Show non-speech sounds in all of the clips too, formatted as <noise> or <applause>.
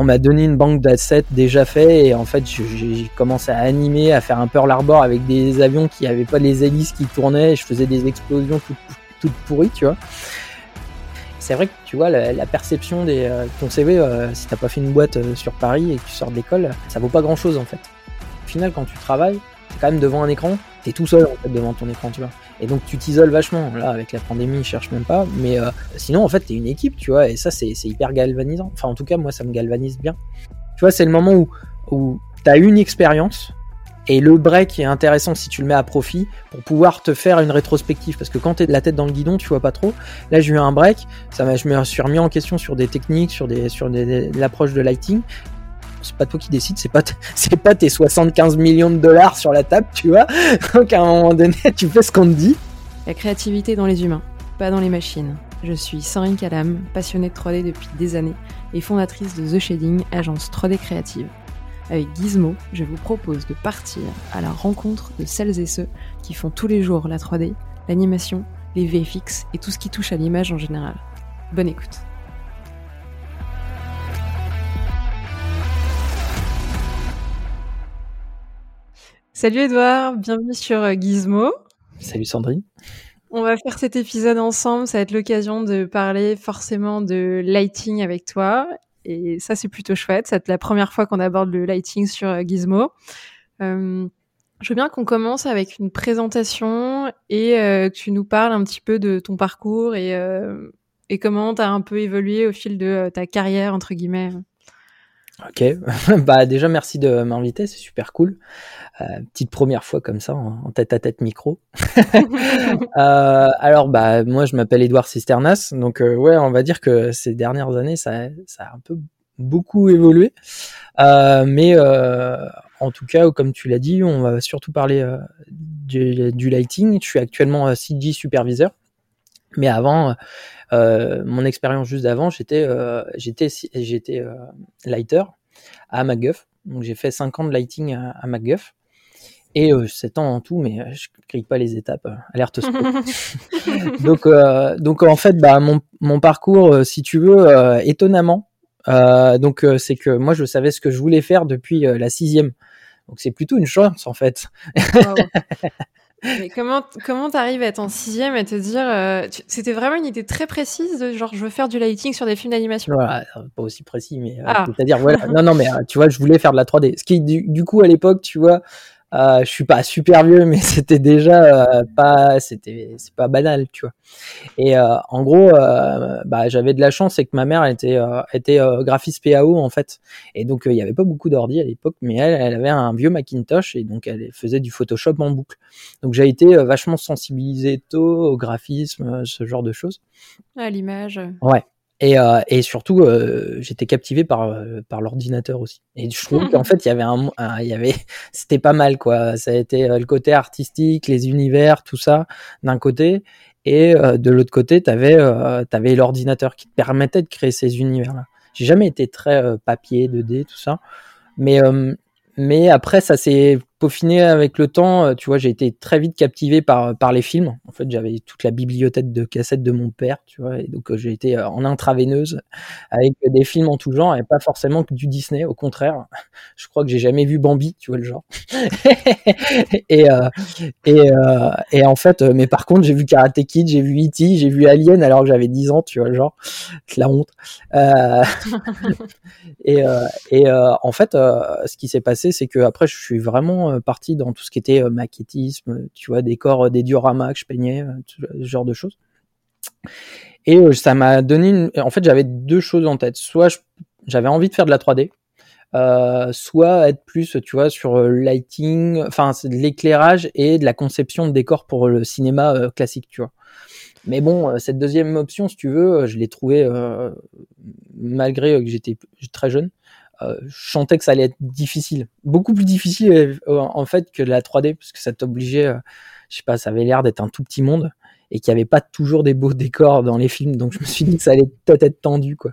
on m'a donné une banque d'assets déjà fait et en fait j'ai commencé à animer, à faire un Pearl Harbor avec des avions qui avaient pas les hélices qui tournaient et je faisais des explosions toutes, pourries, tu vois. C'est vrai que tu vois la, perception des euh, ton CV euh, si t'as pas fait une boîte euh, sur Paris et que tu sors d'école, ça vaut pas grand chose en fait. Au final quand tu travailles, t'es quand même devant un écran, t'es tout seul devant ton écran, tu vois. Et donc tu t'isoles vachement. Là, avec la pandémie, je cherche même pas. Mais euh, sinon, en fait, t'es une équipe, tu vois. Et ça, c'est hyper galvanisant. Enfin, en tout cas, moi, ça me galvanise bien. Tu vois, c'est le moment où, où t'as une expérience. Et le break est intéressant si tu le mets à profit pour pouvoir te faire une rétrospective. Parce que quand t'es la tête dans le guidon, tu vois pas trop. Là, j'ai eu un break. Ça je me suis remis en question sur des techniques, sur des, sur l'approche de lighting c'est pas toi qui décides, c'est pas, <laughs> c'est pas tes 75 millions de dollars sur la table, tu vois. <laughs> Donc à un moment donné, <laughs> tu fais ce qu'on te dit. La créativité dans les humains, pas dans les machines. Je suis Sandrine Calam, passionnée de 3D depuis des années et fondatrice de The Shading, agence 3D créative. Avec Gizmo, je vous propose de partir à la rencontre de celles et ceux qui font tous les jours la 3D, l'animation, les VFX et tout ce qui touche à l'image en général. Bonne écoute. Salut Edouard, bienvenue sur euh, Gizmo. Salut Sandrine. On va faire cet épisode ensemble, ça va être l'occasion de parler forcément de lighting avec toi. Et ça, c'est plutôt chouette. C'est la première fois qu'on aborde le lighting sur euh, Gizmo. Euh, je veux bien qu'on commence avec une présentation et que tu nous parles un petit peu de ton parcours et, et comment tu as un peu évolué au fil de ta carrière, entre guillemets. Ok, <laughs> bah déjà merci de m'inviter, c'est super cool. Euh, petite première fois comme ça en, tête à tête micro. <laughs> euh, alors bah moi je m'appelle Edouard Cisternas, donc euh, ouais on va dire que ces dernières années ça, ça a un peu beaucoup évolué, mais en tout cas comme tu l'as dit on va surtout parler du, du, lighting. Je suis actuellement CG superviseur, mais avant mon expérience juste d'avant, j'étais euh, j'étais j'étais euh, lighter à MacGuff. Donc j'ai fait 5 ans de lighting à, à MacGuff. Et euh, 7 ans en tout, mais je ne pas les étapes. alerte <laughs> <laughs> donc, donc en fait, bah, mon, mon parcours, si tu veux, étonnamment, donc c'est que moi je savais ce que je voulais faire depuis la sixième. Donc c'est plutôt une chance en fait. <laughs> Mais comment comment t'arrives à être en sixième et te dire euh, c'était vraiment une idée très précise de genre je veux faire du lighting sur des films d'animation? Voilà, pas aussi précis mais euh, ah. c'est-à-dire voilà non non mais euh, tu vois je voulais faire de la 3D. Ce qui du, du coup à l'époque tu vois euh, je suis pas super vieux, mais <laughs> c'était déjà euh, pas, c'était, c'est pas banal, tu vois. Et euh, en gros, euh, bah, j'avais de la chance, c'est que ma mère était, était graphiste PAO en fait, et donc il y avait pas beaucoup d'ordi à l'époque, mais elle, elle avait un vieux Macintosh et donc elle faisait du Photoshop en boucle. Donc j'ai été vachement sensibilisé tôt au graphisme, ce genre de choses. À l'image. Ouais. Et, euh, et surtout, euh, j'étais captivé par euh, par l'ordinateur aussi. Et je trouve qu'en <laughs> fait, il y avait un, il y avait, <laughs> c'était pas mal quoi. Ça a été le côté artistique, les univers, tout ça d'un côté, et de l'autre côté, t'avais t'avais l'ordinateur qui te permettait de créer ces univers là. J'ai jamais été très papier, 2D, tout ça, mais mais après, ça s'est peaufiné avec le temps. Euh, tu vois, j'ai été très vite captivé par, par les films. En fait, j'avais toute la bibliothèque de cassettes de mon père, tu vois, et donc euh, j'ai été euh, en intraveineuse avec des films en tout genre et pas forcément que du Disney. Au contraire, je crois que j'ai jamais vu Bambi, tu vois le genre. <laughs> et, et, en fait, mais par contre, j'ai vu Karate Kid, j'ai vu E.T., j'ai vu Alien alors que j'avais 10 ans, tu vois le genre. la honte. <laughs> et et en fait, ce qui s'est passé, c'est que après, je suis vraiment euh, parti dans tout ce qui était euh, maquettisme, tu vois, décor, euh, des dioramas que je peignais, ce genre de choses. Et ça m'a donné, une... en fait, j'avais deux choses en tête. Soit j'avais envie de faire de la 3D, euh, soit être plus, tu vois, sur lighting, enfin, de l'éclairage et de la conception de décor pour le cinéma classique, tu vois. Mais bon, cette deuxième option, si tu veux, je l'ai trouvée malgré que j'étais très jeune. Euh, je sentais que ça allait être difficile, beaucoup plus difficile euh, en fait que la 3D, parce que ça t'obligeait, euh, je sais pas, ça avait l'air d'être un tout petit monde et qu'il n'y avait pas toujours des beaux <laughs> décors dans les films, donc je me suis dit que ça allait peut-être être tendu, quoi.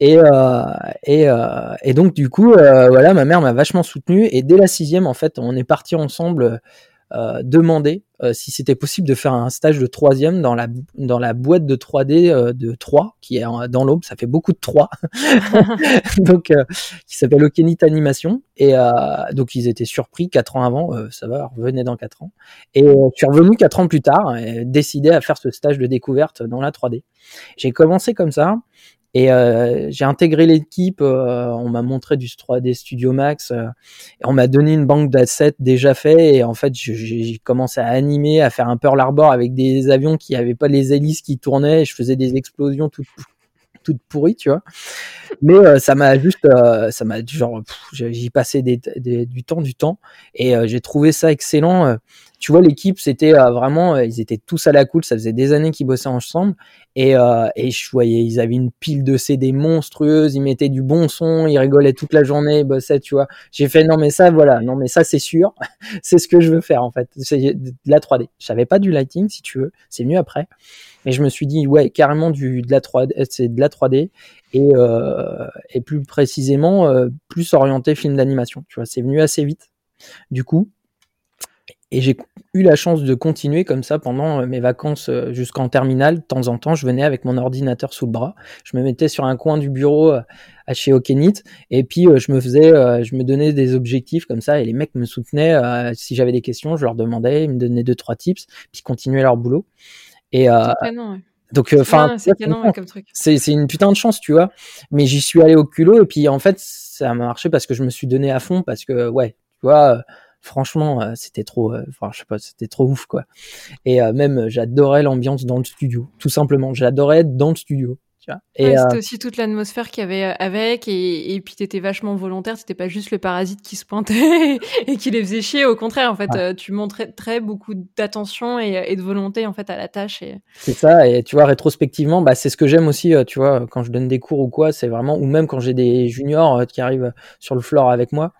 Et, euh, et, euh, et, donc du coup, voilà, ma mère m'a vachement soutenu et dès la sixième, en fait, on est parti ensemble euh, demandé euh, si c'était possible de faire un stage de troisième dans la dans la boîte de 3D euh, de 3 qui est dans l'aube. Ça fait beaucoup de 3, <laughs> donc qui s'appelle Okenit Animation. Et donc ils étaient surpris quatre ans avant. ça va, revenez dans quatre ans. Et je suis revenu quatre ans plus tard, et décidé à faire ce stage de découverte dans la 3D. J'ai commencé comme ça. Et euh, j'ai intégré l'équipe, euh, on m'a montré du 3D Studio Max, euh, on m'a donné une banque d'assets déjà faits et en fait j'ai commencé à animer, à faire un Pearl Harbor avec des avions qui avaient pas les hélices qui tournaient, et je faisais des explosions toutes toutes pourries, tu vois. Mais euh, ça m'a juste, ça m'a genre, j'y passé des, des, du temps, du temps, et j'ai trouvé ça excellent tu vois, l'équipe, c'était euh, vraiment, euh, ils étaient tous à la cool. Ça faisait des années qu'ils bossaient ensemble. Et, euh, je voyais, ils avaient une pile de CD monstrueuse. Ils mettaient du bon son. Ils rigolaient toute la journée. Ils bossaient, tu vois. J'ai fait, non, mais ça, voilà. Non, mais ça, c'est sûr. <laughs> c'est ce que je veux faire, en fait. C'est de la 3D. Je savais pas du lighting, si tu veux. C'est mieux après. Mais je me suis dit, ouais, carrément du, de la 3D, c'est de la 3D. Et, et plus précisément, plus orienté film d'animation. Tu vois, c'est venu assez vite. Du coup, et j'ai eu la chance de continuer comme ça pendant euh, mes vacances euh, jusqu'en terminale. De temps en temps, je venais avec mon ordinateur sous le bras. Je me mettais sur un coin du bureau euh, à chez Okenit et puis je me faisais, je me donnais des objectifs comme ça et les mecs me soutenaient. Si j'avais des questions, je leur demandais, ils me donnaient deux trois tips, puis ils continuaient leur boulot. Et donc, enfin, c'est une putain de chance, tu vois. Mais j'y suis allé au culot et puis en fait, ça a marché parce que je me suis donné à fond parce que ouais, tu vois franchement, euh, c'était trop, euh, enfin, je sais pas, c'était trop ouf, quoi. Et euh, même, j'adorais l'ambiance dans le studio, tout simplement. J'adorais être dans le studio. Et c'était aussi toute l'atmosphère qu'il y avait avec, et, et puis t'étais vachement volontaire, c'était pas juste le parasite qui se pointait <laughs> et qui les faisait chier. Au contraire, en fait, tu montrais très beaucoup d'attention et, de volonté en fait à la tâche. Et... C'est ça, et tu vois, rétrospectivement, bah, c'est ce que j'aime aussi, tu vois, quand je donne des cours ou quoi, c'est vraiment, ou même quand j'ai des juniors qui arrivent sur le floor avec moi,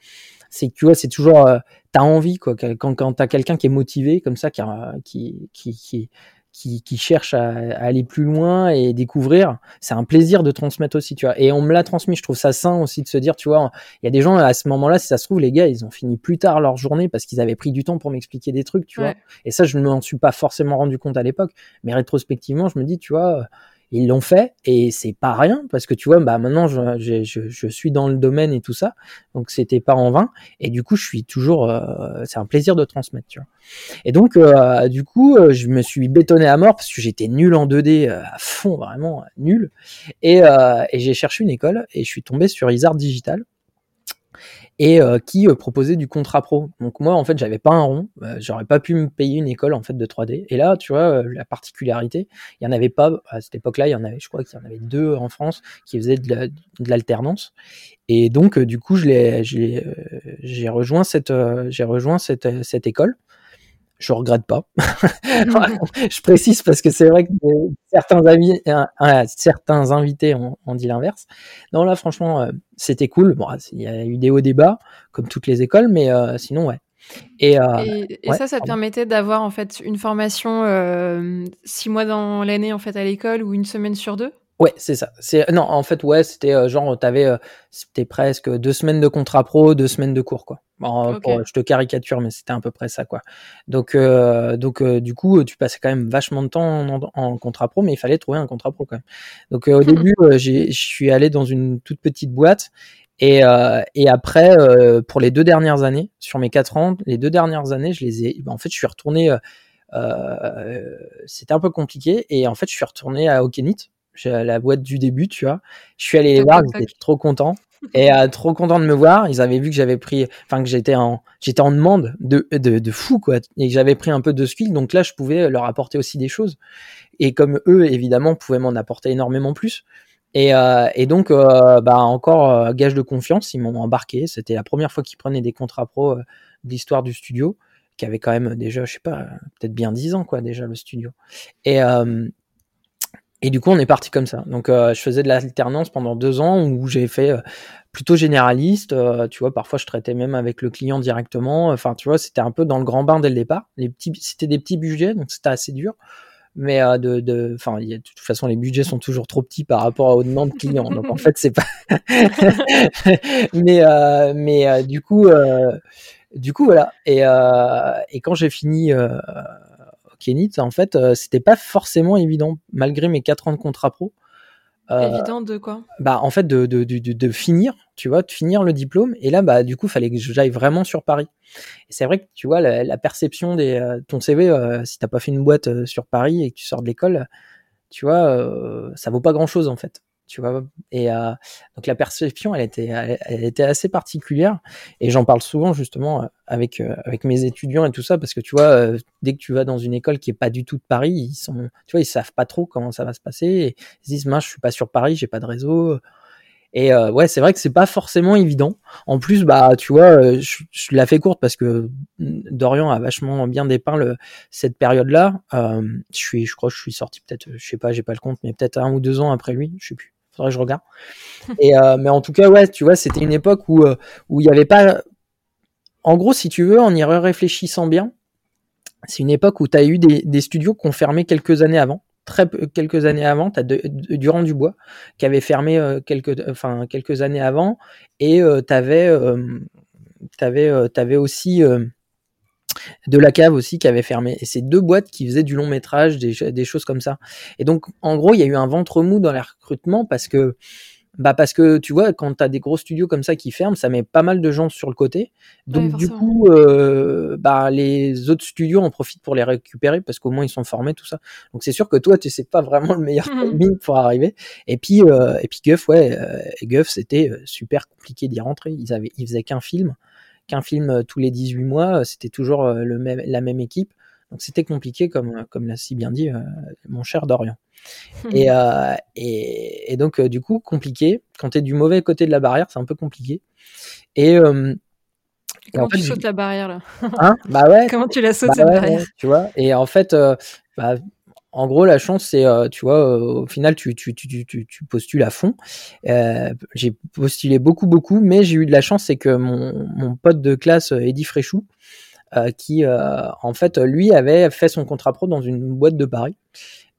c'est que tu vois, c'est toujours, t'as envie quoi quand quand t'as quelqu'un qui est motivé comme ça qui qui qui qui, qui cherche à, aller plus loin et découvrir, c'est un plaisir de transmettre aussi, tu vois. Et on me l'a transmis, je trouve ça sain aussi de se dire, tu vois, il y a des gens à ce moment-là, si ça se trouve, les gars, ils ont fini plus tard leur journée parce qu'ils avaient pris du temps pour m'expliquer des trucs, tu vois. Et ça, je ne m'en suis pas forcément rendu compte à l'époque, mais rétrospectivement, je me dis, tu vois, ils l'ont fait et c'est pas rien parce que tu vois, bah maintenant je, je, je, suis dans le domaine et tout ça, donc c'était pas en vain. Et du coup, je suis toujours, euh, c'est un plaisir de transmettre, tu vois. Et donc, euh, du coup, euh, je me suis bétonné à mort parce que j'étais nul en 2D à fond, vraiment nul. Et, et j'ai cherché une école et je suis tombé sur Isard Digital et euh, qui euh, proposait du contrat pro. Donc moi en fait j'avais pas un rond, euh, j'aurais pas pu me payer une école en fait de 3D. Et là tu vois la particularité, il y en avait pas à cette époque-là, il y en avait, je crois qu'il y en avait deux en France qui faisaient de l'alternance. Et donc du coup je j'ai rejoint cette, j'ai rejoint cette école je regrette pas. <laughs> je précise parce que c'est vrai que certains, amis, certains invités ont, dit l'inverse. Non, là, franchement, euh, c'était cool. Bon, il y a eu des hauts débats, comme toutes les écoles, mais euh, sinon, ouais. Et, euh, et, ça, ça te permettait d'avoir en fait une formation six mois dans l'année en fait à l'école ou une semaine sur deux? Ouais, c'est ça. C'est non, en fait, ouais, c'était euh, genre, t'avais, euh, c'était presque deux semaines de contrat pro, deux semaines de cours, quoi. Bon, je te caricature, mais c'était à peu près ça, quoi. Donc, euh, donc, du coup, tu passais quand même vachement de temps en, contrat pro, mais il fallait trouver un contrat pro quand même. Donc, au <laughs> début, je suis allé dans une toute petite boîte. Et, et après, pour les deux dernières années, sur mes quatre ans, les deux dernières années, je les ai. En fait, je suis retourné. c'était un peu compliqué, et en fait, je suis retourné à Okenit la boîte du début, tu vois. Je suis allé les voir, ils étaient trop contents. <laughs> Et euh, trop contents de me voir. Ils avaient vu que j'avais pris, enfin que j'étais en, j'étais en demande de, de, de fou quoi, et que j'avais pris un peu de skill. Donc là, je pouvais leur apporter aussi des choses. Et comme eux, évidemment, pouvaient m'en apporter énormément plus. Et, euh, et donc, euh, bah encore gage de confiance, ils m'ont embarqué. C'était la première fois qu'ils prenaient des contrats pro de l'histoire du studio, qui avait quand même déjà, je sais pas, peut-être bien dix ans quoi déjà le studio. Et et du coup, on est parti comme ça. Donc, euh, je faisais de l'alternance pendant deux ans où j'ai fait euh, plutôt généraliste. Euh, tu vois, parfois, je traitais même avec le client directement. Enfin, tu vois, c'était un peu dans le grand bain dès le départ. Les petits, c'était des petits budgets, donc c'était assez dur. Mais de, de, enfin, de toute façon, les budgets sont toujours trop petits par rapport aux demandes clients. Donc, en fait, c'est pas. <laughs> mais, mais du coup du coup, voilà. Et, et quand j'ai fini Kenit, en fait, c'était pas forcément évident, malgré mes 4 ans de contrat pro. Évident de quoi? Bah en fait de, de, de, de, finir, tu vois, de finir le diplôme. Et là, bah du coup, fallait que j'aille vraiment sur Paris. Et c'est vrai que tu vois la, la perception des ton CV, euh, si t'as pas fait une boîte sur Paris et que tu sors de l'école, tu vois, euh, ça vaut pas grand chose en fait tu vois. Et euh, donc la perception, elle était, elle, était assez particulière. Et j'en parle souvent justement euh, avec euh, avec mes étudiants et tout ça parce que tu vois, dès que tu vas dans une école qui est pas du tout de Paris, ils sont, tu vois, ils savent pas trop comment ça va se passer. Et ils se disent, mince, je suis pas sur Paris, j'ai pas de réseau. Et ouais, c'est vrai que c'est pas forcément évident. En plus, bah, tu vois, je, je la fais courte parce que Dorian a vachement bien dépeint le, cette période-là. Je suis, je crois, que je suis sorti peut-être, je sais pas, j'ai pas le compte, mais peut-être un ou deux ans après lui, je sais plus faudrait que je regarde. Euh, mais en tout cas, ouais, tu vois, c'était une époque où euh, il n'y avait pas. En gros, si tu veux, en y réfléchissant bien, c'est une époque où tu as eu des, studios qui ont fermé quelques années avant. Très peu, quelques années avant, tu as Durand Dubois qui avait fermé euh, quelques, enfin, quelques années avant, et tu avais aussi de la cave aussi qui avait fermé. Et c'est deux boîtes qui faisaient du long métrage, des, des, choses comme ça. Et donc, en gros, il y a eu un ventre mou dans les recrutements parce que, bah parce que tu vois, quand tu as des gros studios comme ça qui ferment, ça met pas mal de gens sur le côté. Donc du coup, euh, bah les autres studios en profitent pour les récupérer parce qu'au moins ils sont formés tout ça. Donc c'est sûr que toi, tu sais pas vraiment le meilleur mmh <laughs> timing pour arriver. Et puis euh, et puis Guff, ouais, euh, Guff, c'était euh, super compliqué d'y rentrer. Ils avaient, ils faisaient qu'un film qu'un film euh, tous les 18 mois, euh, c'était toujours euh, le même, la même équipe. Donc c'était compliqué, comme, comme l'a si bien dit mon cher Dorian. <laughs> Et, et, et, donc, du coup, compliqué. Quand tu es du mauvais côté de la barrière, c'est un peu compliqué. Et, Comment tu sautes la barrière là? Hein? Bah ouais. <laughs> Comment tu la sautes bah cette barrière? Tu vois Et en fait, bah, en gros, la chance, c'est, euh, tu vois, euh, au final, tu, tu, tu, tu, tu postules à fond. Euh, j'ai postulé beaucoup, beaucoup, mais j'ai eu de la chance, c'est que mon, mon pote de classe, Eddie Fréchou, qui, en fait, lui avait fait son contrat pro dans une boîte de Paris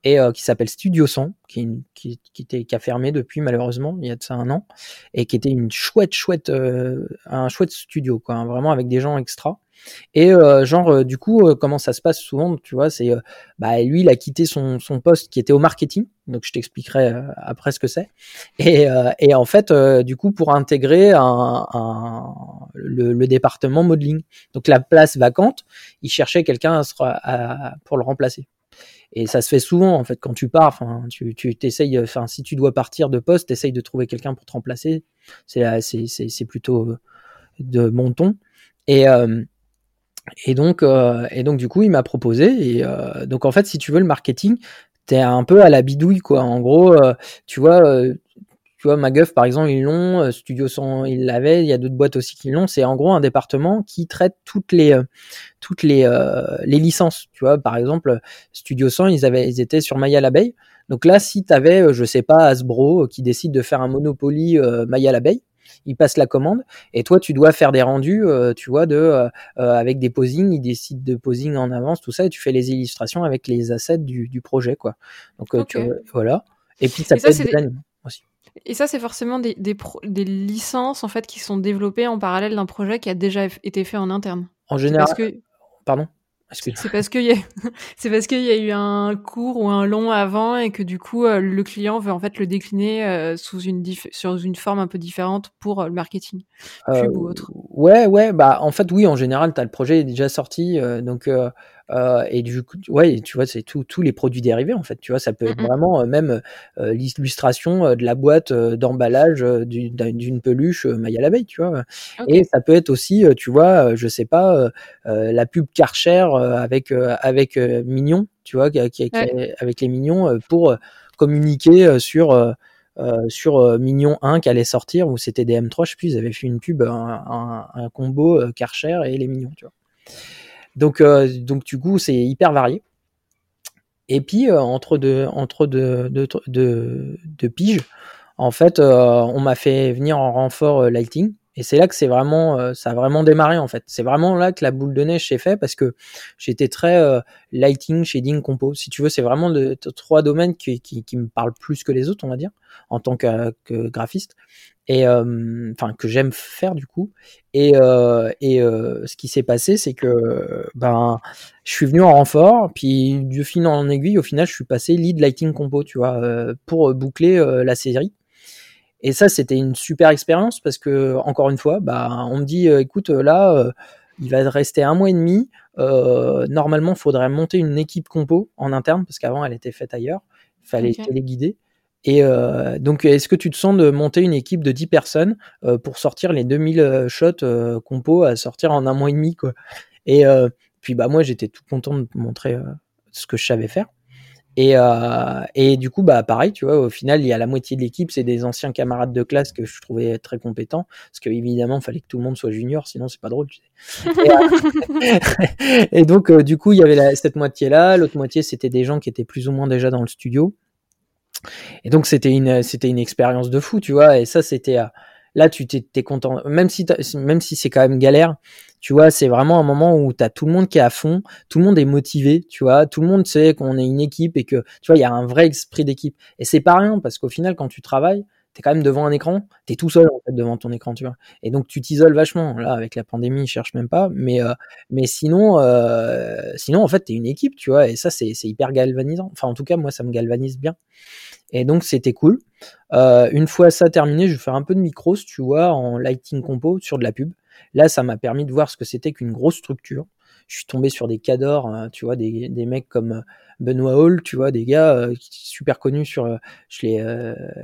et qui s'appelle Studio 100, qui, qui, qui, était, qui a fermé depuis malheureusement il y a de ça un an, et qui était une chouette, chouette, un chouette studio, quoi, hein, vraiment avec des gens extra. Et euh, genre, euh, du coup, euh, comment ça se passe souvent, tu vois, c'est, bah, lui, il a quitté son, son poste qui était au marketing, donc je t'expliquerai après ce que c'est. Et, et en fait, du coup, pour intégrer un, un le, le, département modeling, donc la place vacante, il cherchait quelqu'un à, pour le remplacer. Et ça se fait souvent, en fait, quand tu pars, enfin, tu, tu t'essayes, enfin, si tu dois partir de poste, t'essayes de trouver quelqu'un pour te remplacer. C'est, c'est, c'est, plutôt de bon ton. Et, euh, et donc, euh, et donc du coup, il m'a proposé. Et euh, donc en fait, si tu veux le marketing, t'es un peu à la bidouille, quoi. En gros, euh, tu vois, euh, tu vois, Maguff par exemple, ils l'ont. Euh, Studio 100, ils l'avaient. Il y a d'autres boîtes aussi qui l'ont. C'est en gros un département qui traite toutes les toutes les les licences. Tu vois, par exemple, Studio 100, ils avaient, ils étaient sur Maya l'abeille. Donc là, si tu avais, je sais pas, Hasbro qui décide de faire un Monopoly Maya l'abeille, il passe la commande et toi tu dois faire des rendus, euh, tu vois, de euh, euh, avec des posings, il décide de posing en avance, tout ça, et tu fais les illustrations avec les assets du, du projet, quoi. Donc tu, voilà. Et puis ça peut être des... Et ça, c'est forcément des, des, des, licences en fait qui sont développées en parallèle d'un projet qui a déjà été fait en interne. En général. Parce que... Pardon. <laughs> C'est parce qu'il y a, y eu un court ou un long avant et que du coup euh, le client veut en fait le décliner euh, sous une sur une forme un peu différente pour euh, le marketing, pub ou autre. Ouais, ouais, bah en fait oui, en général, tu as le projet déjà sorti, donc euh, et du coup, ouais, tu vois, c'est tous les produits dérivés en fait. Tu vois, ça peut être mmh vraiment euh, même euh, l'illustration de la boîte d'emballage d'une peluche Maya l'abeille, tu vois. Et ça peut être aussi, tu vois, je sais pas, la pub Karcher avec avec Mignon, tu vois, qui, avec les Mignons pour communiquer sur sur Mignon 1 qui allait sortir, où c'était des M3, je sais plus, ils avaient fait une pub, un, un, un combo Karcher et les Mignons, tu vois. Donc, euh, donc du coup, c'est hyper varié. Et puis, euh, entre deux, entre deux, deux, deux, piges, en fait, euh, on m'a fait venir en renfort lighting. Et c'est là que c'est vraiment, euh, ça a vraiment démarré en fait. C'est vraiment là que la boule de neige s'est fait parce que j'étais très euh, lighting, shading, compo. Si tu veux, c'est vraiment de, trois domaines qui, qui, qui, me parlent plus que les autres, on va dire, en tant que, graphiste. Et euh, enfin que j'aime faire du coup. Et, et ce qui s'est passé, c'est que ben je suis venu en renfort, puis du fil en aiguille, au final, je suis passé lead lighting compo, tu vois, pour boucler la série. Et ça, c'était une super expérience parce que, encore une fois, bah, on me dit, euh, écoute, euh, là, euh, il va rester un mois et demi. normalement, il faudrait monter une équipe compo en interne parce qu'avant, elle était faite ailleurs. Il fallait les guider. Et donc, est-ce que tu te sens de monter une équipe de 10 personnes pour sortir les 2000 shots compo à sortir en un mois et demi, quoi? Et puis, bah, moi, j'étais tout content de montrer ce que je savais faire. Et, euh, et du coup, bah pareil, tu vois, au final, il y a la moitié de l'équipe, c'est des anciens camarades de classe que je trouvais très compétents, parce que évidemment, il fallait que tout le monde soit junior, sinon c'est pas drôle. Tu sais. Et, euh, <laughs> donc, euh, du coup, il y avait cette moitié-là, l'autre moitié, c'était des gens qui étaient plus ou moins déjà dans le studio. Et donc, c'était une, c'était une expérience de fou, tu vois. Et ça, c'était là, tu t'es content, même si, même si c'est quand même galère tu vois, c'est vraiment un moment où tu as tout le monde qui est à fond, tout le monde est motivé, tu vois, tout le monde sait qu'on est une équipe et que, tu vois, il y a un vrai esprit d'équipe. Et c'est pas rien parce qu'au final, quand tu travailles, tu es quand même devant un écran, tu es tout seul en fait devant ton écran, tu vois. Et donc tu t'isoles vachement. Là, avec la pandémie, je cherche même pas, mais euh, mais sinon, euh, sinon en fait, tu es une équipe, tu vois. Et ça, c'est hyper galvanisant. Enfin, en tout cas, moi, ça me galvanise bien. Et donc c'était cool. Euh, une fois ça terminé, je vais faire un peu de micros, tu vois, en lighting compo sur de la pub. Là, ça m'a permis de voir ce que c'était qu'une grosse structure. Je suis tombé sur des cadors, hein, tu vois, des, des, mecs comme euh, Benoît Hall, tu vois, des gars euh, super connus sur. Euh, je les,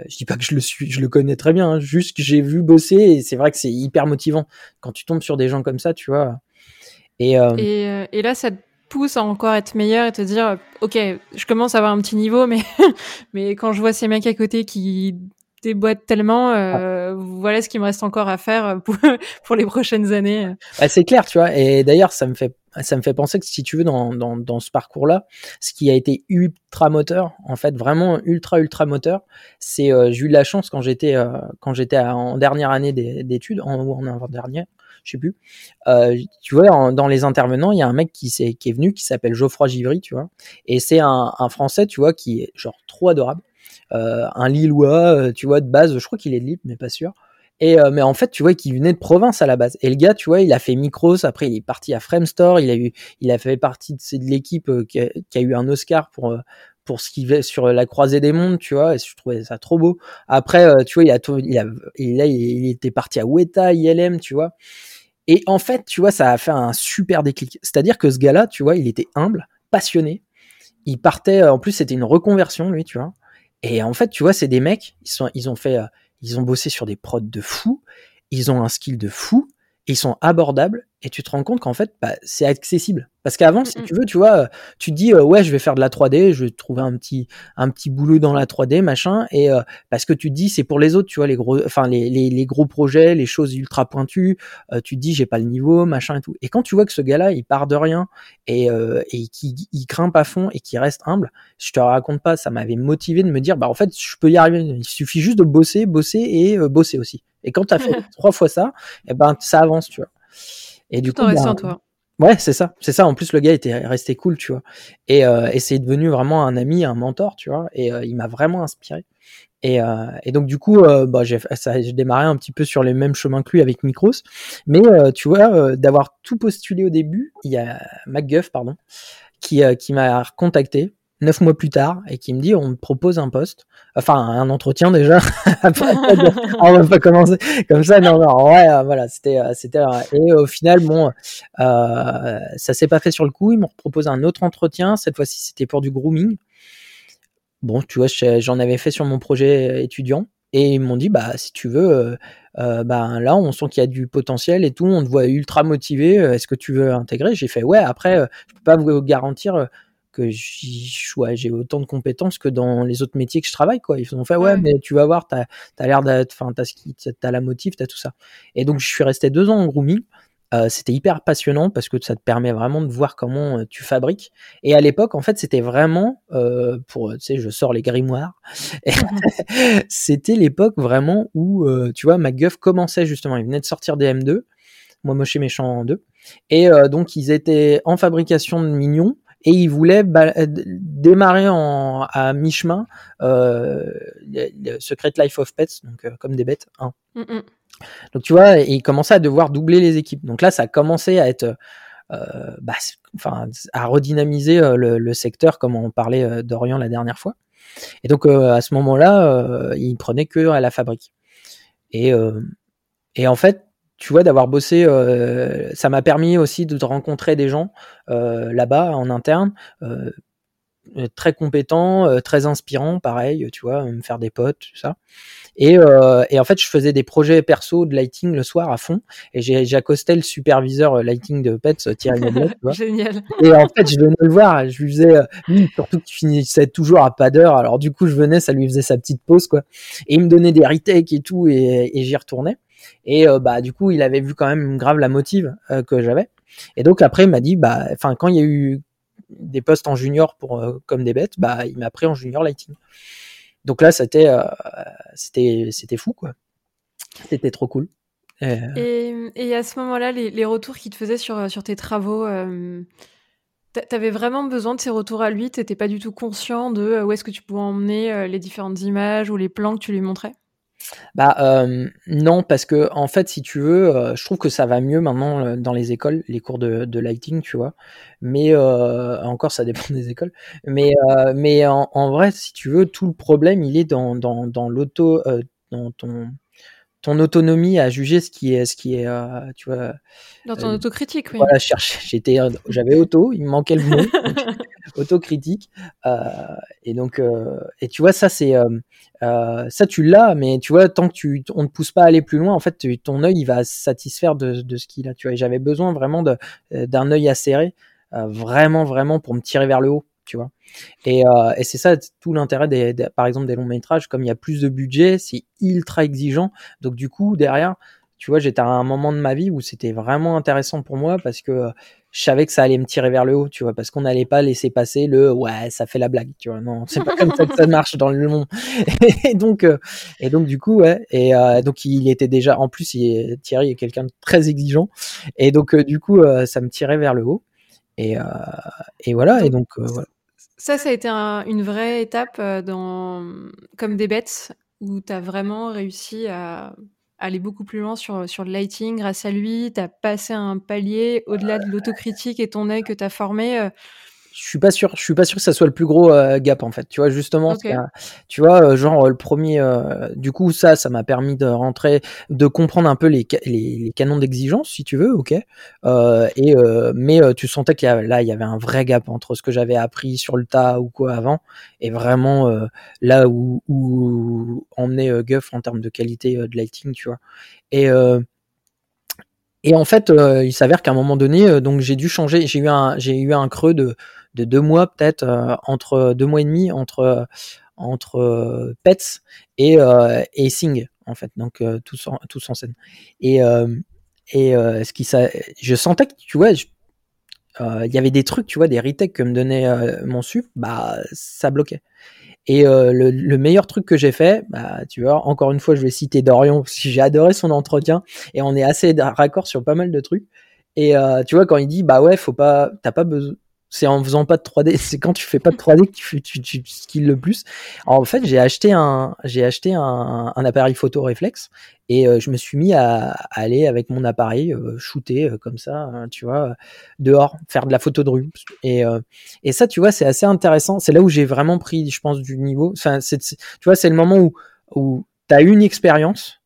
je dis pas que je le suis, je le connais très bien, hein, juste que j'ai vu bosser et c'est vrai que c'est hyper motivant quand tu tombes sur des gens comme ça, tu vois. Et, et, là, ça te pousse à encore être meilleur et te dire, ok, je commence à avoir un petit niveau, mais <laughs> mais quand je vois ces mecs à côté qui des boîtes tellement. Euh, voilà ce qu'il me reste encore à faire pour, <laughs> pour les prochaines années. Bah, c'est clair, tu vois. Et d'ailleurs, ça me fait ça me fait penser que si tu veux dans, dans, dans ce parcours-là, ce qui a été ultra moteur, en fait, vraiment ultra ultra moteur, c'est euh, j'ai eu de la chance quand j'étais euh, quand j'étais en dernière année d'études, en, en avant dernière, je sais plus. Euh, tu vois, dans les intervenants, il y a un mec qui, est, qui est venu qui s'appelle Geoffroy Givry, tu vois, et c'est un, un Français, tu vois, qui est genre trop adorable euh, un Lillois, euh, tu vois, de base, je crois qu'il est de Lille, mais pas sûr. Et euh, mais en fait, tu vois, qu'il venait de province à la base. Et le gars, tu vois, il a fait Micros. Après, il est parti à Framestore. Il a eu, il a fait partie de, l'équipe qui, qui, a eu un Oscar pour pour ce qu'il sur la croisée des mondes, tu vois. Et je trouvais ça trop beau. Après, tu vois, il a, il, a, il était parti à Weta, ILM, tu vois. Et en fait, tu vois, ça a fait un super déclic. C'est-à-dire que ce gars-là, tu vois, il était humble, passionné. Il partait, en plus, c'était une reconversion, lui, tu vois. Et en fait, tu vois, c'est des mecs, ils, ont fait, euh, ils ont bossé sur des prods de fou, ils ont un skill de fou, ils sont abordables, et tu te rends compte qu'en fait, bah, c'est accessible. Parce qu'avant, si tu veux, tu vois, tu te dis, euh, ouais, je vais faire de la 3D, je vais trouver un petit, un petit boulot dans la 3D, machin, et euh, parce que tu te dis, c'est pour les autres, tu vois, les gros, enfin, les, les, les gros projets, les choses ultra pointues, euh, tu te dis, j'ai pas le niveau, machin et tout. Et quand tu vois que ce gars-là, il part de rien, et, et qui il grimpe à fond, et qui reste humble, je te raconte pas, ça m'avait motivé de me dire, bah, en fait, je peux y arriver. Il suffit juste de bosser, bosser et bosser aussi. Et quand tu as fait <laughs> trois fois ça, et eh ben, ça avance, tu vois. Et du coup, bah, toi. ouais, c'est ça, c'est ça. En plus, le gars était resté cool, tu vois. Et, euh, et c'est devenu vraiment un ami, un mentor, tu vois. Et euh, il m'a vraiment inspiré. Et, euh, et, donc du coup, euh, bah, j'ai, démarré un petit peu sur les mêmes chemins que lui avec Micros. Mais euh, tu vois, d'avoir tout postulé au début, il y a MacGuff, pardon, qui, qui m'a contacté neuf mois plus tard et qui me dit on me propose un poste, enfin un entretien déjà. <laughs> <laughs> on va pas commencer comme ça. Non, non, ouais, euh, voilà, c'était, euh, c'était euh, et au final bon, euh, ça s'est pas fait sur le coup. Ils m'ont proposé un autre entretien. Cette fois-ci, c'était pour du grooming. Bon, tu vois, j'en avais fait sur mon projet étudiant. Et ils m'ont dit, bah, si tu veux, euh, bah, là, on sent qu'il y a du potentiel et tout, on te voit ultra motivé, est-ce que tu veux intégrer? J'ai fait, ouais, après, je peux pas vous garantir que j'ai autant de compétences que dans les autres métiers que je travaille quoi ils ont fait ouais, mais tu vas voir t'as as, l'air d'être enfin as la motive t'as tout ça et donc je suis resté deux ans en grooming c'était hyper passionnant parce que ça te permet vraiment de voir comment tu fabriques. Et à l'époque, en fait, c'était vraiment pour, tu sais, je sors les grimoires. <laughs> <laughs> c'était l'époque vraiment où, tu vois, MacGuff commençait justement. Il venait de sortir des M2, moi moche méchant en 2. Et donc ils étaient en fabrication de mignons et ils voulaient démarrer en, à mi-chemin euh, Secret Life of Pets, donc comme des bêtes. Hein. Donc tu vois, il commençait à devoir doubler les équipes. Donc là, ça a commencé à être, euh, bah, enfin, à redynamiser euh, le, secteur comme on parlait euh, d'Orient la dernière fois. Et donc à ce moment-là, il prenait que à la fabrique. Et, et en fait, tu vois, d'avoir bossé, ça m'a permis aussi de rencontrer des gens là-bas en interne, très compétents, très inspirants, pareil, tu vois, me faire des potes, tout ça. Et, euh, et, en fait, je faisais des projets perso de lighting le soir à fond. Et j'accostais le superviseur euh, lighting de Pets, euh, Thierry. <laughs> Génial. Et en fait, je venais le voir. Je lui faisais, lui, surtout qu'il finissait toujours à pas d'heure. Alors du coup, je venais, ça lui faisait sa petite pause, quoi. Et il me donnait des retakes et tout, et, et j'y retournais. Et bah du coup, il avait vu quand même grave la motive que j'avais. Et donc après, il m'a dit, bah, enfin, quand il y a eu des postes en junior pour comme des bêtes, bah, il m'a pris en junior lighting. Donc là, c'était euh, c'était c'était fou quoi. C'était trop cool. Euh, et, à ce moment-là, les, retours qu'il te faisait sur, sur tes travaux, euh, t'avais vraiment besoin de ces retours à lui? T'étais pas du tout conscient de où est-ce que tu pouvais emmener les différentes images ou les plans que tu lui montrais? Bah euh, non, parce que en fait, si tu veux, euh, je trouve que ça va mieux maintenant euh, dans les écoles, les cours de, de lighting, tu vois. Mais encore, ça <laughs> dépend des écoles. Mais mais en, vrai, si tu veux, tout le problème, il est dans dans, dans l'auto, dans ton ton autonomie à juger ce qui est ce qui est tu vois dans ton autocritique oui voilà j'étais j'avais auto il me manquait le mot <laughs> autocritique euh, et donc et tu vois ça c'est euh, ça, tu l'as, mais tu vois, tant que tu, on ne pousse pas à aller plus loin, en fait, ton œil, il va se satisfaire de, de ce qu'il a. Tu vois, j'avais besoin vraiment euh, d'un œil acéré, euh, vraiment, vraiment pour me tirer vers le haut, tu vois. Et, euh, et c'est ça tout l'intérêt des, par exemple, des longs métrages. Comme il y a plus de budget, c'est ultra exigeant. Donc du coup, derrière, tu vois, j'étais à un moment de ma vie où c'était vraiment intéressant pour moi parce que je savais que ça allait me tirer vers le haut, tu vois, parce qu'on n'allait pas laisser passer le ouais, ça fait la blague, tu vois. Non, <laughs> c'est pas comme ça que ça marche dans le monde. <laughs> Et donc, euh, et donc du coup, ouais, et euh, donc il était déjà, en plus, il Thierry est quelqu'un de très exigeant, et donc euh, du coup, ça me tirait vers le haut. Et, et voilà, et donc voilà. Ça, ça a été une vraie étape dans comme des bêtes où tu as vraiment réussi à aller beaucoup plus loin sur, sur le lighting. Grâce à lui, tu as passé un palier au-delà de l'autocritique et ton œil que tu as formé. Je suis pas sûr je suis pas sûr que ça soit le plus gros euh, gap en fait. Tu vois justement tu vois euh, genre le premier euh, du coup ça ça m'a permis de rentrer de comprendre un peu les, les, canons d'exigence si tu veux ok. Et mais tu sentais qu'il y là il y avait un vrai gap entre ce que j'avais appris sur le tas ou quoi avant et vraiment là où où emmener Guff en termes de qualité de lighting tu vois. Et et en fait, il s'avère qu'à un moment donné, donc j'ai dû changer. J'ai eu un, j'ai eu un creux de, de deux mois peut-être euh, entre deux mois et demi entre entre euh, Pets et et Sing en fait donc tous en, tous en scène et et ce qui ça je sentais que tu vois il y avait des trucs, tu vois, des retakes que me donnait mon sup, bah ça bloquait. Et le, le, meilleur truc que j'ai fait, bah tu vois, encore une fois, je vais citer Dorian parce que j'ai adoré son entretien et on est assez raccord sur pas mal de trucs. Et tu vois, quand il dit bah ouais, faut pas, t'as pas besoin, c'est en faisant pas de 3D, <laughs> c'est quand tu fais pas de 3D que tu, tu, tu skills le plus. Alors, en fait, j'ai acheté un, j'ai acheté un, un, appareil photo réflexe et euh, je me suis mis à, aller avec mon appareil euh, shooter euh, comme ça, hein, tu vois, dehors, faire de la photo de rue. Et, et ça, tu vois, c'est assez intéressant. C'est là où j'ai vraiment pris, je pense, du niveau. Enfin, c'est, tu vois, c'est le moment où, où t'as une expérience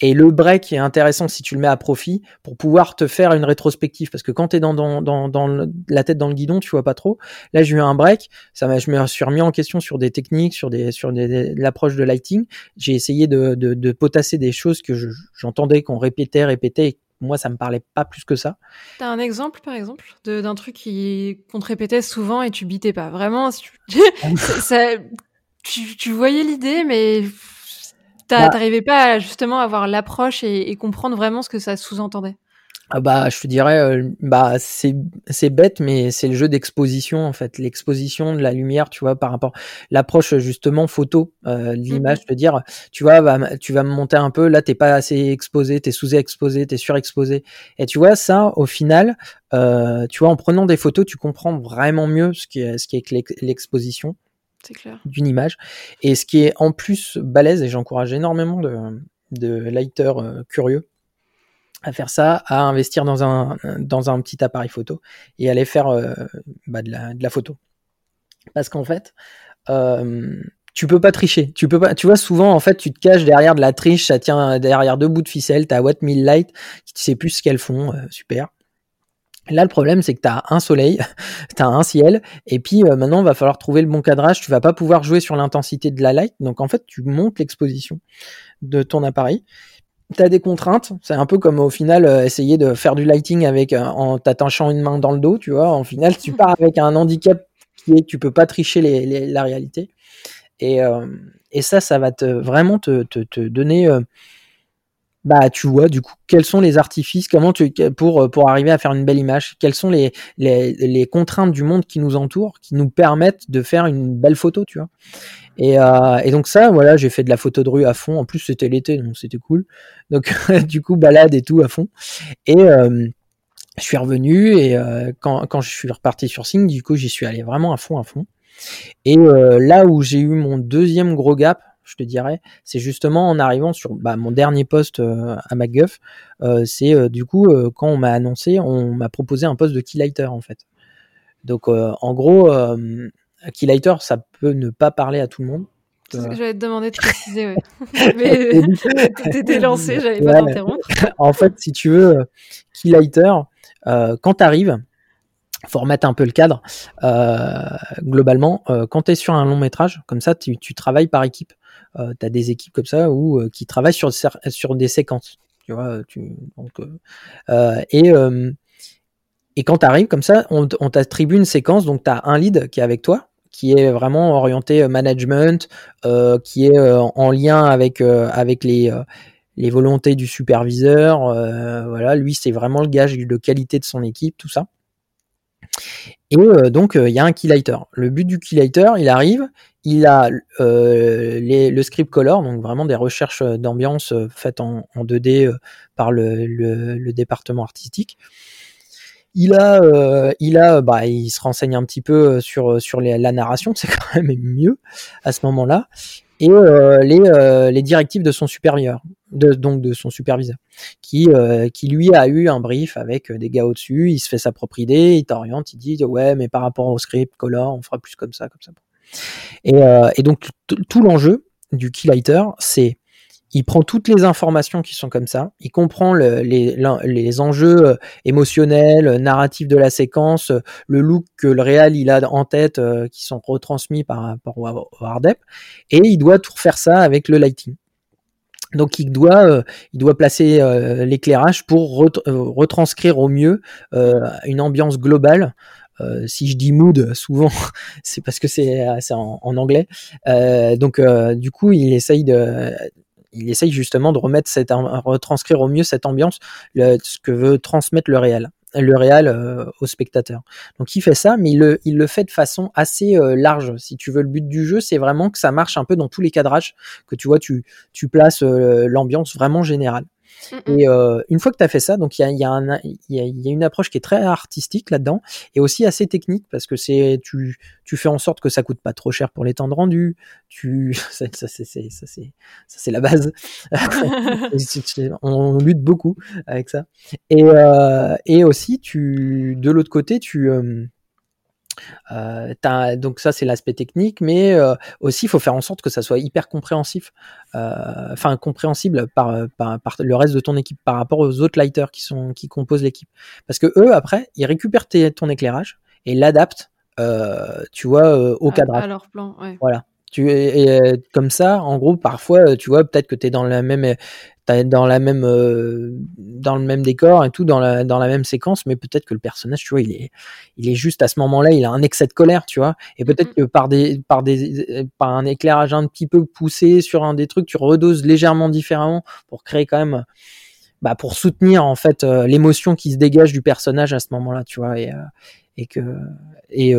et le break est intéressant si tu le mets à profit pour pouvoir te faire une rétrospective. Parce que quand tu es dans, dans, dans, dans, la tête dans le guidon, tu vois pas trop. Là, j'ai eu un break. Ça je me suis remis en question sur des techniques, sur, des, sur des, l'approche de lighting. J'ai essayé de, de, de, potasser des choses que j'entendais qu'on répétait, répétait. Moi, ça me parlait pas plus que ça. T'as un exemple, par exemple, d'un truc qui qu'on te répétait souvent et tu bitais pas. Vraiment, <laughs> ça, tu, tu voyais l'idée, mais bah T'arrivais pas à justement avoir l'approche et, comprendre vraiment ce que ça sous-entendait? ah bah, je te dirais, euh, bah c'est c'est bête, mais c'est le jeu d'exposition en fait, l'exposition de la lumière, tu vois, par rapport l'approche justement photo euh, de l'image, mmh dire, tu vois, bah, tu vas me monter un peu, là t'es pas assez exposé, t'es sous-exposé, t'es surexposé, et tu vois ça, au final, euh, tu vois, en prenant des photos, tu comprends vraiment mieux ce qui est ce qui est l'exposition d'une image, et ce qui est en plus balèze, et j'encourage énormément de de lighters euh, curieux à faire ça, à investir dans un, petit appareil photo et aller faire euh, bah, de, la, photo. Parce qu'en fait, euh, tu peux pas tricher. Tu peux pas. Tu vois, souvent, en fait, tu te caches derrière de la triche, ça tient derrière deux bouts de ficelle, t'as What Mill Light, tu sais plus ce qu'elles font, euh, super. Là, le problème, c'est que tu as un soleil, <laughs> tu as un ciel, et puis euh, maintenant, il va falloir trouver le bon cadrage. Tu vas pas pouvoir jouer sur l'intensité de la light. Donc, en fait, tu montes l'exposition de ton appareil t'as des contraintes. C'est un peu comme au final euh, essayer de faire du lighting avec euh, en t'attachant une main dans le dos, tu vois. En final, tu pars avec un handicap qui est tu peux pas tricher la réalité. Et, ça, ça va te vraiment te donner bah tu vois du coup quels sont les artifices comment tu pour pour arriver à faire une belle image? Quelles sont les, les, les contraintes du monde qui nous entoure qui nous permettent de faire une belle photo tu vois? Et, euh, et donc ça voilà j'ai fait de la photo de rue à fond. En plus c'était l'été donc c'était cool. Donc <laughs> du coup balade et tout à fond. Et euh, je suis revenu et euh, quand, quand je suis reparti sur Sing du coup j'y suis allé vraiment à fond à fond. Et euh, là où j'ai eu mon deuxième gros gap je te dirais, c'est justement en arrivant sur bah, mon dernier poste euh, à MacGuff, euh, c'est euh, du coup quand on m'a annoncé, on m'a proposé un poste de keylighter en fait. Donc en gros, keylighter, ça peut ne pas parler à tout le monde. C'est ce que j'allais te demander de préciser, ouais. <laughs> <laughs> Mais <laughs> t'étais lancé, j'allais pas t'interrompre. en fait, si tu veux, keylighter, quand t'arrives, remettre un peu le cadre. globalement, quand tu es sur un long métrage, comme ça, tu, tu travailles par équipe. Euh, tu as des équipes comme ça où, euh, qui travaillent sur, des séquences. Donc, euh, et, quand tu arrives comme ça, on, t'attribue une séquence, donc tu as un lead qui est avec toi, qui est vraiment orienté management, qui est en lien avec, avec les, les volontés du superviseur. voilà, lui, c'est vraiment le gage de qualité de son équipe, tout ça. Et donc, il y a un keylighter. Le but du keylighter, il arrive, il a euh, le script color, donc vraiment des recherches euh, d'ambiance euh, faites en, 2D par le, département artistique. Il a, il a, bah, il se renseigne un petit peu sur sur la narration, <laughs> c'est quand même mieux à ce moment-là, et les, les directives de son supérieur, de, donc de son superviseur, qui qui lui a eu un brief avec des gars au-dessus, il se fait sa propre idée, il t'oriente, il dit ouais mais par rapport au script color, on fera plus comme ça, comme ça. Et, euh, et donc tout l'enjeu du keylighter, c'est il prend toutes les informations qui sont comme ça, il comprend le, les, enjeux euh, émotionnels, narratifs de la séquence, le look que le réal il a en tête, euh, qui sont retransmis par au hardep, et il doit tout refaire ça avec le lighting. Donc il doit, euh, il doit placer l'éclairage pour retranscrire au mieux une ambiance globale euh, si je dis mood, souvent, <laughs> c'est parce que c'est en, en, anglais. Euh, donc, euh, du coup, il essaye de, il essaye justement de remettre cette, retranscrire au mieux cette ambiance, ce que veut transmettre le réel le réel au spectateur. Donc il fait ça, mais il le, fait de façon assez large. Si tu veux, le but du jeu, c'est vraiment que ça marche un peu dans tous les cadrages, que tu vois, tu, tu places l'ambiance vraiment générale. Et euh, une fois que tu as fait ça, donc il y a, y, a un, y, a, y a, une approche qui est très artistique là-dedans et aussi assez technique parce que c'est tu, tu fais en sorte que ça coûte pas trop cher pour les temps de rendu. Tu <laughs> ça, ça c'est ça c'est ça c'est la base. <laughs> on lutte beaucoup avec ça. Et euh, et aussi tu de l'autre côté tu euh, euh, donc ça c'est l'aspect technique, mais euh, aussi il faut faire en sorte que ça soit hyper compréhensif, euh, enfin compréhensible par, par, par, le reste de ton équipe par rapport aux autres lighters qui sont qui composent l'équipe, parce que eux après ils récupèrent ton éclairage et l'adaptent, tu vois, au cadrage. À leur plan, ouais. Voilà. Tu es comme ça, en gros, parfois, tu vois, peut-être que tu es dans la même, dans la même, euh, dans le même décor et tout, dans la, dans la même séquence, mais peut-être que le personnage, tu vois, il est, il est juste à ce moment-là, il a un excès de colère, tu vois, et peut-être que par des, par des, par un éclairage un petit peu poussé sur un des trucs, tu redoses légèrement différemment pour créer quand même bah, pour soutenir en fait l'émotion qui se dégage du personnage à ce moment-là, tu vois, et, et que et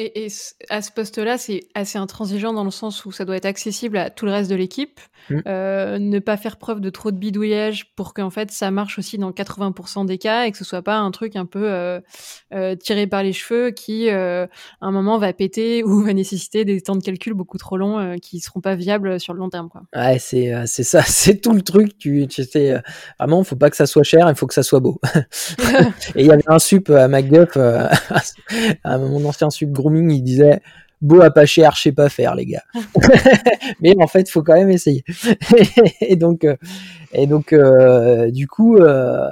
et, à ce poste-là, c'est assez intransigeant dans le sens où ça doit être accessible à tout le reste de l'équipe. Mm. Euh, ne pas faire preuve de trop de bidouillage pour qu'en fait ça marche aussi dans 80% des cas et que ce soit pas un truc un peu euh, euh, tiré par les cheveux qui, à un moment, va péter <laughs> ou va nécessiter des temps de calcul beaucoup trop longs qui seront pas viables sur le long terme. Quoi. Ouais, c'est c'est ça, <laughs> c'est tout le truc. Tu, tu sais, vraiment, faut pas que ça soit cher, il faut que ça soit beau. <laughs> et il y avait un sup à MacGuff, à mon ancien sup il disait beau à pas cher, je sais pas faire, les gars. <laughs> <laughs> mais en fait, faut quand même essayer. <laughs> et donc, euh, et donc, euh, du coup, euh,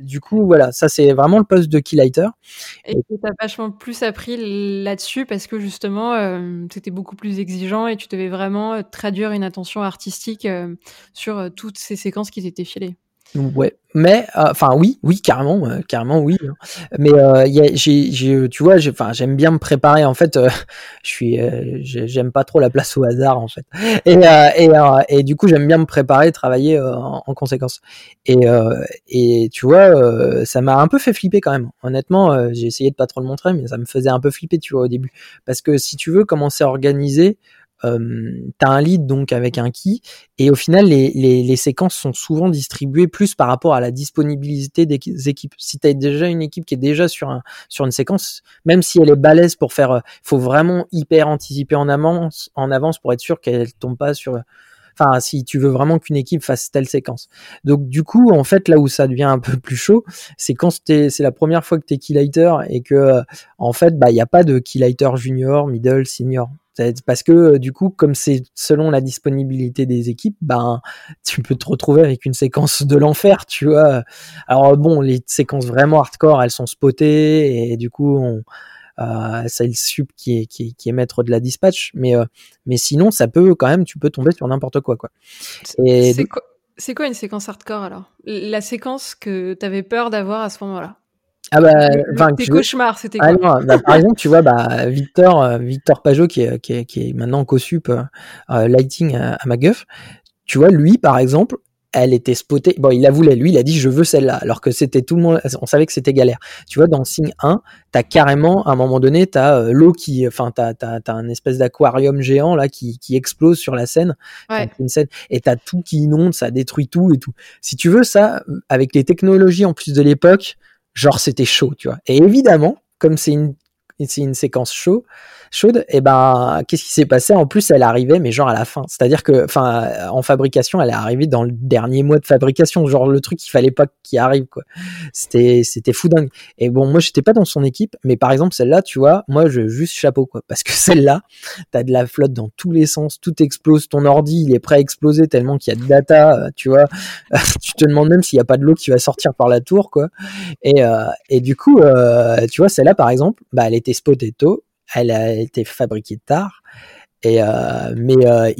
du coup, voilà, ça c'est vraiment le poste de keylighter. Et tu as vachement plus appris là-dessus parce que justement, c'était beaucoup plus exigeant et tu devais vraiment traduire une attention artistique sur toutes ces séquences qui t'étaient filées. Ouais, mais euh, enfin oui, oui carrément, euh, carrément oui. Hein. Mais euh, tu vois, j'aime bien me préparer. En fait, <laughs> je suis, j'aime pas trop la place au hasard en fait. Et du coup j'aime bien me préparer, travailler en, en, conséquence. Et et tu vois, ça m'a un peu fait flipper quand même. Honnêtement, j'ai essayé de pas trop le montrer, mais ça me faisait un peu flipper, tu vois, au début, parce que si tu veux commencer à organiser euh, un lead donc avec un key et au final les, les, séquences sont souvent distribuées plus par rapport à la disponibilité des équipes. Si t'as déjà une équipe qui est déjà sur un sur une séquence, même si elle est balèze pour faire, faut vraiment hyper anticiper en avance en avance pour être sûr qu'elle tombe pas sur enfin si tu veux vraiment qu'une équipe fasse telle séquence. Donc du coup, en fait, là où ça devient un peu plus chaud, c'est quand c'est la première fois que tu es keylighter et que en fait, bah il y a pas de keylighter junior, middle, senior. Parce que euh, du coup, comme c'est selon la disponibilité des équipes, ben tu peux te retrouver avec une séquence de l'enfer, tu vois. Alors bon, les séquences vraiment hardcore, elles sont spotées et du coup, on, euh, c'est le sup qui est, qui, qui est maître de la dispatch, mais euh, mais sinon, ça peut quand même, tu peux tomber sur n'importe quoi, quoi. C'est quoi, quoi une séquence hardcore alors? La séquence que tu avais peur d'avoir à ce moment-là? Ah bah, enfin, cauchemar, c'était ah quoi bah, Par exemple, tu vois, bah, Victor, euh, Victor Pajot, qui est, qui est, qui est maintenant co-sup euh, euh, lighting à, à MacGuff, tu vois, lui, par exemple, elle était spotée. Bon, il la voulait, lui, il a dit je veux celle-là, alors que c'était tout le monde, on savait que c'était galère. Tu vois, dans Signe 1, t'as carrément, à un moment donné, t'as euh, l'eau qui, enfin, t'as, t'as, t'as un espèce d'aquarium géant, là, qui, qui explose sur la scène. Ouais. Une scène, et t'as tout qui inonde, ça détruit tout et tout. Si tu veux, ça, avec les technologies en plus de l'époque, genre c'était chaud, tu vois. Et évidemment, comme c'est une, une séquence chaud, chaude, et eh ben qu'est-ce qui s'est passé? En plus, elle arrivait, mais genre à la fin. C'est-à-dire que, enfin, en fabrication, elle est arrivée dans le dernier mois de fabrication, genre le truc qu'il fallait pas qu'il arrive, quoi. C'était, c'était fou dingue. Et bon, moi, j'étais pas dans son équipe, mais par exemple celle-là, tu vois, moi, je juste chapeau, quoi, parce que <laughs> celle-là, t'as de la flotte dans tous les sens, tout explose, ton ordi, il est prêt à exploser tellement qu'il y a de data, euh, tu vois. <laughs> tu te demandes même s'il y a pas de l'eau qui va sortir par la tour, quoi. Et, euh, et du coup, euh, tu vois, celle-là, par exemple, bah, elle était spotée tôt elle a été fabriquée tard. Et euh, mais euh,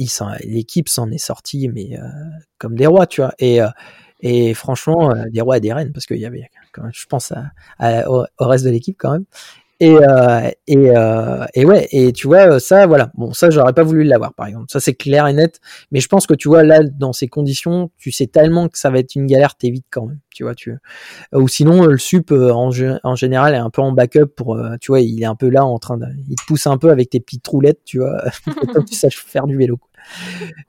l'équipe s'en est sortie, mais euh, comme des rois, tu vois. Et franchement, des rois et des reines, parce qu'il y avait, je pense au, reste de l'équipe quand même. Et, euh, et, euh, et ouais, et tu vois, ça, voilà. Bon, ça, j'aurais pas voulu l'avoir, par exemple. Ça, c'est clair et net. Mais je pense que tu vois, là, dans ces conditions, tu sais tellement que ça va être une galère, t'évites quand même. Tu vois, tu. Ou sinon, le sup, euh, en, en général, est un peu en backup pour, euh, tu vois, il est un peu là en train de. Il te pousse un peu avec tes petites roulettes, tu vois, <laughs> pour tu saches faire du vélo.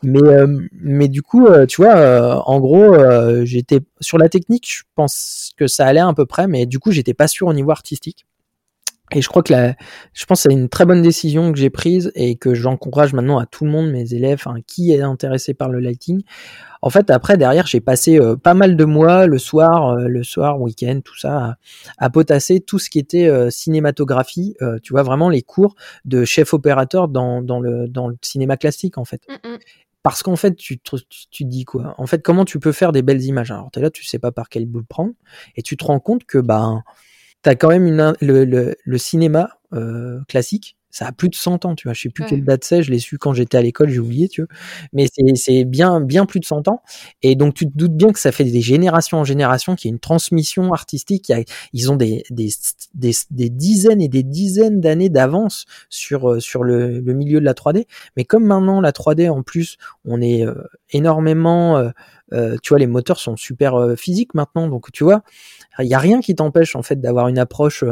Mais, euh, mais du coup, tu vois, en gros, j'étais sur la technique, je pense que ça allait à peu près, mais du coup, j'étais pas sûr au niveau artistique. Et je crois que la, je pense que c'est une très bonne décision que j'ai prise et que j'encourage maintenant à tout le monde, mes élèves, hein, qui est intéressé par le lighting. En fait, après, derrière, j'ai passé euh, pas mal de mois, le soir, euh, le soir, week-end, tout ça, à, potasser tout ce qui était euh, cinématographie. tu vois, vraiment les cours de chef opérateur dans, dans, le, dans le cinéma classique, en fait. Mm, mm. Parce qu'en fait, tu te, tu, dis quoi? En fait, comment tu peux faire des belles images? Alors, t'es là, tu sais pas par quel bout prendre, et tu te rends compte que, bah, t'as quand même une, le, le, le cinéma euh, classique. Ça a plus de 100 ans, tu vois. Je sais plus quelle date c'est, je l'ai su quand j'étais à l'école, j'ai oublié, tu vois. Mais c'est bien, bien plus de 100 ans. Et donc, tu te doutes bien que ça fait des générations en génération, qu'il y a une transmission artistique. ils ont des, des, des, des, dizaines et des dizaines d'années d'avance sur, euh, sur le, le, milieu de la 3D. Mais comme maintenant, la 3D, en plus, on est euh, énormément tu vois, les moteurs sont super physiques maintenant, donc tu vois, il y a rien qui t'empêche en fait d'avoir une approche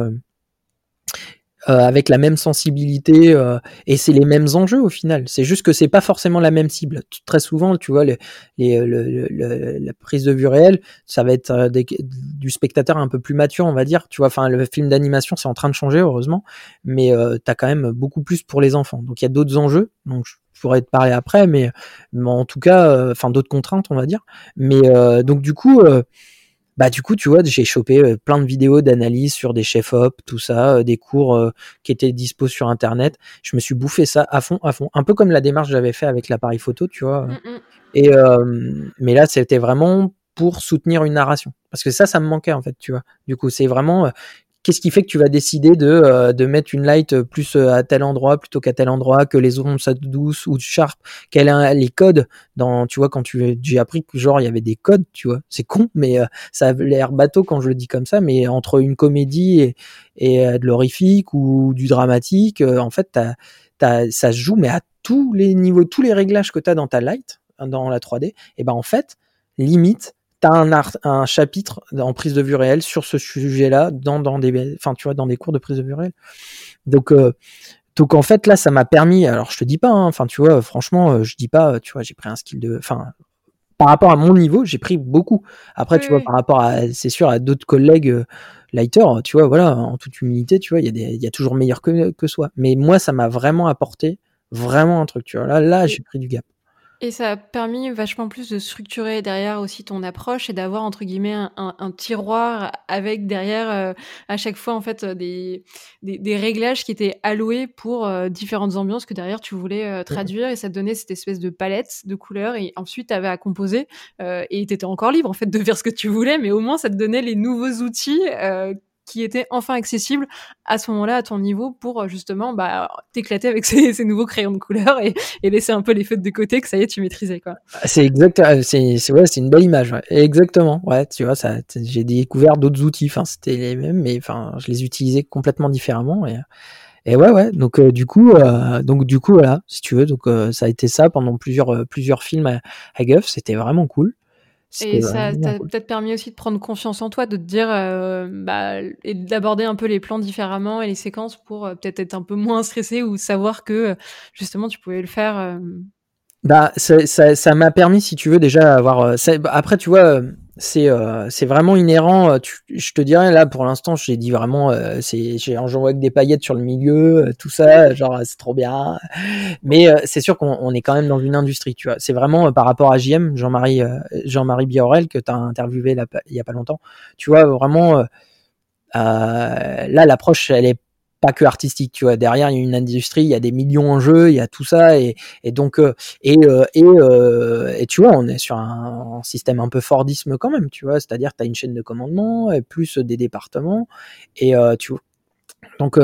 euh, avec la même sensibilité euh, et c'est les mêmes enjeux au final. C'est juste que c'est pas forcément la même cible. Très souvent, tu vois, la prise de vue réelle, ça va être euh, du spectateur un peu plus mature, on va dire. Tu vois, enfin, le film d'animation, c'est en train de changer heureusement, mais euh, tu as quand même beaucoup plus pour les enfants. Donc il y a d'autres enjeux. Donc je pourrais te parler après, mais, mais en tout cas, enfin d'autres contraintes, on va dire. Mais donc du coup bah du coup tu vois j'ai chopé euh, plein de vidéos d'analyse sur des chefs op tout ça euh, des cours euh, qui étaient dispo sur internet. Je me suis bouffé ça à fond à fond. Un peu comme la démarche que j'avais fait avec l'appareil photo tu vois. Mm, mm. et mais là c'était vraiment pour soutenir une narration. Parce que ça ça me manquait en fait tu vois. Du coup c'est vraiment qu'est-ce qui fait que tu vas décider de, euh, mettre une light plus euh, à tel endroit plutôt qu'à tel endroit, que les ondes soient douces ou sharp, quels sont les codes dans, tu vois, quand tu, j'ai appris que genre il y avait des codes, tu vois, c'est con, mais euh, ça a l'air bateau quand je le dis comme ça, mais entre une comédie et, de l'horrifique ou du dramatique, en fait, ça se joue, mais à tous les niveaux, tous les réglages que tu as dans ta light, dans la 3D, et ben en fait, limite, t'as un, un chapitre en prise de vue réelle sur ce sujet-là dans, dans des, enfin, tu vois, dans des cours de prise de vue réelle. Donc, euh, donc en fait là, ça m'a permis. Alors je te dis pas, hein, enfin tu vois, franchement, euh, je dis pas, tu vois, j'ai pris un skill de, enfin par rapport à mon niveau, j'ai pris beaucoup. Après, tu vois, par rapport à, c'est sûr, à d'autres collègues euh, lighter, tu vois, voilà, en toute humilité, tu vois, il y, a y a toujours meilleur que, que soi. Mais moi, ça m'a vraiment apporté vraiment un truc, tu vois. Là, là, j'ai pris du gap. Et ça a permis vachement plus de structurer derrière aussi ton approche et d'avoir entre guillemets un, un, tiroir avec derrière euh, à chaque fois en fait euh, des, des, des, réglages qui étaient alloués pour euh, différentes ambiances que derrière tu voulais traduire. Et ça te donnait cette espèce de palette de couleurs et ensuite tu avais à composer et tu étais encore libre en fait de faire ce que tu voulais. Mais au moins ça te donnait les nouveaux outils qui était enfin accessible à ce moment-là à ton niveau pour euh, justement bah, t'éclater avec <laughs> ces, nouveaux crayons de couleur et, laisser un peu les feux de côté que ça y est tu maîtrisais quoi. Ah, c'est exact, euh, c'est une belle image, exactement. Ouais, tu vois j'ai découvert d'autres outils, c'était les mêmes, mais enfin je les utilisais complètement différemment et. Ouais, ouais. Donc euh, du coup, donc du coup, voilà, si tu veux, donc ça a été ça pendant plusieurs plusieurs films à, à Guff. C'était vraiment cool. Et ça t'a peut-être permis aussi de prendre confiance en toi, de te dire, euh, bah, et d'aborder un peu les plans différemment et les séquences pour euh, peut-être être un peu moins stressé ou savoir que justement tu pouvais le faire. Euh. Bah, ça m'a permis, si tu veux, déjà avoir. après, tu vois c'est euh, c'est vraiment inhérent. Euh, je te dirais là pour l'instant, j'ai dit vraiment, euh, c'est j'ai j'en vois avec des paillettes sur le milieu, tout ça, genre c'est trop bien. Mais c'est sûr qu'on est quand même dans une industrie, tu vois. C'est vraiment par rapport à JM, Jean-Marie Jean-Marie Biorel que tu as interviewé là, il y a pas longtemps. Tu vois vraiment là l'approche elle est pas que artistique, tu vois. Derrière, il y a une industrie, il y a des millions en jeu, il y a tout ça, et, donc euh, et euh, et, euh, et tu vois, on est sur un, système un peu Fordisme quand même, tu vois. C'est-à-dire, tu as une chaîne de commandement, plus des départements, et tu vois. Donc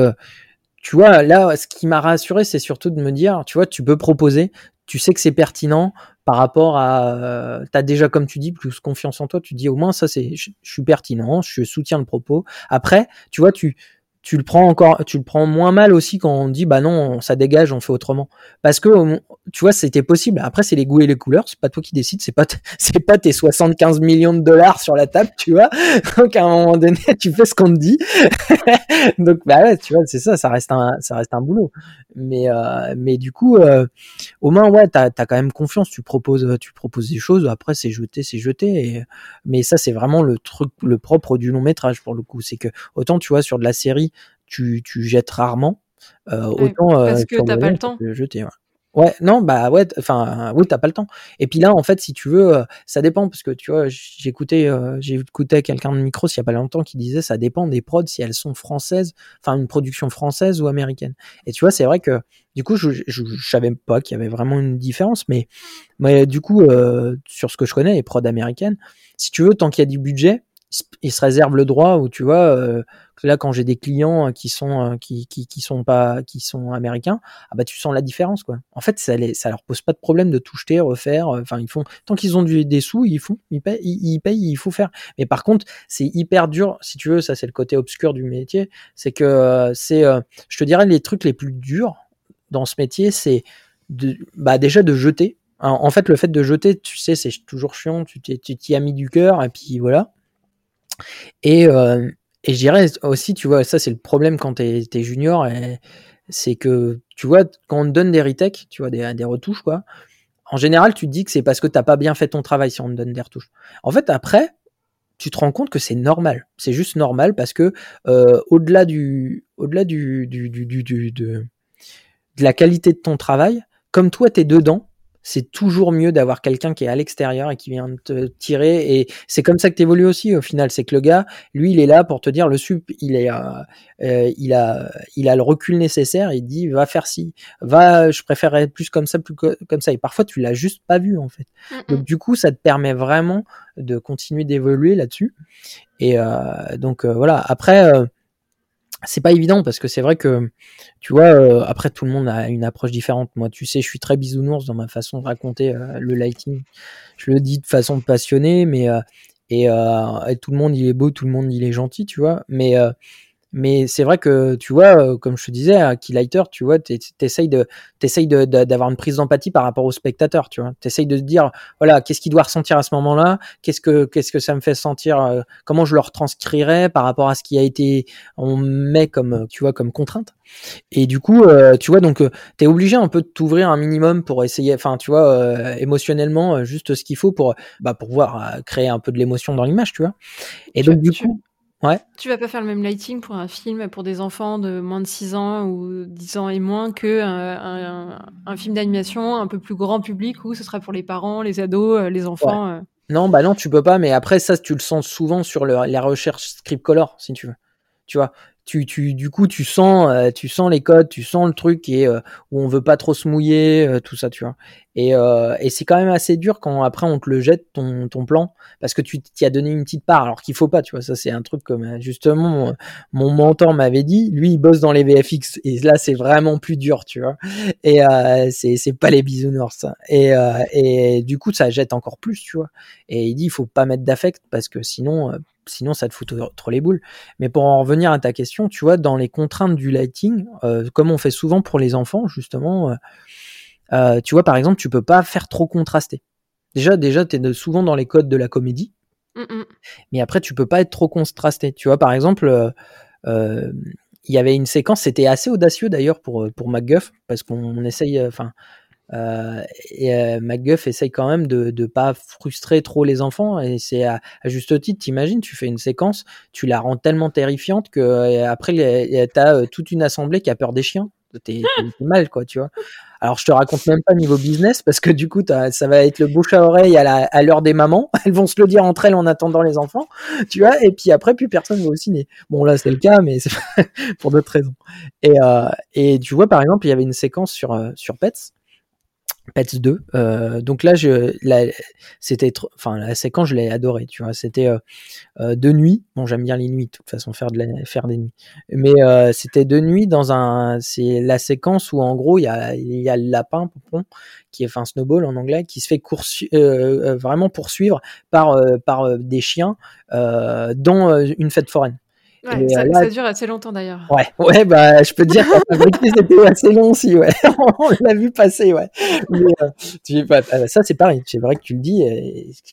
tu vois, là, ce qui m'a rassuré, c'est surtout de me dire, tu vois, tu peux proposer, tu sais que c'est pertinent par rapport à, tu as déjà, comme tu dis, plus confiance en toi, tu dis au moins ça, c'est, je suis pertinent, je soutiens le propos. Après, tu vois, tu, tu le prends encore, tu le prends moins mal aussi quand on dit bah non, ça dégage, on fait autrement. Parce que tu vois, c'était possible. Après, c'est les goûts et les couleurs, c'est pas toi qui décides, c'est pas <laughs> c'est pas tes 75 millions de dollars sur la table, tu vois. <laughs> Donc à un moment donné, tu fais ce qu'on te dit. <laughs> Donc bah ouais, tu vois, c'est ça, ça reste un ça reste un boulot. Mais euh, mais du coup, euh, au moins ouais, t'as as quand même confiance. Tu proposes tu proposes des choses. Après, c'est jeté, c'est jeté. Et, mais ça, c'est vraiment le truc, le propre du long métrage pour le coup, c'est que autant tu vois sur de la série tu, tu jettes rarement. Euh, autant euh, parce que t'as pas le temps. Jeter, ouais. Ouais, non, bah ouais, enfin, oui, t'as pas le temps. Et puis là, en fait, si tu veux, euh, ça dépend parce que tu vois, j'écoutais, euh, j'ai écouté quelqu'un de micro il y a pas longtemps qui disait ça dépend des prods si elles sont françaises, enfin une production française ou américaine. Et tu vois, c'est vrai que du coup, je, je, savais pas qu'il y avait vraiment une différence, mais, mais du coup, euh, sur ce que je connais, les prods américaines, si tu veux, tant qu'il y a du budget, ils se réservent le droit où tu vois euh, là quand j'ai des clients qui sont euh, qui, qui, qui sont pas qui sont américains ah bah tu sens la différence quoi en fait ça les, ça leur pose pas de problème de tout jeter refaire euh, enfin ils font tant qu'ils ont du, des sous ils font ils payent ils, payent il faut faire mais par contre c'est hyper dur si tu veux ça c'est le côté obscur du métier c'est que c'est je te dirais les trucs les plus durs dans ce métier c'est de bah déjà de jeter en fait, le fait de jeter, tu sais, c'est toujours chiant. Tu t'y as mis du cœur et puis voilà. Et, euh, et je dirais aussi, tu vois, ça c'est le problème quand t'es es junior, c'est que tu vois, quand on te donne des retakes, tu vois, des, retouches, quoi, en général, tu te dis que c'est parce que t'as pas bien fait ton travail si on te donne des retouches. En fait, après, tu te rends compte que c'est normal. C'est juste normal parce que euh, au-delà du, au-delà du, du, du, du, de, de la qualité de ton travail, comme toi, tu es dedans, c'est toujours mieux d'avoir quelqu'un qui est à l'extérieur et qui vient te tirer. Et c'est comme ça que tu évolues aussi au final. C'est que le gars, lui, il est là pour te dire le sup, il est, euh, euh, il a, il a le recul nécessaire. Il dit va faire ci, va, je préférerais plus comme ça, plus comme ça. Et parfois tu l'as juste pas vu en fait. Donc du coup, ça te permet vraiment de continuer d'évoluer là-dessus. Et euh, donc voilà. Après c'est pas évident parce que c'est vrai que tu vois euh, après tout le monde a une approche différente. Moi tu sais je suis très bisounours dans ma façon de raconter euh, le lighting. Je le dis de façon passionnée mais euh, et, et, tout le monde il est beau tout le monde il est gentil tu vois. Mais mais c'est vrai que, tu vois, euh, comme je te disais, à Keylighter, tu vois, t'essayes de, t'essayes de, d'avoir une prise d'empathie par rapport au spectateur, tu vois. T'essayes de te dire, voilà, qu'est-ce qu'il doit ressentir à ce moment-là? Qu'est-ce que, qu'est-ce que ça me fait sentir? Euh, comment je le retranscrirais par rapport à ce qui a été, on met comme, tu vois, comme contrainte? Et du coup, euh, tu vois, donc, t'es obligé un peu de t'ouvrir un minimum pour essayer, enfin, tu vois, émotionnellement, juste ce qu'il faut pour, bah, pour pouvoir créer un peu de l'émotion dans l'image, tu vois. Et donc, du coup, Ouais. Tu vas pas faire le même lighting pour un film pour des enfants de moins de 6 ans ou 10 ans et moins que un, un, film d'animation un peu plus grand public où ce sera pour les parents, les ados, euh, les enfants. Euh. Non, bah non, tu peux pas. Mais après, ça, tu le sens souvent sur le, la recherche script color, si tu veux. Tu vois, tu, tu, du coup, tu sens, euh, tu sens les codes, tu sens le truc et euh, où on veut pas trop se mouiller, euh, tout ça, tu vois. Et, et c'est quand même assez dur quand après on te le jette ton, ton plan parce que tu t'y as donné une petite part alors qu'il faut pas, tu vois. Ça c'est un truc comme justement mon, mentor m'avait dit. Lui il bosse dans les VFX et là c'est vraiment plus dur, tu vois. Et c'est c'est pas les bisounours. Ça. Et et du coup ça jette encore plus, tu vois. Et il dit il faut pas mettre d'affect parce que sinon sinon ça te fout trop les boules. Mais pour en revenir à ta question, tu vois, dans les contraintes du lighting, euh, comme on fait souvent pour les enfants, justement, euh, euh, tu vois, par exemple, tu peux pas faire trop contrasté. Déjà, déjà, tu es souvent dans les codes de la comédie, mais après, tu peux pas être trop contrasté. Tu vois, par exemple, il y avait une séquence, c'était assez audacieux d'ailleurs pour pour MacGuff, parce qu'on essaye, enfin, euh, et euh, McGuff essaye quand même de ne pas frustrer trop les enfants et c'est à, juste titre, t'imagines, tu fais une séquence, tu la rends tellement terrifiante que euh, après t'as euh, toute une assemblée qui a peur des chiens. T'es mal quoi, tu vois. Alors je te raconte même pas niveau business parce que du coup ça va être le bouche à oreille à l'heure des mamans. <laughs> Elles vont se le dire entre elles en attendant les enfants, tu vois. Et puis après plus personne va au ciné. Bon là c'est le cas, mais c'est <laughs> pour d'autres raisons. Et, et tu vois par exemple il y avait une séquence sur sur Pets Pets 2. Euh, donc là, je, c'était, enfin la séquence, je l'ai adoré. Tu vois, c'était euh, euh, de nuit. Bon, j'aime bien les nuits, de toute façon, faire faire des nuits. Mais c'était de nuit dans un, c'est la séquence où en gros il y a, le lapin qui est enfin snowball en anglais, qui se fait euh, vraiment poursuivre par des chiens dans une fête foraine. Ouais, ça, euh, ça, dure assez longtemps d'ailleurs. Ouais, ouais, bah je peux te dire que c'était <laughs> assez long aussi, ouais. <laughs> On l'a vu passer, ouais. Mais, euh, tu, bah, ça c'est pareil, c'est vrai que tu le dis.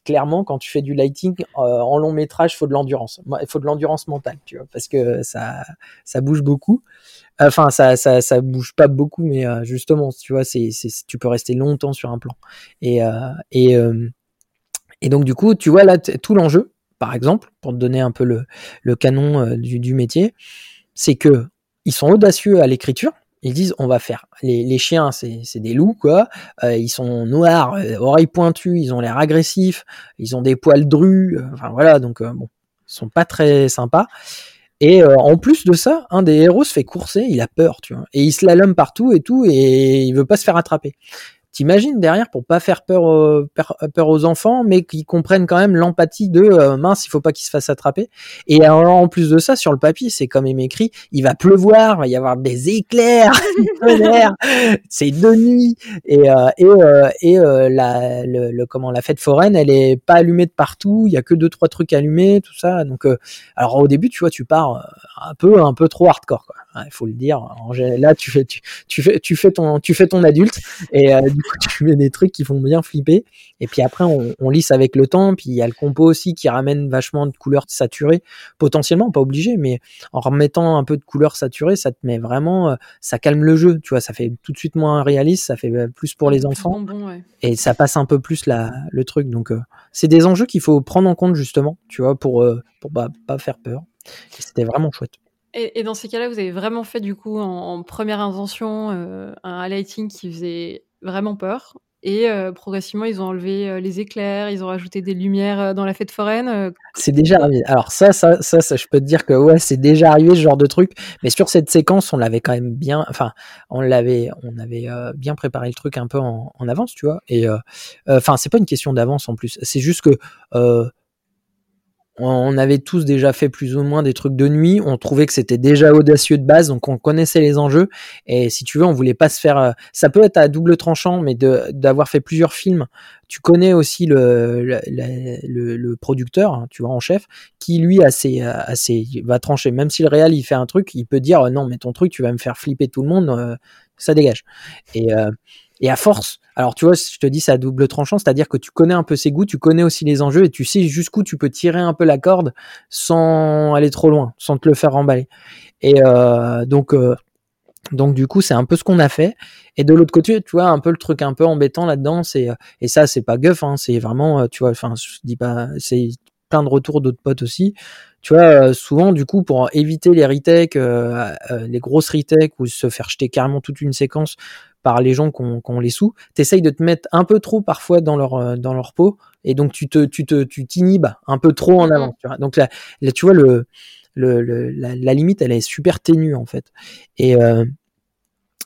clairement, quand tu fais du lighting euh, en long métrage, il faut de l'endurance. Il faut de l'endurance mentale, tu vois, parce que ça, ça bouge beaucoup. Enfin, ça, ça, ça bouge pas beaucoup, mais euh, justement, tu vois, c'est, tu peux rester longtemps sur un plan. Et, et, et donc du coup, tu vois là tout l'enjeu par exemple, pour te donner un peu le, canon euh, du, métier, c'est que ils sont audacieux à l'écriture. Ils disent on va faire les, chiens, c'est des loups quoi. Euh, ils sont noirs, euh, oreilles pointues, ils ont l'air agressifs, ils ont des poils drus. enfin voilà, donc bon, ils sont pas très sympas. Et en plus de ça, un des héros se fait courser, il a peur, tu vois, et il slalom partout et tout, et il veut pas se faire attraper. T'imagines derrière pour pas faire peur, euh, peur, aux enfants, mais qui comprennent quand même l'empathie de euh, mince, il faut pas qu'ils se fassent attraper. Et en plus de ça, sur le papier, c'est comme il m'écrit, il va pleuvoir, il va y avoir des éclairs, <laughs> c'est de nuit, et euh, et, et la le, comment la fête foraine, elle est pas allumée de partout, il y a que deux trois trucs allumés, tout ça. Donc alors au début, tu vois, tu pars un peu un peu trop hardcore quoi. Il faut le dire. Là, tu fais, tu, fais, tu fais ton, tu fais ton adulte et euh, du coup, <laughs> tu mets des trucs qui font bien flipper. Et puis après, on, on lisse avec le temps. Puis il y a le compo aussi qui ramène vachement de couleurs saturées, potentiellement, pas obligé, mais en remettant un peu de couleurs saturées, ça te met vraiment, euh, ça calme le jeu. Tu vois, ça fait tout de suite moins réaliste, ça fait plus pour les enfants et ça passe un peu plus la, le truc. Donc, c'est des enjeux qu'il faut prendre en compte justement, tu vois, pour pour bah, pas faire peur. C'était vraiment chouette. Et, dans ces cas-là, vous avez vraiment fait du coup en, première invention euh, un highlighting qui faisait vraiment peur. Et euh, progressivement, ils ont enlevé euh, les éclairs, ils ont rajouté des lumières dans la fête foraine. C'est déjà arrivé. Alors ça, ça, ça, ça, je peux te dire que ouais, c'est déjà arrivé ce genre de truc. Mais sur cette séquence, on l'avait quand même bien, enfin, on l'avait, on avait bien préparé le truc un peu en, en avance, tu vois. Et enfin, c'est pas une question d'avance en plus. C'est juste que on avait tous déjà fait plus ou moins des trucs de nuit, on trouvait que c'était déjà audacieux de base, donc on connaissait les enjeux, et si tu veux, on voulait pas se faire... Euh, ça peut être à double tranchant, mais d'avoir fait plusieurs films, tu connais aussi le, le, producteur, hein, tu vois, en chef, qui lui assez, assez, va trancher, même si le réal il fait un truc, il peut dire non, mais ton truc, tu vas me faire flipper tout le monde, euh, ça dégage. Et, euh, et à force, alors tu vois, je te dis, c'est à double tranchant, c'est-à-dire que tu connais un peu ses goûts, tu connais aussi les enjeux et tu sais jusqu'où tu peux tirer un peu la corde sans aller trop loin, sans te le faire remballer. Et euh, donc, euh, donc du coup, c'est un peu ce qu'on a fait. Et de l'autre côté, tu vois, un peu le truc un peu embêtant là-dedans, c'est et ça, c'est pas guff, hein, c'est vraiment, tu vois, enfin, je dis pas, c'est plein de retours d'autres potes aussi. Tu vois, souvent, du coup, pour éviter les retakes, les grosses retakes ou se faire jeter carrément toute une séquence par les gens qui ont, les sous, t'essayes de te mettre un peu trop parfois dans leur euh, dans leur peau et donc tu te tu te tu t'inhibes un peu trop en mmh avant. Tu vois. Donc là, tu vois le, le, la, limite elle est super ténue en fait et euh,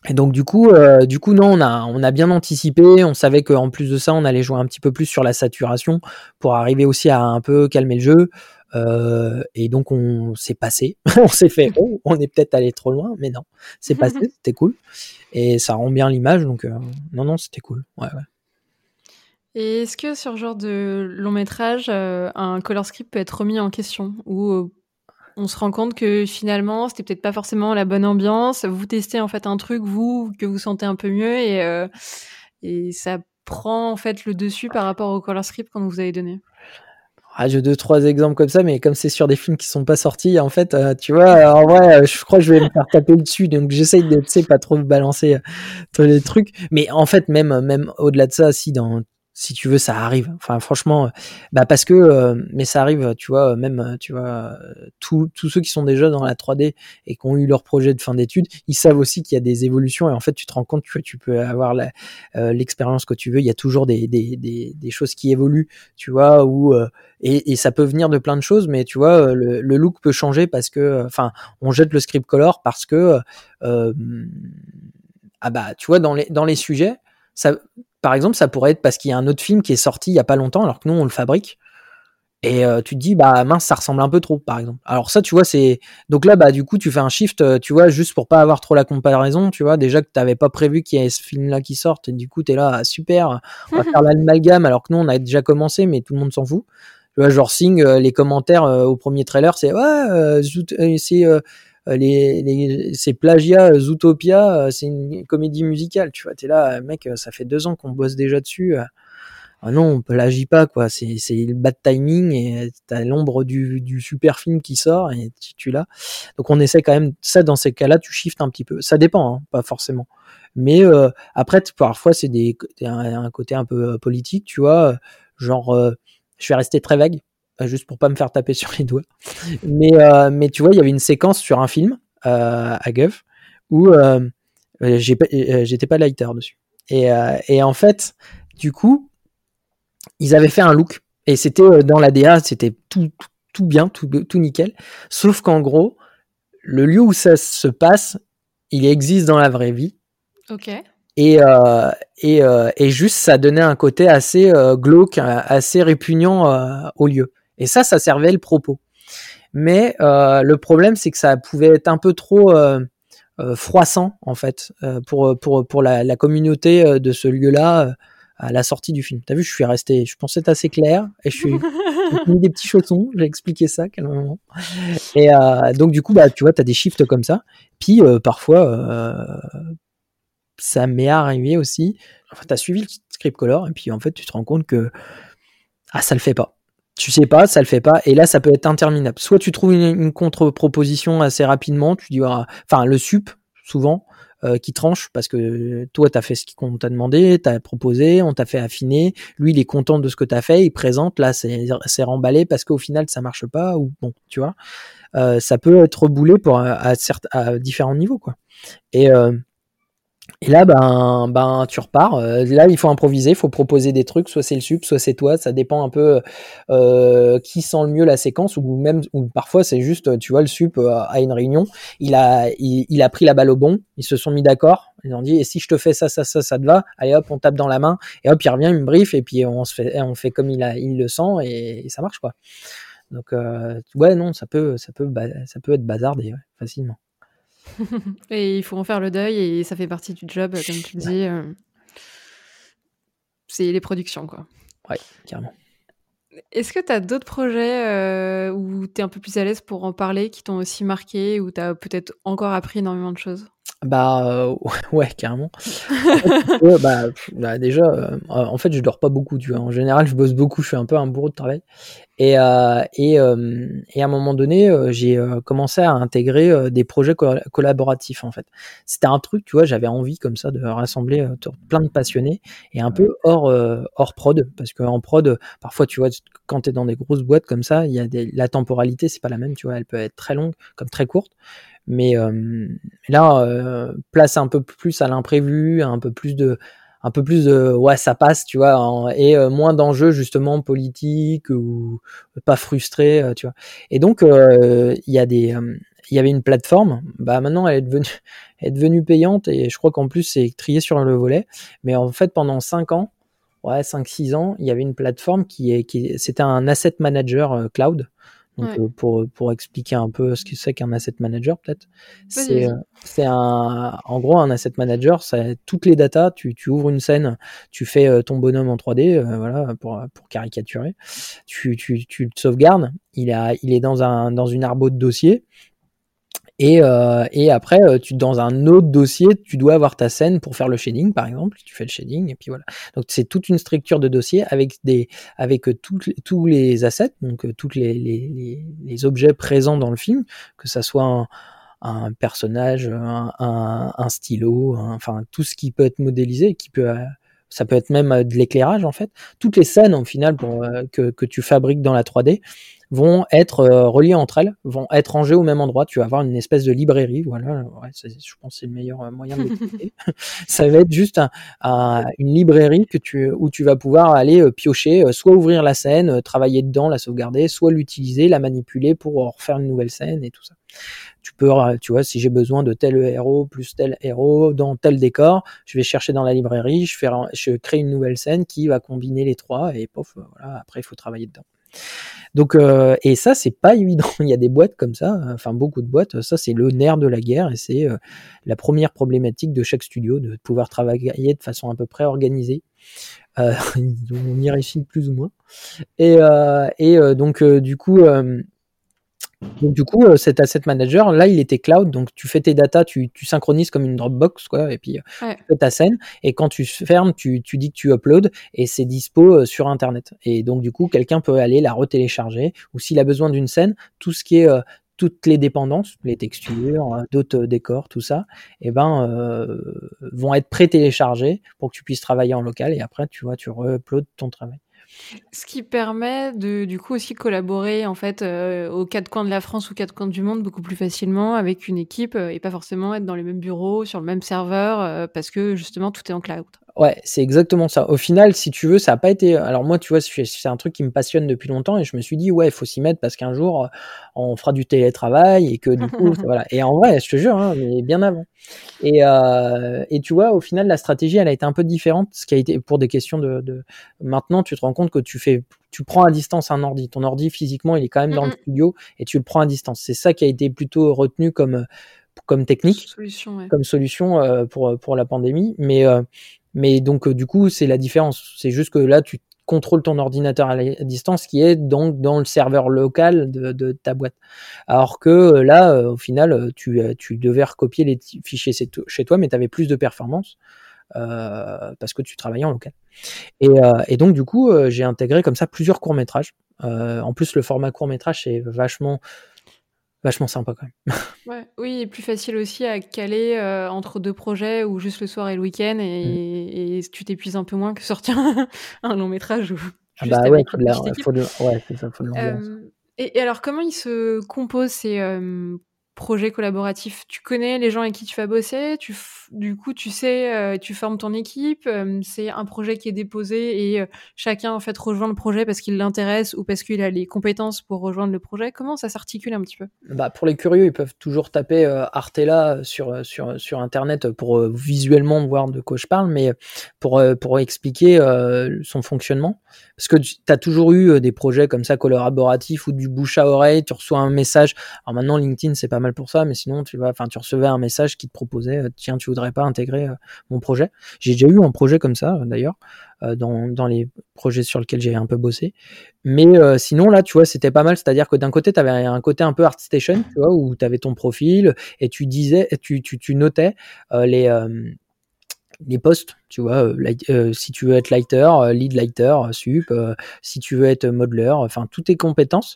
et donc du coup, euh, du coup non, on a on a bien anticipé. On savait qu'en plus de ça, on allait jouer un petit peu plus sur la saturation pour arriver aussi à un peu calmer le jeu. Euh, et donc on s'est passé, <laughs> on s'est fait, oh, on est peut-être allé trop loin, mais non, c'est passé, <laughs> c'était cool, et ça rend bien l'image, donc euh, non non, c'était cool, ouais ouais. Et est-ce que sur ce genre de long métrage, euh, un color script peut être remis en question ou on se rend compte que finalement c'était peut-être pas forcément la bonne ambiance, vous testez en fait un truc vous que vous sentez un peu mieux et et ça prend en fait le dessus par rapport au color script qu'on vous avez donné? Ah, j'ai deux trois exemples comme ça, mais comme c'est sur des films qui sont pas sortis, en fait, euh, tu vois, en vrai, je crois que je vais me faire taper dessus, donc j'essaye de, tu sais, pas trop balancer euh, tous les trucs. Mais en fait, même même au-delà de ça, si dans si tu veux, ça arrive. Enfin, franchement, bah parce que, euh, mais ça arrive, tu vois, même, tu vois, tous ceux qui sont déjà dans la 3D et qui ont eu leur projet de fin d'études, ils savent aussi qu'il y a des évolutions et en fait, tu te rends compte que tu peux avoir euh, l'expérience que tu veux. Il y a toujours des, des, des, des choses qui évoluent, tu vois, ou euh, et, et, ça peut venir de plein de choses, mais tu vois, le, le look peut changer parce que, enfin, on jette le script color parce que, ah bah, tu vois, dans les dans les sujets, ça par exemple, ça pourrait être parce qu'il y a un autre film qui est sorti il y a pas longtemps, alors que nous on le fabrique. Et euh, tu te dis, bah mince, ça ressemble un peu trop, par exemple. Alors ça, tu vois, c'est donc là, bah du coup, tu fais un shift, euh, tu vois, juste pour pas avoir trop la comparaison, tu vois, déjà que t'avais pas prévu qu'il y ait ce film-là qui sorte, et du coup, t'es là, ah, super, on va <laughs> faire l'amalgame, alors que nous, on a déjà commencé, mais tout le monde s'en fout. Tu vois, genre Sing, euh, les commentaires au premier trailer, c'est ouais, c'est les, les, c'est plagiat euh, Zootopia, euh, c'est une comédie musicale, tu vois. T'es là, mec, ça fait deux ans qu'on bosse déjà dessus. Ah non, on plagie pas, quoi. C'est, c'est le bad timing et t'as l'ombre du, du super film qui sort et tu, tu l'as. Donc on essaie quand même, ça dans ces cas-là, tu shifts un petit peu. Ça dépend, hein, pas forcément. Mais euh, après, parfois, c'est des, un, un, côté un peu politique, tu vois. Genre, je vais rester très vague juste pour pas me faire taper <laughs> sur les doigts. Mais, euh, mais tu vois, il y avait une séquence sur un film euh, à Guff où euh, j'étais pas lighter dessus. Et, et, en fait, du coup, ils avaient fait un look et c'était dans la DA, c'était tout, tout, bien, tout, tout nickel. Sauf qu'en gros, le lieu où ça se passe, il existe dans la vraie vie. Ok. Et, euh, et, euh, et, juste, ça donnait un côté assez euh, glauque, assez répugnant au lieu. Et ça, ça servait le propos. Mais euh, le problème, c'est que ça pouvait être un peu trop euh, euh, froissant, en fait, pour, pour, pour la, la communauté de ce lieu-là. à la sortie du film. T'as vu, je suis resté, je pensais être assez clair et je suis <laughs> mis des petits chaussons. J'ai expliqué ça calmement. Et euh, donc du coup, bah tu vois, t'as des shifts comme ça. Puis parfois, ça m'est arrivé aussi. Enfin, t'as suivi le script color et puis en fait, tu te rends compte que ah ça le fait pas tu sais pas, ça le fait pas, et là ça peut être interminable. Soit tu trouves une, contre-proposition assez rapidement, tu dis, enfin le sup souvent euh, qui tranche parce que toi tu as fait ce qu'on t'a demandé, t'as proposé, on t'a fait affiner, lui il est content de ce que t'as fait, il présente, là c'est remballé parce qu'au final ça marche pas ou bon, tu vois, euh, ça peut être boulé pour à, à, à différents niveaux quoi. Et euh, et là, ben, ben, tu repars. Euh, là, il faut improviser, il faut proposer des trucs. Soit c'est le sup, soit c'est toi. Ça dépend un peu euh, qui sent le mieux la séquence, ou même, parfois c'est juste, tu vois, le sup euh, à une réunion, il a, pris la balle au bon. Ils se sont mis d'accord. Ils ont dit, et si je te fais ça, ça, ça, ça te va? Allez, hop, on tape dans la main. Et hop, il revient, il me brief, et puis on fait, comme il a, il le sent, et, ça marche quoi. Donc, ouais, non, ça peut, ça peut, ça peut être bazardé facilement. <laughs> et il faut en faire le deuil et ça fait partie du job, comme tu dis. Euh, c'est les productions, quoi. Ouais, carrément. Est-ce que tu as d'autres projets euh, où tu es un peu plus à l'aise pour en parler, qui t'ont aussi marqué, où tu as peut-être encore appris énormément de choses? Bah euh, <laughs> ouais, carrément. <laughs> bah, bah, déjà, en fait, je dors pas beaucoup, tu vois. En général, je bosse beaucoup, je suis un peu un bourreau de travail. Et, euh, et, euh, et, à un moment donné, euh, j'ai commencé à intégrer des projets collaboratifs en fait. C'était un truc, tu vois, j'avais envie comme ça de rassembler plein de passionnés et un peu hors hors prod, parce qu'en prod, parfois, tu vois, quand tu es dans des grosses boîtes comme ça, il y a des, la temporalité, c'est pas la même, tu vois, elle peut être très longue comme très courte. Mais là, place un peu plus à l'imprévu, un peu plus de un peu plus de ouais ça passe tu vois et euh, moins d'enjeux justement politiques ou pas frustré euh, tu vois. Et donc euh, il y a des il y avait une plateforme. Bah maintenant elle est devenue <laughs> elle est devenue payante et je crois qu'en plus c'est trié sur le volet. Mais en fait pendant 5 ans ouais 5 6 ans il y avait une plateforme qui est qui c'était un asset manager cloud donc, euh, pour, pour expliquer un peu ce que c'est qu'un asset manager, peut-être. C'est, euh, c'est un, en gros, un asset manager, c'est toutes les datas, tu, tu ouvres une scène, tu fais euh, ton bonhomme en 3D, voilà, pour, pour caricaturer. Tu, tu, tu le sauvegardes, il, a, il est dans, un, dans une arbo de dossier, et, euh, et après, euh, tu, dans un autre dossier, tu dois avoir ta scène pour faire le shading, par exemple. Tu fais le shading et puis voilà. Donc c'est toute une structure de dossier avec des, avec euh, tous les assets, donc tous les, les, les, objets présents dans le film, que ça soit un, un personnage, un, un, un stylo, enfin tout ce qui peut être modélisé, qui peut ça peut être même de l'éclairage en fait. Toutes les scènes en final pour, que, que tu fabriques dans la 3D, vont être euh, reliées entre elles, vont être rangées au même endroit. Tu vas avoir une espèce de librairie, voilà. Je pense c'est le meilleur euh, moyen de <laughs> ça va être juste un, une librairie tu, où tu vas pouvoir aller euh, piocher, soit ouvrir la scène, travailler dedans, la sauvegarder, soit l'utiliser, la manipuler pour refaire une nouvelle scène et tout ça. Tu peux, tu vois, si j'ai besoin de tel héros plus tel héros dans tel décor, je vais chercher dans la librairie, je, fais, je crée une nouvelle scène qui va combiner les trois et pof, voilà, après il faut travailler dedans. Donc, euh, et ça, c'est pas évident. <laughs> Il y a des boîtes comme ça, enfin beaucoup de boîtes. Ça, c'est le nerf de la guerre et c'est euh, la première problématique de chaque studio de pouvoir travailler de façon à peu près organisée. Euh, <laughs> on y réussit plus ou moins. Et, et donc, du coup, donc du coup, euh, cet asset manager, là, il était cloud, donc tu fais tes datas, tu, tu synchronises comme une Dropbox, quoi, et puis euh, tu fais ta scène, et quand tu fermes, tu, tu dis que tu uploads, et c'est dispo euh, sur Internet. Et donc du coup, quelqu'un peut aller la retélécharger, ou s'il a besoin d'une scène, tout ce qui est toutes les dépendances, les textures, d'autres décors, tout ça, et eh ben euh, vont être pré-téléchargés pour que tu puisses travailler en local, et après, tu vois, tu re-uploads ton travail. Ce qui permet de, du coup, aussi collaborer, en fait, euh, aux quatre coins de la France ou quatre coins du monde beaucoup plus facilement avec une équipe euh, et pas forcément être dans les mêmes bureaux, sur le même serveur, euh, parce que justement, tout est en cloud. Ouais, c'est exactement ça. Au final, si tu veux, ça n'a pas été. Alors moi, tu vois, c'est un truc qui me passionne depuis longtemps et je me suis dit ouais, il faut s'y mettre parce qu'un jour on fera du télétravail et que du coup, <laughs> voilà. Et en vrai, je te jure, hein, mais bien avant. Et, euh, et tu vois, au final, la stratégie, elle a été un peu différente. Ce qui a été pour des questions de, de... maintenant, tu te rends compte que tu fais, tu prends à distance un ordi. Ton ordi physiquement, il est quand même dans le studio et tu le prends à distance. C'est ça qui a été plutôt retenu comme comme technique, solution, comme solution euh, pour pour la pandémie. Mais euh, Mais donc, du coup, c'est la différence. C'est juste que là, tu contrôles ton ordinateur à, distance qui est donc dans le serveur local de, ta boîte. Alors que là, au final, tu, devais recopier les fichiers chez toi, mais tu avais plus de performance. Euh, parce que tu travaillais en local. Et, euh, donc du coup, euh, j'ai intégré comme ça plusieurs courts métrages. en plus, le format court métrage c'est vachement vachement sympa quand même. <laughs> Ouais, oui, et plus facile aussi à caler entre deux projets ou juste le soir et le week-end et, mm. tu t'épuises un peu moins que sortir <laughs> un long métrage ou ah bah ouais, faut le... ouais, c'est ça, faut le et, et, alors, comment il se compose ces projet collaboratif Tu connais les gens avec qui tu vas bosser tu Du coup, tu sais, euh, tu formes ton équipe. Euh, c'est un projet qui est déposé et euh, chacun en fait rejoint le projet parce qu'il l'intéresse ou parce qu'il a les compétences pour rejoindre le projet. Comment ça s'articule un petit peu? Bah, Pour les curieux, ils peuvent toujours taper Artella sur, sur, sur Internet pour visuellement voir de quoi je parle, mais pour, pour expliquer son fonctionnement. Parce que tu as toujours eu des projets comme ça collaboratifs ou du bouche à oreille, tu reçois un message. Alors maintenant, LinkedIn, c'est pas mal pour ça, mais sinon, tu vas, enfin, tu recevais un message qui te proposait, euh, tiens, tu voudrais pas intégrer euh, mon projet. J'ai déjà eu un projet comme ça, euh, d'ailleurs, dans, dans les projets sur lesquels j'ai un peu bossé. Mais sinon, là, tu vois, c'était pas mal. C'est-à-dire que d'un côté, tu avais un côté un peu ArtStation, tu vois, où tu avais ton profil et tu disais, tu, tu, tu notais les postes, tu vois, si tu veux être lighter, lead lighter, sup, si tu veux être modeler, enfin toutes tes compétences.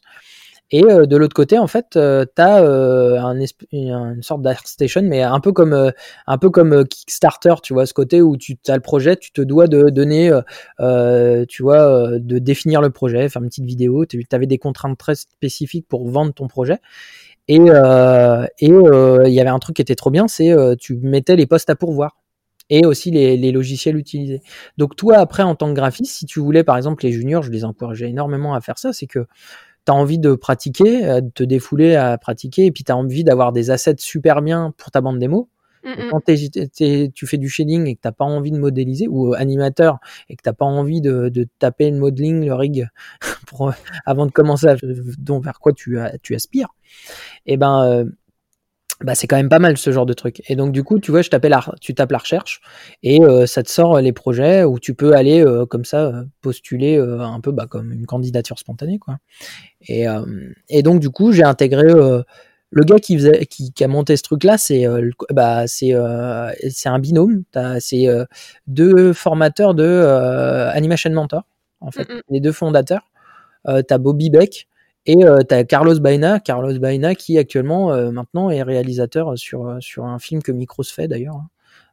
Et euh, de l'autre côté, en fait, euh, tu as euh, un une sorte d'ArtStation, mais un peu comme, un peu comme Kickstarter, tu vois, ce côté où tu as le projet, tu te dois de donner, tu vois, de définir le projet, faire une petite vidéo. Tu avais des contraintes très spécifiques pour vendre ton projet. Et euh, et il y avait un truc qui était trop bien, c'est tu mettais les postes à pourvoir et aussi les, les, logiciels utilisés. Donc toi après en tant que graphiste, si tu voulais par exemple les juniors, je les encourageais énormément à faire ça, c'est que tu as envie de pratiquer, euh, de te défouler à pratiquer, et puis tu as envie d'avoir des assets super bien pour ta bande démo. Quand tu fais du shading et que t'as pas envie de modéliser, ou euh, animateur et que t'as pas envie de, de, taper le modeling, le rig, <laughs> pour, avant de commencer à, donc vers quoi tu, tu aspires, et eh ben euh, bah c'est quand même pas mal ce genre de truc. Et donc du coup, tu vois, je la, tu tapes la recherche et euh, ça te sort les projets où tu peux aller euh, comme ça euh, postuler un peu bah, comme une candidature spontanée quoi. Et, et donc du coup, j'ai intégré le gars qui faisait, qui, qui a monté ce truc là, c'est bah c'est un binôme. C'est deux formateurs de Animation Mentor en fait, les deux fondateurs. T'as Bobby Beck et euh, tu Carlos Baena, Carlos Baena qui actuellement euh, maintenant est réalisateur sur, sur un film que Micros fait d'ailleurs, hein,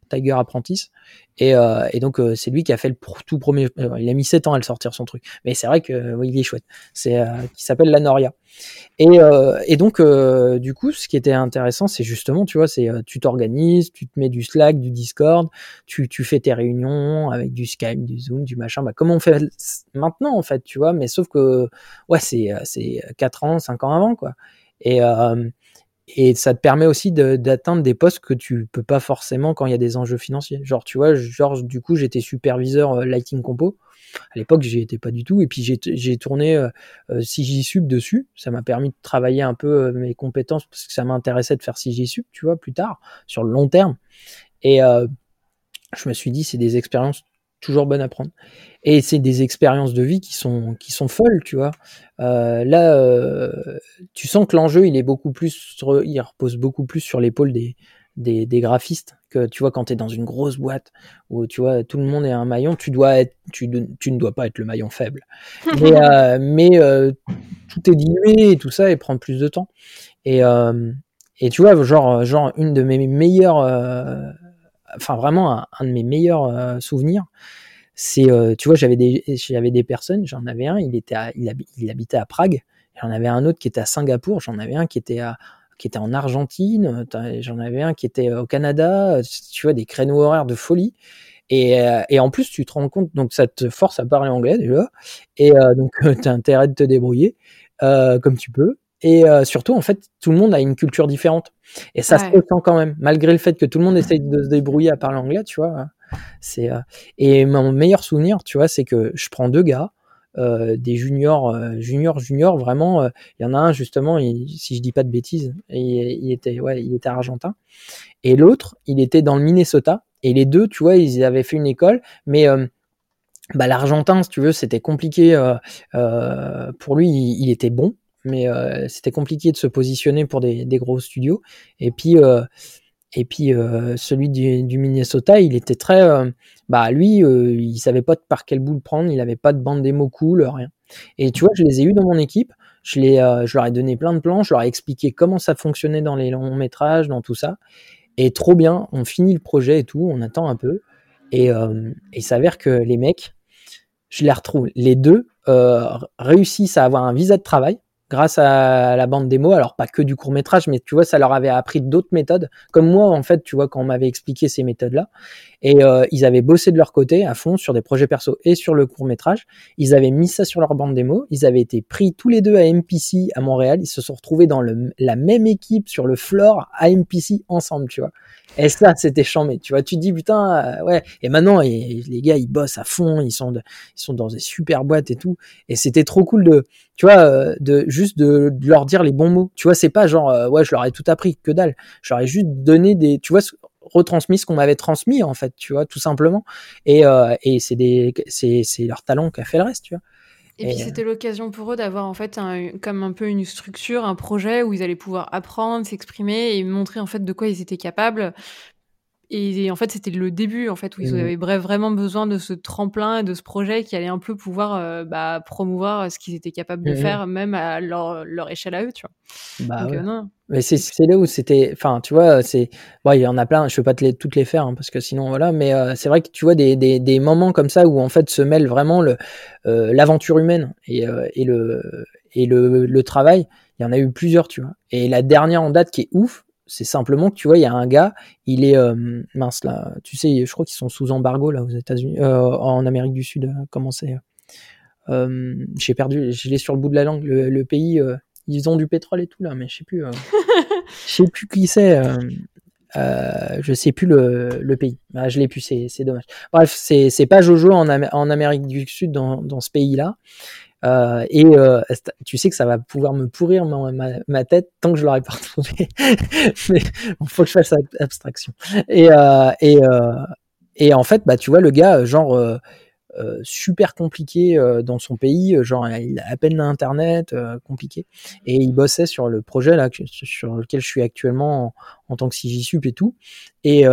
Tiger Apprentice. Et, euh, donc c'est lui qui a fait le tout premier. il a mis 7 ans à le sortir son truc, mais c'est vrai que oui, il est chouette. C'est qui s'appelle La Noria. Et, donc du coup, ce qui était intéressant, c'est justement, tu vois, c'est tu t'organises, tu te mets du Slack, du Discord, tu, fais tes réunions avec du Skype, du Zoom, du machin. Bah, comme on fait maintenant en fait, tu vois. Mais sauf que ouais, c'est c'est quatre ans, cinq ans avant quoi. Et et ça te permet aussi d'atteindre des postes que tu peux pas forcément quand il y a des enjeux financiers. Genre, tu vois, genre, du coup, j'étais superviseur euh, Lighting Compo. À l'époque, j'y étais pas du tout. Et puis, j'ai tourné euh, euh CJSUB dessus. Ça m'a permis de travailler un peu euh, mes compétences parce que ça m'intéressait de faire CJSUB, tu vois, plus tard, sur le long terme. Et je me suis dit, c'est des expériences toujours bonnes à prendre. Et c'est des expériences de vie qui sont qui sont folles, tu vois. Euh, là, euh, tu sens que l'enjeu, il est beaucoup plus, il repose beaucoup plus sur l'épaule des, des, des graphistes que tu vois quand tu es dans une grosse boîte où tu vois tout le monde est un maillon, tu dois être, tu, tu ne dois pas être le maillon faible. <laughs> mais euh, mais tout est dilué et tout ça et prend plus de temps. Et et tu vois genre genre une de mes meilleures, enfin vraiment un, de mes meilleurs souvenirs c'est, euh, tu vois, j'avais des, personnes, j'en avais un, il était, il, habitait à Prague, j'en avais un autre qui était à Singapour, j'en avais un qui était à, qui était en Argentine, j'en avais un qui était au Canada, tu vois, des créneaux horaires de folie. Et, euh, et, en plus, tu te rends compte, donc ça te force à parler anglais déjà, et euh, donc <laughs> tu as intérêt de te débrouiller euh, comme tu peux. Et surtout, en fait, tout le monde a une culture différente. Et ça se ressent quand même, malgré le fait que tout le monde essaye de se débrouiller à parler anglais, tu vois. C'est euh, et mon meilleur souvenir, tu vois, c'est que je prends deux gars. Euh, des juniors, euh, juniors, juniors, vraiment. Il y en a un justement, si je dis pas de bêtises, il, il était, ouais, il était argentin. Et l'autre, il était dans le Minnesota et les deux, tu vois, ils avaient fait une école, mais bah, l'Argentin, si tu veux, c'était compliqué pour lui. Il, était bon, mais c'était compliqué de se positionner pour des, gros studios. Et puis et puis celui du, Minnesota, il était très, bah lui, il savait pas par quel bout le prendre, il avait pas de bande démo cool, rien. Et tu vois, je les ai eu dans mon équipe. Je, les, je leur ai donné plein de plans, je leur ai expliqué comment ça fonctionnait dans les longs métrages, dans tout ça. Et trop bien, on finit le projet et tout, on attend un peu. Et, il s'avère que les mecs, je les retrouve, les deux réussissent à avoir un visa de travail grâce à la bande démo. Alors pas que du court métrage, mais tu vois, ça leur avait appris d'autres méthodes. Comme moi, en fait, tu vois, quand on m'avait expliqué ces méthodes-là, et euh, ils avaient bossé de leur côté à fond sur des projets perso et sur le court métrage. Ils avaient mis ça sur leur bande démo. Ils avaient été pris tous les deux à MPC à Montréal. Ils se sont retrouvés dans la même équipe sur le floor à MPC ensemble, tu vois. Et ça, c'était chambé. Tu vois, tu te dis putain, euh, ouais. Et maintenant, les gars, ils bossent à fond. Ils sont, ils sont dans des super boîtes et tout. Et c'était trop cool de, tu vois, euh, de juste de, leur dire les bons mots. Tu vois, c'est pas genre, euh, ouais, je leur ai tout appris, que dalle. Je leur ai juste donné des, tu vois, retransmis ce qu'on m'avait transmis en fait, tu vois, tout simplement. Et, euh, et c'est des, c'est, c'est leur talent qui a fait le reste, tu vois. Et, puis c'était l'occasion pour eux d'avoir en fait un, comme un peu une structure, un projet où ils allaient pouvoir apprendre, s'exprimer et montrer en fait de quoi ils étaient capables et, en fait, c'était le début, en fait, où ils mmh. avaient vraiment besoin de ce tremplin et de ce projet qui allait un peu pouvoir euh, bah, promouvoir euh, ce qu'ils étaient capables de mmh faire, même à leur, leur, échelle à eux, tu vois. Bah, euh, non. Mais c'est là où c'était, enfin, tu vois, c'est, bon, il y en a plein. Je peux pas te les, toutes les faire hein, parce que sinon, voilà. Mais c'est vrai que tu vois des, des, des, moments comme ça où en fait se mêle vraiment le l'aventure humaine et, et le et le, le travail. Il y en a eu plusieurs, tu vois. Et la dernière en date qui est ouf, c'est simplement que tu vois, il y a un gars, il est euh, mince là, tu sais, je crois qu'ils sont sous embargo là aux États-Unis, euh, en Amérique du Sud. Euh, comment c'est J'ai perdu, je l'ai sur le bout de la langue. Le, pays, ils ont du pétrole et tout là, mais je sais plus, <laughs> je sais plus qui c'est. je sais plus le, le pays. Ah, je l'ai plus, c'est dommage. Bref, c'est pas Jojo en, en Amérique du Sud dans, dans ce pays-là. Euh, et euh, tu sais que ça va pouvoir me pourrir ma, tête tant que je l'aurai pas <laughs> retrouvé. Mais il faut que je fasse abstraction. Et, euh, et, en fait, bah, tu vois, le gars, genre, super compliqué dans son pays, genre, il a à peine l'internet, compliqué. Et il bossait sur le projet là, sur lequel je suis actuellement en, en tant que CJSUP et tout. Et,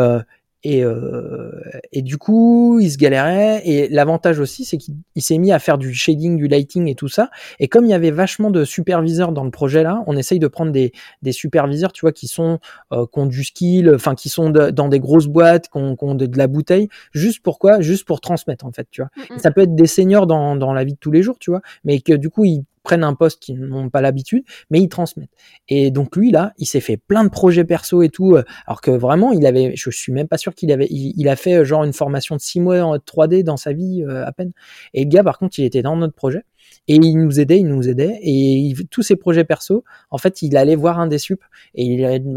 et, euh, et du coup, il se galérait. Et l'avantage aussi, c'est qu'il s'est mis à faire du shading, du lighting et tout ça. Et comme il y avait vachement de superviseurs dans le projet là, on essaye de prendre des, des superviseurs, tu vois, qui sont euh, qui ont du skill, enfin qui sont dans des grosses boîtes, qui ont, de, la bouteille. Juste pourquoi Juste pour transmettre en fait, tu vois. Mm, mm. Ça peut être des seniors dans, dans la vie de tous les jours, tu vois, mais que du coup ils prennent un poste qu'ils n'ont pas l'habitude, mais ils transmettent. Et donc lui là, il s'est fait plein de projets perso et tout, euh, alors que vraiment il avait, je suis même pas sûr qu'il avait, il, a fait euh, genre une formation de six mois en 3D dans sa vie euh, à peine. Et le gars par contre il était dans notre projet et il nous aidait, il nous aidait. Et tous ses projets perso, en fait, il allait voir un des sup. Et, il,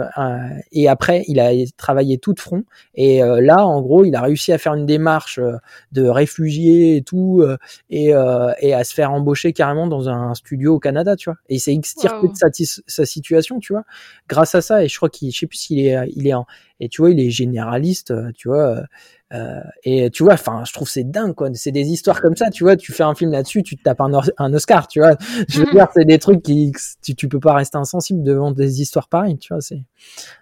et après, il a travaillé tout de front. Et euh, là, en gros, il a réussi à faire une démarche euh, de réfugié et tout, euh, et, et, à se faire embaucher carrément dans un studio au Canada, tu vois. Et il s'est extirpé de sa, sa, situation, tu vois, grâce à ça. Et je crois qu'il, je sais plus s'il est, il est en, et tu vois, il est généraliste, tu vois. Euh, et tu vois, enfin, je trouve c'est dingue, quoi. C'est des histoires comme ça, tu vois. Tu fais un film là-dessus, tu te tapes un, Oscar, tu vois. <laughs> Je veux dire, c'est des trucs qui, tu, tu peux pas rester insensible devant des histoires pareilles, tu vois. C'est,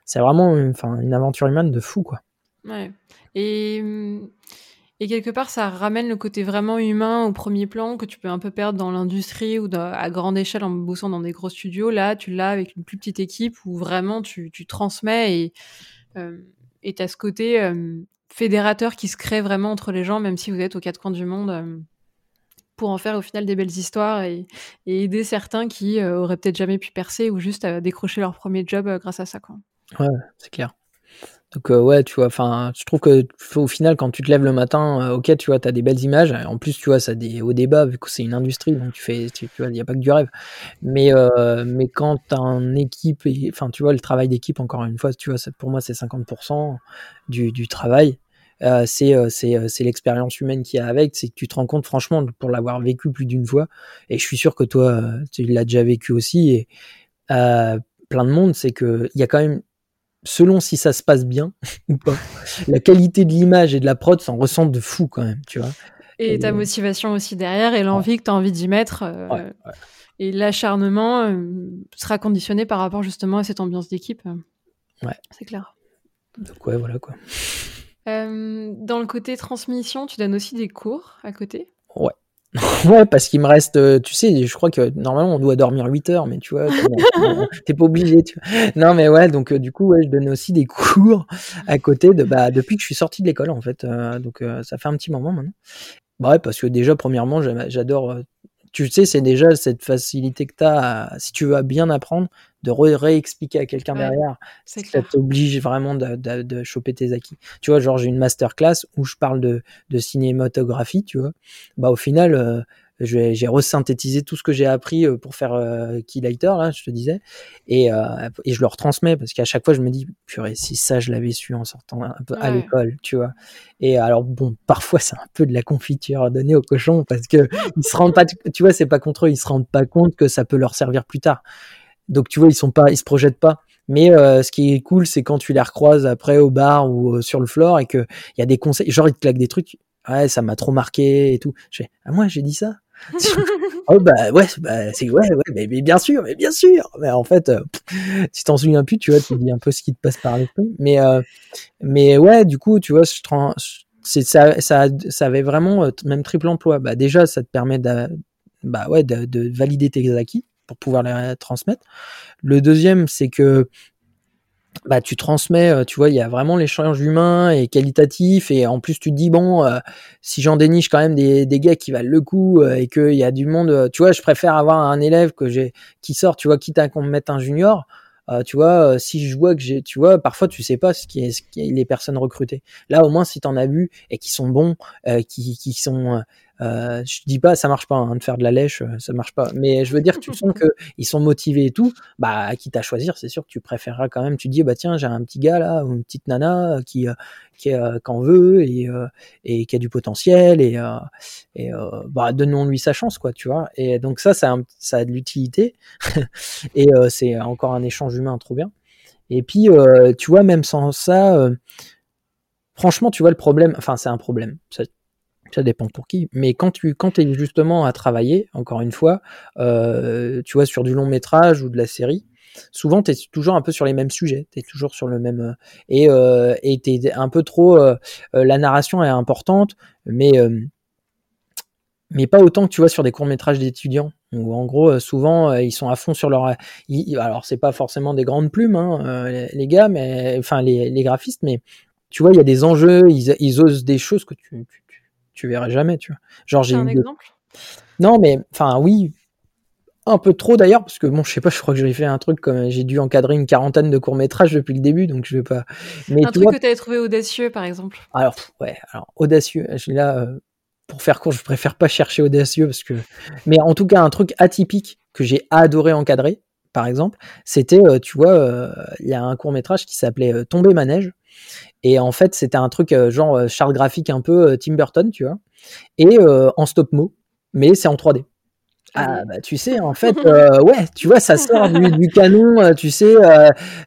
c'est vraiment, enfin, une aventure humaine de fou, quoi. Ouais. Et, et quelque part, ça ramène le côté vraiment humain au premier plan que tu peux un peu perdre dans l'industrie ou à grande échelle en bossant dans des gros studios. Là, tu l'as avec une plus petite équipe où vraiment tu, tu transmets et euh, et as ce côté euh, fédérateur qui se crée vraiment entre les gens, même si vous êtes aux quatre coins du monde, euh, pour en faire au final des belles histoires et, aider certains qui auraient peut-être jamais pu percer ou juste décrocher leur premier job grâce à ça. Quoi. Ouais, c'est clair. Donc ouais, tu vois, enfin, je trouve que au final, quand tu te lèves le matin, ok, tu vois, t'as des belles images. En plus, tu vois, ça des au débat vu que c'est une industrie, donc tu fais, tu, vois, il n'y a pas que du rêve. Mais mais quand t'as une équipe, enfin, tu vois, le travail d'équipe, encore une fois, tu vois, pour moi, c'est 50% du, du travail. Euh, c'est euh, c'est euh, l'expérience humaine qui y a avec, c'est que tu te rends compte franchement pour l'avoir vécu plus d'une fois et je suis sûr que toi tu l'as déjà vécu aussi et plein de monde, c'est que il y a quand même selon si ça se passe bien <laughs> ou pas. La qualité de l'image et de la prod s'en ressentent de fou quand même, tu vois. Et, ta motivation aussi derrière et l'envie que tu as envie d'y mettre. Euh, et l'acharnement euh, sera conditionné par rapport justement à cette ambiance d'équipe. Ouais. C'est clair. Donc ouais, voilà quoi. Euh, dans le côté transmission, tu donnes aussi des cours à côté? Ouais. <laughs> ouais, parce qu'il me reste, euh, tu sais, je crois que normalement on doit dormir 8 heures, mais tu vois, <laughs> t'es pas obligé. Tu vois. Non, mais ouais, donc du coup, ouais, je donne aussi des <laughs> cours à côté de, bah, depuis que je suis sorti de l'école en fait. donc ça fait un petit moment maintenant. Bah ouais, parce que déjà, premièrement, j'adore tu sais, c'est déjà cette facilité que tu as, si tu veux bien apprendre, de réexpliquer à quelqu'un derrière. Ça t'oblige vraiment de, de, de, choper tes acquis. Tu vois, genre, j'ai une masterclass où je parle de, de cinématographie, tu vois. Bah, au final, euh, j'ai resynthétisé tout ce que j'ai appris euh, pour faire euh, Keylighter, là, je te disais, et, euh, et je le retransmets parce qu'à chaque fois, je me dis, purée, si ça, je l'avais su en sortant un peu à l'école, tu vois. Et alors, bon, parfois, c'est un peu de la confiture à donner aux cochons parce que <laughs> ils se rendent pas, tu vois, c'est pas contre eux, ils se rendent pas compte que ça peut leur servir plus tard. Donc, tu vois, ils sont pas, ils se projettent pas. Mais euh, ce qui est cool, c'est quand tu les recroises après au bar ou sur le floor et que il y a des conseils, genre ils te claquent des trucs. Ouais, ça m'a trop marqué et tout. Je fais, ah, moi j'ai dit ça. <laughs> oh bah ouais, bah, c'est ouais, ouais mais, bien sûr, mais bien sûr. Mais en fait, euh, tu t'en souviens plus, tu vois, tu dis un peu ce qui te passe par l'esprit. Mais euh, mais ouais, du coup, tu vois, je c'est ça, ça, ça avait vraiment euh, même triple emploi. Bah déjà, ça te permet de, bah ouais, de, de valider tes acquis pour pouvoir les transmettre. Le deuxième, c'est que bah tu transmets, euh, tu vois, il y a vraiment l'échange humain et qualitatif, et en plus tu te dis bon, euh, si j'en déniche quand même des, des gars qui valent le coup euh, et qu'il y a du monde, tu vois, je préfère avoir un élève que j'ai qui sort, tu vois, quitte à qu'on me mette un junior, tu vois, si je vois que j'ai, tu vois, parfois tu sais pas ce qui est, ce qui est les personnes recrutées. Là, au moins, si t'en as vu et qui sont bons, qui, qui sont euh, je dis pas ça marche pas hein, de faire de la lèche, euh, ça marche pas. Mais je veux dire, tu <laughs> sens que ils sont motivés et tout. Bah, quitte à choisir, c'est sûr que tu préféreras quand même. Tu dis bah tiens, j'ai un petit gars là ou une petite nana qui euh, qui, en veut et et qui a du potentiel et et bah donnons-lui sa chance quoi, tu vois. Et donc ça, ça a, ça a de l'utilité <laughs> et c'est encore un échange humain trop bien. Et puis tu vois même sans ça. Franchement, tu vois le problème, enfin c'est un problème, ça dépend pour qui. Mais quand tu quand es justement à travailler, encore une fois, euh, tu vois, sur du long métrage ou de la série, souvent tu es toujours un peu sur les mêmes sujets, tu es toujours sur le même... Euh, et euh, tu es un peu trop... La narration est importante, mais... mais pas autant que tu vois sur des courts métrages d'étudiants où en gros souvent ils sont à fond sur leur alors c'est pas forcément des grandes plumes hein, les, gars mais enfin les, graphistes mais tu vois il y a des enjeux ils, osent des choses que tu tu verrais jamais, tu vois. Genre j'ai un exemple? Non, mais enfin oui, un peu trop d'ailleurs parce que bon, je sais pas, je crois que j'ai fait un truc comme j'ai dû encadrer une quarantaine de courts métrages depuis le début, donc je vais pas. Mais un truc que tu avais trouvé audacieux, par exemple? Alors ouais, alors audacieux. Là, euh, pour faire court, je préfère pas chercher audacieux parce que. Mais en tout cas, un truc atypique que j'ai adoré encadrer, par exemple, c'était, euh, tu vois, euh, il y a un court métrage qui s'appelait Tomber manège et en fait, c'était un truc euh, genre euh, chart graphique un peu euh, Tim Burton, tu vois, et en stop mo, mais c'est en 3D. Ah bah tu sais en <laughs> fait ouais tu vois ça sort du, canon tu sais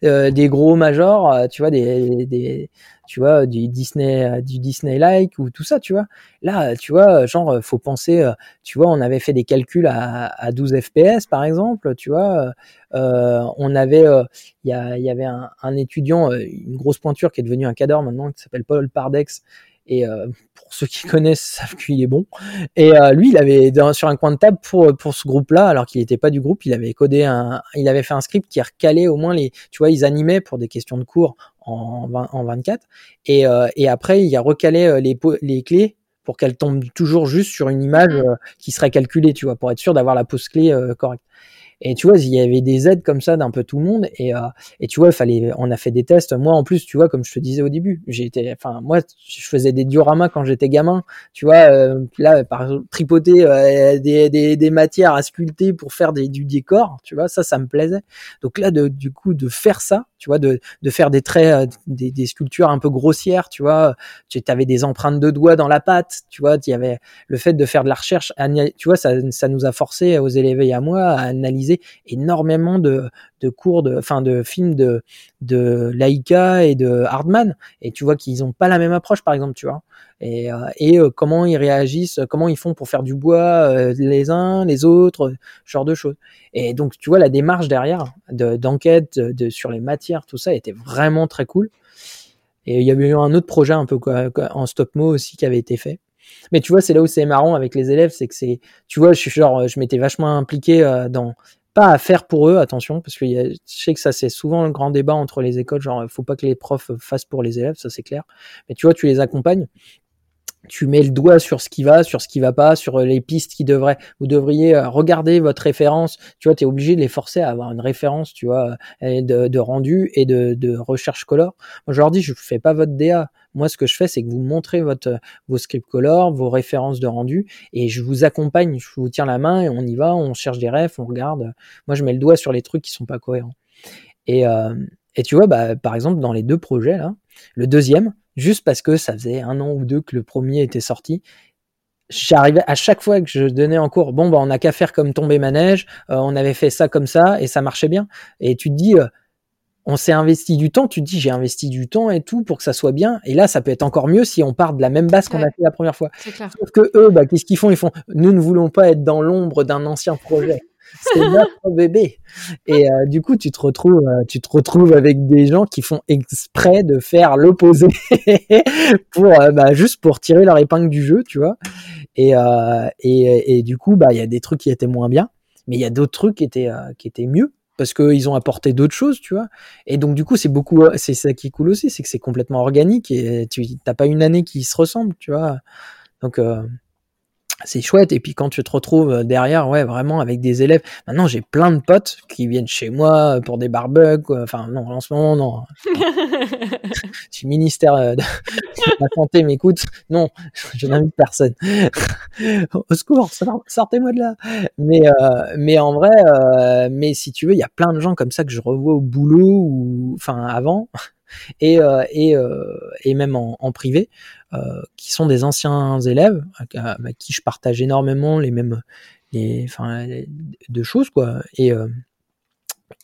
des gros majors tu vois des, des tu vois du Disney du Disney like ou tout ça tu vois là tu vois genre faut penser tu vois on avait fait des calculs à, à 12 fps par exemple tu vois on avait il y, avait un, étudiant une grosse pointure qui est devenu un cadre maintenant qui s'appelle Paul Pardex et euh, pour ceux qui <laughs> connaissent savent qu'il est bon. Et euh, lui, il avait sur un coin de table pour pour ce groupe-là, alors qu'il n'était pas du groupe, il avait codé un, il avait fait un script qui recalait au moins les, tu vois, ils animaient pour des questions de cours en, en 24. Et, euh, et après, il a recalé les les clés pour qu'elles tombent toujours juste sur une image mmh. qui serait calculée, tu vois, pour être sûr d'avoir la pose clé correcte. Et tu vois, il y avait des aides comme ça d'un peu tout le monde. Et, euh, et tu vois, fallait, on a fait des tests. Moi, en plus, tu vois, comme je te disais au début, j'ai été, enfin, moi, je faisais des dioramas quand j'étais gamin. Tu vois, euh, là, par exemple, tripoter euh, des, des, des, matières à sculpter pour faire des, du décor. Tu vois, ça, ça me plaisait. Donc là, de, du coup, de faire ça, tu vois, de, faire des traits, euh, des, sculptures un peu grossières, tu vois, tu avais des empreintes de doigts dans la pâte, tu vois, il y avait le fait de faire de la recherche, tu vois, ça, nous a forcé aux élèves et à moi à analyser énormément de, de cours, enfin, de films de, de Laika et de Hardman, et tu vois qu'ils ont pas la même approche, par exemple, tu vois. Et, euh, et euh, comment ils réagissent, comment ils font pour faire du bois euh, les uns, les autres, ce genre de choses. Et donc, tu vois, la démarche derrière d'enquête de, sur les matières, tout ça était vraiment très cool. Et il y avait eu un autre projet un peu en stop mo aussi qui avait été fait. Mais tu vois, c'est là où c'est marrant avec les élèves, c'est que c'est, tu vois, je suis genre, je m'étais vachement impliqué dans pas à faire pour eux, attention, parce que je sais que ça c'est souvent le grand débat entre les écoles, genre faut pas que les profs fassent pour les élèves, ça c'est clair. Mais tu vois, tu les accompagnes, tu mets le doigt sur ce qui va, sur ce qui va pas, sur les pistes qui devraient. Vous devriez euh, regarder votre référence. Tu vois, tu es obligé de les forcer à avoir une référence, tu vois, de, de rendu et de, de recherche color. Moi, je leur dis, je fais pas votre DA. Moi, ce que je fais, c'est que vous montrez votre, vos scripts color, vos références de rendu, et je vous accompagne, je vous tiens la main et on y va, on cherche des refs, on regarde. Moi, je mets le doigt sur les trucs qui sont pas cohérents. Et, euh, et tu vois, bah, par exemple, dans les deux projets là, le deuxième, juste parce que ça faisait un an ou deux que le premier était sorti, j'arrivais à chaque fois que je donnais en cours, bon bah on n'a qu'à faire comme tomber manège, euh, on avait fait ça comme ça et ça marchait bien. Et tu te dis, euh, on s'est investi du temps, tu te dis j'ai investi du temps et tout pour que ça soit bien. Et là, ça peut être encore mieux si on part de la même base qu'on a fait la première fois. Sauf que eux, bah, qu'est-ce qu'ils font? Ils font, nous ne voulons pas être dans l'ombre d'un ancien projet. <laughs> C'est notre bébé. Et euh, du coup, tu te retrouves, euh, tu te retrouves avec des gens qui font exprès de faire l'opposé <laughs> pour, euh, bah, juste pour tirer leur épingle du jeu, tu vois. Et, et, et du coup, bah, il y a des trucs qui étaient moins bien, mais il y a d'autres trucs qui étaient, qui étaient mieux parce qu'ils ont apporté d'autres choses, tu vois. Et donc du coup, c'est beaucoup, c'est ça qui est cool aussi, c'est que c'est complètement organique et tu t'as pas une année qui se ressemble, tu vois. Donc euh, c'est chouette. Et puis quand tu te retrouves euh, derrière, ouais, vraiment avec des élèves. Maintenant, j'ai plein de potes qui viennent chez moi pour des barbecues. Enfin, non, en ce moment, non. <laughs> si le ministère euh, de <laughs> la santé m'écoute, non, <laughs> je n'invite personne. Au secours, sortez-moi de là. Mais, euh, mais en vrai, mais si tu veux, il y a plein de gens comme ça que je revois au boulot ou, enfin, avant et, euh, et, euh, et même en, en privé, euh, qui sont des anciens élèves, avec qui je partage énormément les mêmes les, enfin, de choses, quoi. Et,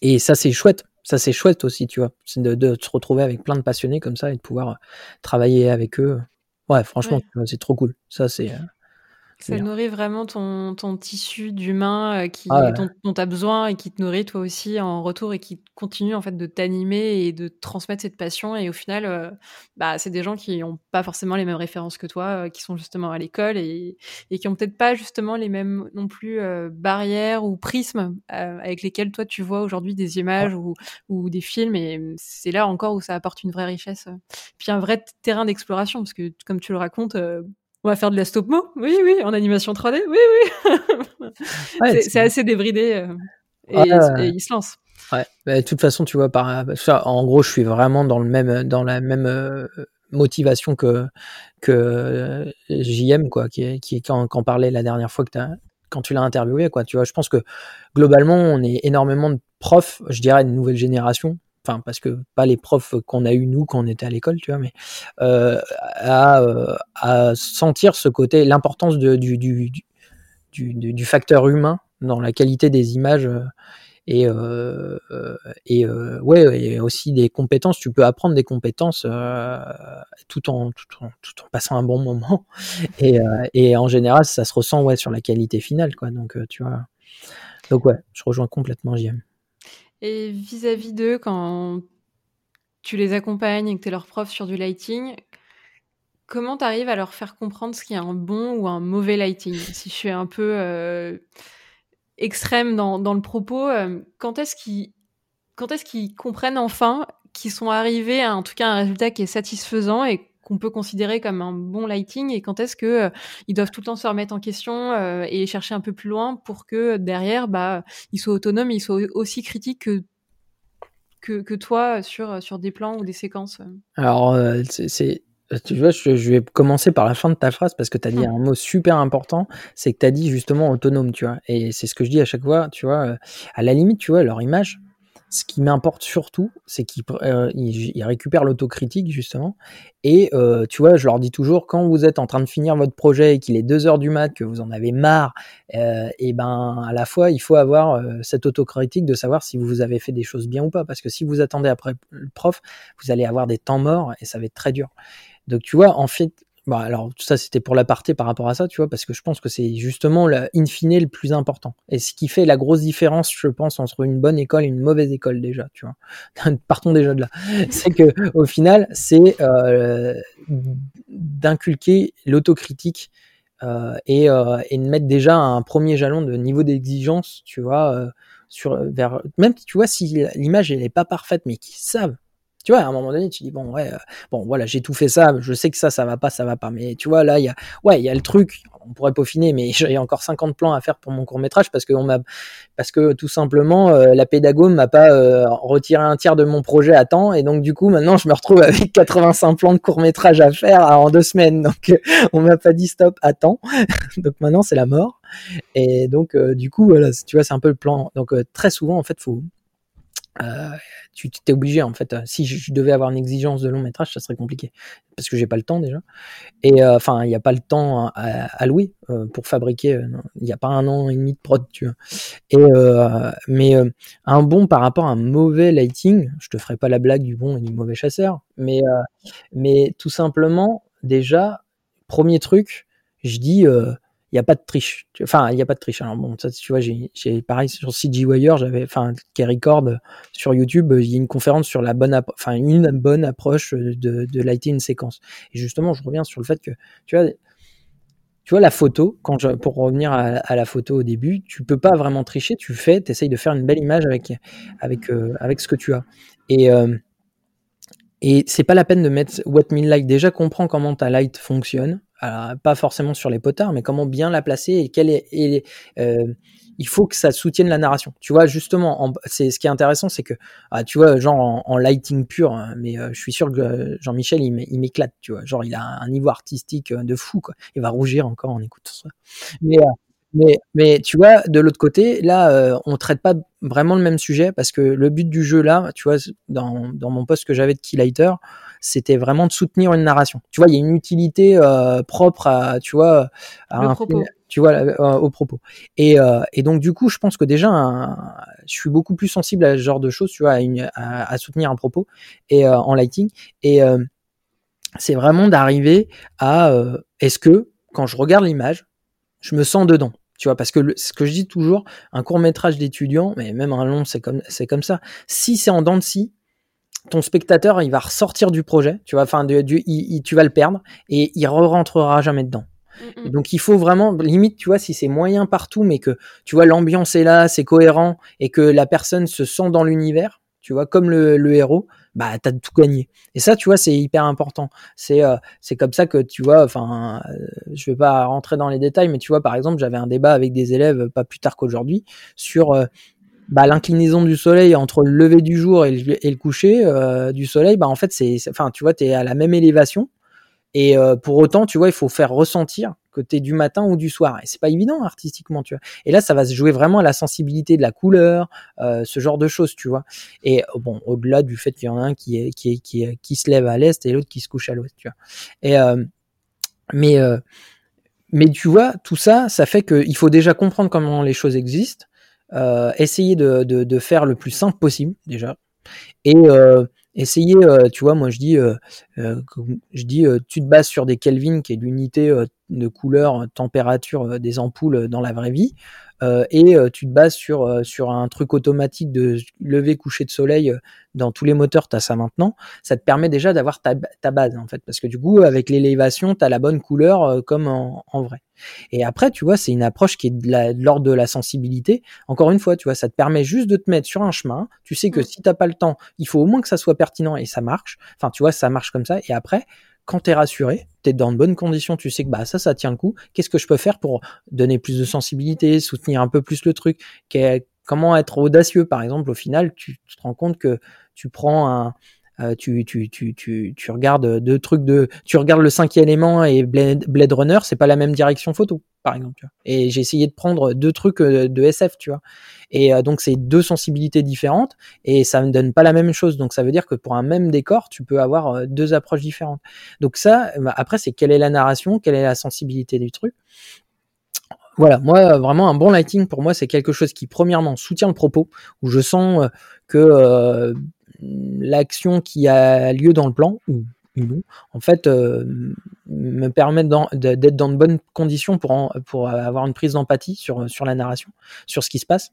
et ça, c'est chouette. Ça, c'est chouette aussi, tu vois. De, de, se retrouver avec plein de passionnés comme ça et de pouvoir travailler avec eux. Ouais, franchement, c'est trop cool. Ça, c'est ça nourrit vraiment ton, ton tissu d'humain euh, qui ah dont, tu as besoin et qui te nourrit toi aussi en retour et qui continue en fait de t'animer et de transmettre cette passion. Et au final, euh, bah, c'est des gens qui n'ont pas forcément les mêmes références que toi, euh, qui sont justement à l'école et, et qui ont peut-être pas justement les mêmes non plus barrières ou prismes avec lesquels toi tu vois aujourd'hui des images ou, ou, des films. Et c'est là encore où ça apporte une vraie richesse. Puis un vrai terrain d'exploration parce que comme tu le racontes, on va faire de la stop mo Oui, oui, en animation 3D. Oui, oui. c'est assez débridé euh, et, il se lance. Ouais. Bah, de toute façon, tu vois, par, en gros, je suis vraiment dans le même, dans la même euh, motivation que que euh, JM, quoi, qui, qui quand, quand parlait la dernière fois que as, quand tu l'as interviewé, quoi. Tu vois, je pense que globalement, on est énormément de profs, je dirais, de nouvelle génération, enfin parce que pas les profs qu'on a eu nous quand on était à l'école, tu vois, mais euh, à, euh, à, sentir ce côté, l'importance du, du, du, du, facteur humain dans la qualité des images euh, et et ouais et aussi des compétences. Tu peux apprendre des compétences tout en, tout en tout en passant un bon moment et et en général ça se ressent ouais sur la qualité finale quoi. Donc tu vois. Donc ouais, je rejoins complètement JM. Et vis-à-vis d'eux, quand tu les accompagnes et que tu es leur prof sur du lighting, comment tu arrives à leur faire comprendre ce qui est un bon ou un mauvais lighting? Si je suis un peu euh, extrême dans, dans, le propos, euh, quand est-ce qu'ils quand est-ce qu'ils comprennent enfin qu'ils sont arrivés à en tout cas un résultat qui est satisfaisant et qu'on peut considérer comme un bon lighting et quand est-ce que euh, ils doivent tout le temps se remettre en question euh, et chercher un peu plus loin pour que derrière bah ils soient autonomes et ils soient aussi critiques que que, que toi sur sur des plans ou des séquences alors euh, c'est tu vois, je, vais commencer par la fin de ta phrase parce que tu as dit hum. un mot super important, c'est que tu as dit justement autonome, tu vois. Et c'est ce que je dis à chaque fois, tu vois, à la limite, tu vois, leur image, ce qui m'importe surtout, c'est qu'ils euh, récupèrent l'autocritique justement. Et euh, tu vois, je leur dis toujours, quand vous êtes en train de finir votre projet et qu'il est 2 heures du mat, que vous en avez marre, euh, et ben à la fois, il faut avoir euh, cette autocritique de savoir si vous avez fait des choses bien ou pas. Parce que si vous attendez après le prof, vous allez avoir des temps morts et ça va être très dur. Donc tu vois, en fait, bah, alors tout ça c'était pour l'aparté par rapport à ça, tu vois, parce que je pense que c'est justement le in fine le plus important. Et ce qui fait la grosse différence, je pense, entre une bonne école et une mauvaise école déjà, tu vois. <laughs> Partons déjà de là. <laughs> C'est que au final, c'est euh, d'inculquer l'autocritique euh, et, euh, et de mettre déjà un premier jalon de niveau d'exigence, tu vois, euh, sur vers même tu vois si l'image elle est pas parfaite, mais qu'ils savent tu vois, à un moment donné, tu dis bon ouais, euh, bon voilà, j'ai tout fait ça, je sais que ça, ça va pas, ça va pas. Mais tu vois, là, il y a, il y a le truc. On pourrait peaufiner, mais <laughs> j'ai encore 50 plans à faire pour mon court métrage parce que on parce que tout simplement, euh, la pédagogue m'a pas euh, retiré un tiers de mon projet à temps, et donc du coup, maintenant, je me retrouve avec <laughs> 85 plans de court métrage à faire en deux semaines. <laughs> Donc, on m'a pas dit stop temps. donc maintenant, c'est la mort. Et donc, du coup, voilà, tu vois, c'est un peu le plan. Donc, très souvent, en fait, faut euh, tu t'es obligé en fait. Si je devais avoir une exigence de long métrage, ça serait compliqué parce que j'ai pas le temps déjà. Et euh, enfin, il n'y a pas le temps à, louer euh, pour fabriquer. Il n'y a pas un an et demi de prod, tu vois. Et mais un bon par rapport à un mauvais lighting, je te ferai pas la blague du bon et du mauvais chasseur, mais mais tout simplement déjà premier truc, je dis il n'y a pas de triche. Enfin, il n'y a pas de triche. Alors bon, ça, tu vois, j'ai pareil sur CG Wire, j'avais, enfin, qui record sur YouTube, il y a une conférence sur la bonne, enfin, une bonne approche de, de lighter une séquence. Et justement, je reviens sur le fait que, tu vois, tu vois la photo, quand pour revenir à, la photo au début, tu peux pas vraiment tricher. Tu fais, tu essayes de faire une belle image avec, avec, euh, avec ce que tu as. Et euh, et c'est pas la peine de mettre What Me Light. Déjà, comprends comment ta light fonctionne alors, pas forcément sur les potards, mais comment bien la placer et quelle est, euh, il faut que ça soutienne la narration. Tu vois, justement, c'est ce qui est intéressant, c'est que, ah, tu vois, genre en, lighting pur, hein, mais euh, je suis sûr que Jean-Michel, il m'éclate, tu vois. Genre, il a un niveau artistique euh, de fou, quoi. Il va rougir encore en écoutant ça. Mais, mais, tu vois, de l'autre côté, là, on traite pas vraiment le même sujet parce que le but du jeu, là, tu vois, dans, dans mon poste que j'avais de Keylighter, c'était vraiment de soutenir une narration. Tu vois, il y a une utilité euh, propre à, tu vois, à un propos. tu vois, euh, au propos. Et, euh, et, donc du coup, je pense que déjà, je suis beaucoup plus sensible à ce genre de choses, tu vois, à, à, soutenir un propos et en lighting. Et c'est vraiment d'arriver à, est-ce que quand je regarde l'image, je me sens dedans. Tu vois, parce que ce que je dis toujours, un court métrage d'étudiant, mais même un long, c'est comme, c'est comme ça. Si c'est en dents de scie, ton spectateur, il va ressortir du projet, tu vois, enfin, du, tu vas le perdre et il re-rentrera jamais dedans. donc il faut vraiment, limite, tu vois, si c'est moyen partout, mais que tu vois l'ambiance est là, c'est cohérent et que la personne se sent dans l'univers, tu vois, comme le, héros, bah t'as tout gagné. Et ça, tu vois, c'est hyper important. C'est euh, c'est comme ça que tu vois. Enfin, euh, je vais pas rentrer dans les détails, mais tu vois, par exemple, j'avais un débat avec des élèves pas plus tard qu'aujourd'hui sur euh, bah, l'inclinaison du soleil entre le lever du jour et le, coucher euh, du soleil, bah en fait c'est, enfin tu vois, tu es à la même élévation et euh, pour autant, tu vois, il faut faire ressentir que tu es du matin ou du soir et c'est pas évident artistiquement, tu vois. Et là, ça va se jouer vraiment à la sensibilité de la couleur, euh, ce genre de choses, tu vois. Et bon, au-delà du fait qu'il y en a un qui est qui est, qui, se lève à l'est et l'autre qui se couche à l'ouest, tu vois. Et mais mais tu vois, tout ça, ça fait qu'il faut déjà comprendre comment les choses existent euh, essayer de, faire le plus simple possible déjà. Et euh, essayer euh, tu vois moi je dis je dis tu te bases sur des Kelvin qui est l'unité de couleur température des ampoules dans la vraie vie euh, et euh, tu te bases sur, euh, sur un truc automatique de lever coucher de soleil dans tous les moteurs, tu as ça maintenant, ça te permet déjà d'avoir ta, ta, base en fait, parce que du coup avec l'élévation, tu as la bonne couleur comme en, en, vrai. Et après, tu vois, c'est une approche qui est de l'ordre de la sensibilité. Encore une fois, tu vois, ça te permet juste de te mettre sur un chemin. Tu sais que mmh. si t'as pas le temps, il faut au moins que ça soit pertinent et ça marche. Enfin, tu vois, ça marche comme ça. Et après, quand tu es rassuré, tu es dans de bonnes conditions, tu sais que bah ça, ça tient le coup. Qu'est-ce que je peux faire pour donner plus de sensibilité, soutenir un peu plus le truc? Comment être audacieux, par exemple, au final, tu, te rends compte que tu prends un, tu, tu, tu, tu, tu regardes deux trucs de, tu regardes le cinquième élément et Blade Runner, c'est pas la même direction photo, par exemple. Tu vois. Et j'ai essayé de prendre deux trucs de SF, tu vois. Et donc c'est deux sensibilités différentes et ça ne donne pas la même chose. Donc ça veut dire que pour un même décor, tu peux avoir deux approches différentes. Donc ça, bah, après c'est quelle est la narration, quelle est la sensibilité du truc voilà, moi vraiment un bon lighting pour moi c'est quelque chose qui premièrement soutient le propos, où je sens que euh, l'action qui a lieu dans le plan, ou en fait, euh, me permettent d'être dans de bonnes conditions pour, pour avoir une prise d'empathie sur, sur la narration, sur ce qui se passe.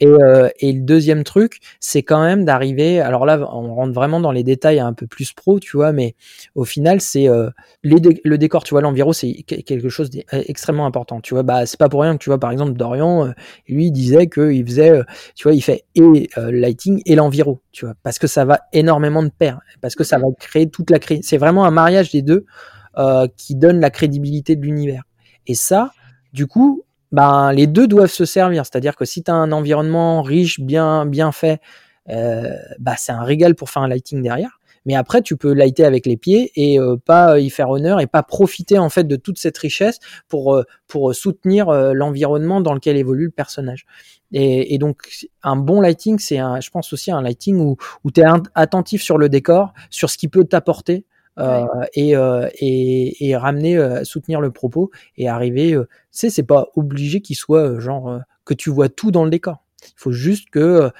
Et, euh, et le deuxième truc, c'est quand même d'arriver. Alors là, on rentre vraiment dans les détails un peu plus pro, tu vois, mais au final, c'est euh, le décor, tu vois, l'environ, c'est quelque chose d'extrêmement important. Tu vois, bah c'est pas pour rien que tu vois, par exemple, Dorian, euh, lui, il disait qu'il faisait, tu vois, il fait et euh, lighting et l'environ, tu vois, parce que ça va énormément de pair, parce que ça va créer toute la cré... C'est vraiment un mariage des deux qui donne la crédibilité de l'univers. Et ça, du coup, ben, les deux doivent se servir. C'est-à-dire que si tu as un environnement riche, bien, bien fait, euh, bah, c'est un régal pour faire un lighting derrière. Mais après, tu peux lighter avec les pieds et euh, pas y faire honneur et pas profiter en fait de toute cette richesse pour euh, pour soutenir euh, l'environnement dans lequel évolue le personnage. Et, donc, un bon lighting, c'est je pense aussi un lighting où où tu es attentif sur le décor, sur ce qui peut t'apporter. Euh, et, euh, et, et, ramener, euh, soutenir le propos et arriver. tu sais, c'est pas obligé qu'il soit genre que tu vois tout dans le décor. Il faut juste que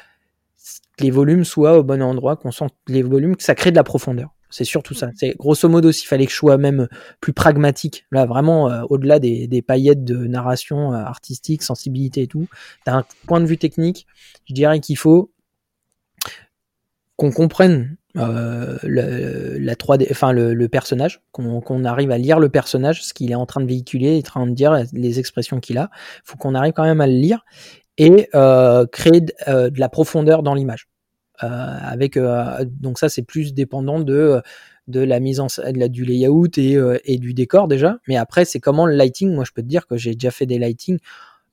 les volumes soient au bon endroit, qu'on sente les volumes, que ça crée de la profondeur. C'est surtout ça. Mmh. C'est grosso modo s'il fallait que je sois même plus pragmatique, là vraiment au-delà des, des, paillettes de narration artistique, sensibilité et tout. D'un point de vue technique, je dirais qu'il faut qu'on comprenne euh, le, la 3D, enfin le, le personnage, qu'on arrive à lire le personnage, ce qu'il est en train de véhiculer, en train de dire, les expressions qu'il a. faut qu'on arrive quand même à le lire et euh, créer de, euh, de, la profondeur dans l'image. Avec donc ça c'est plus dépendant de de la mise en de la, du layout et, et du décor déjà. Mais après c'est comment le lighting. Moi je peux te dire que j'ai déjà fait des lightings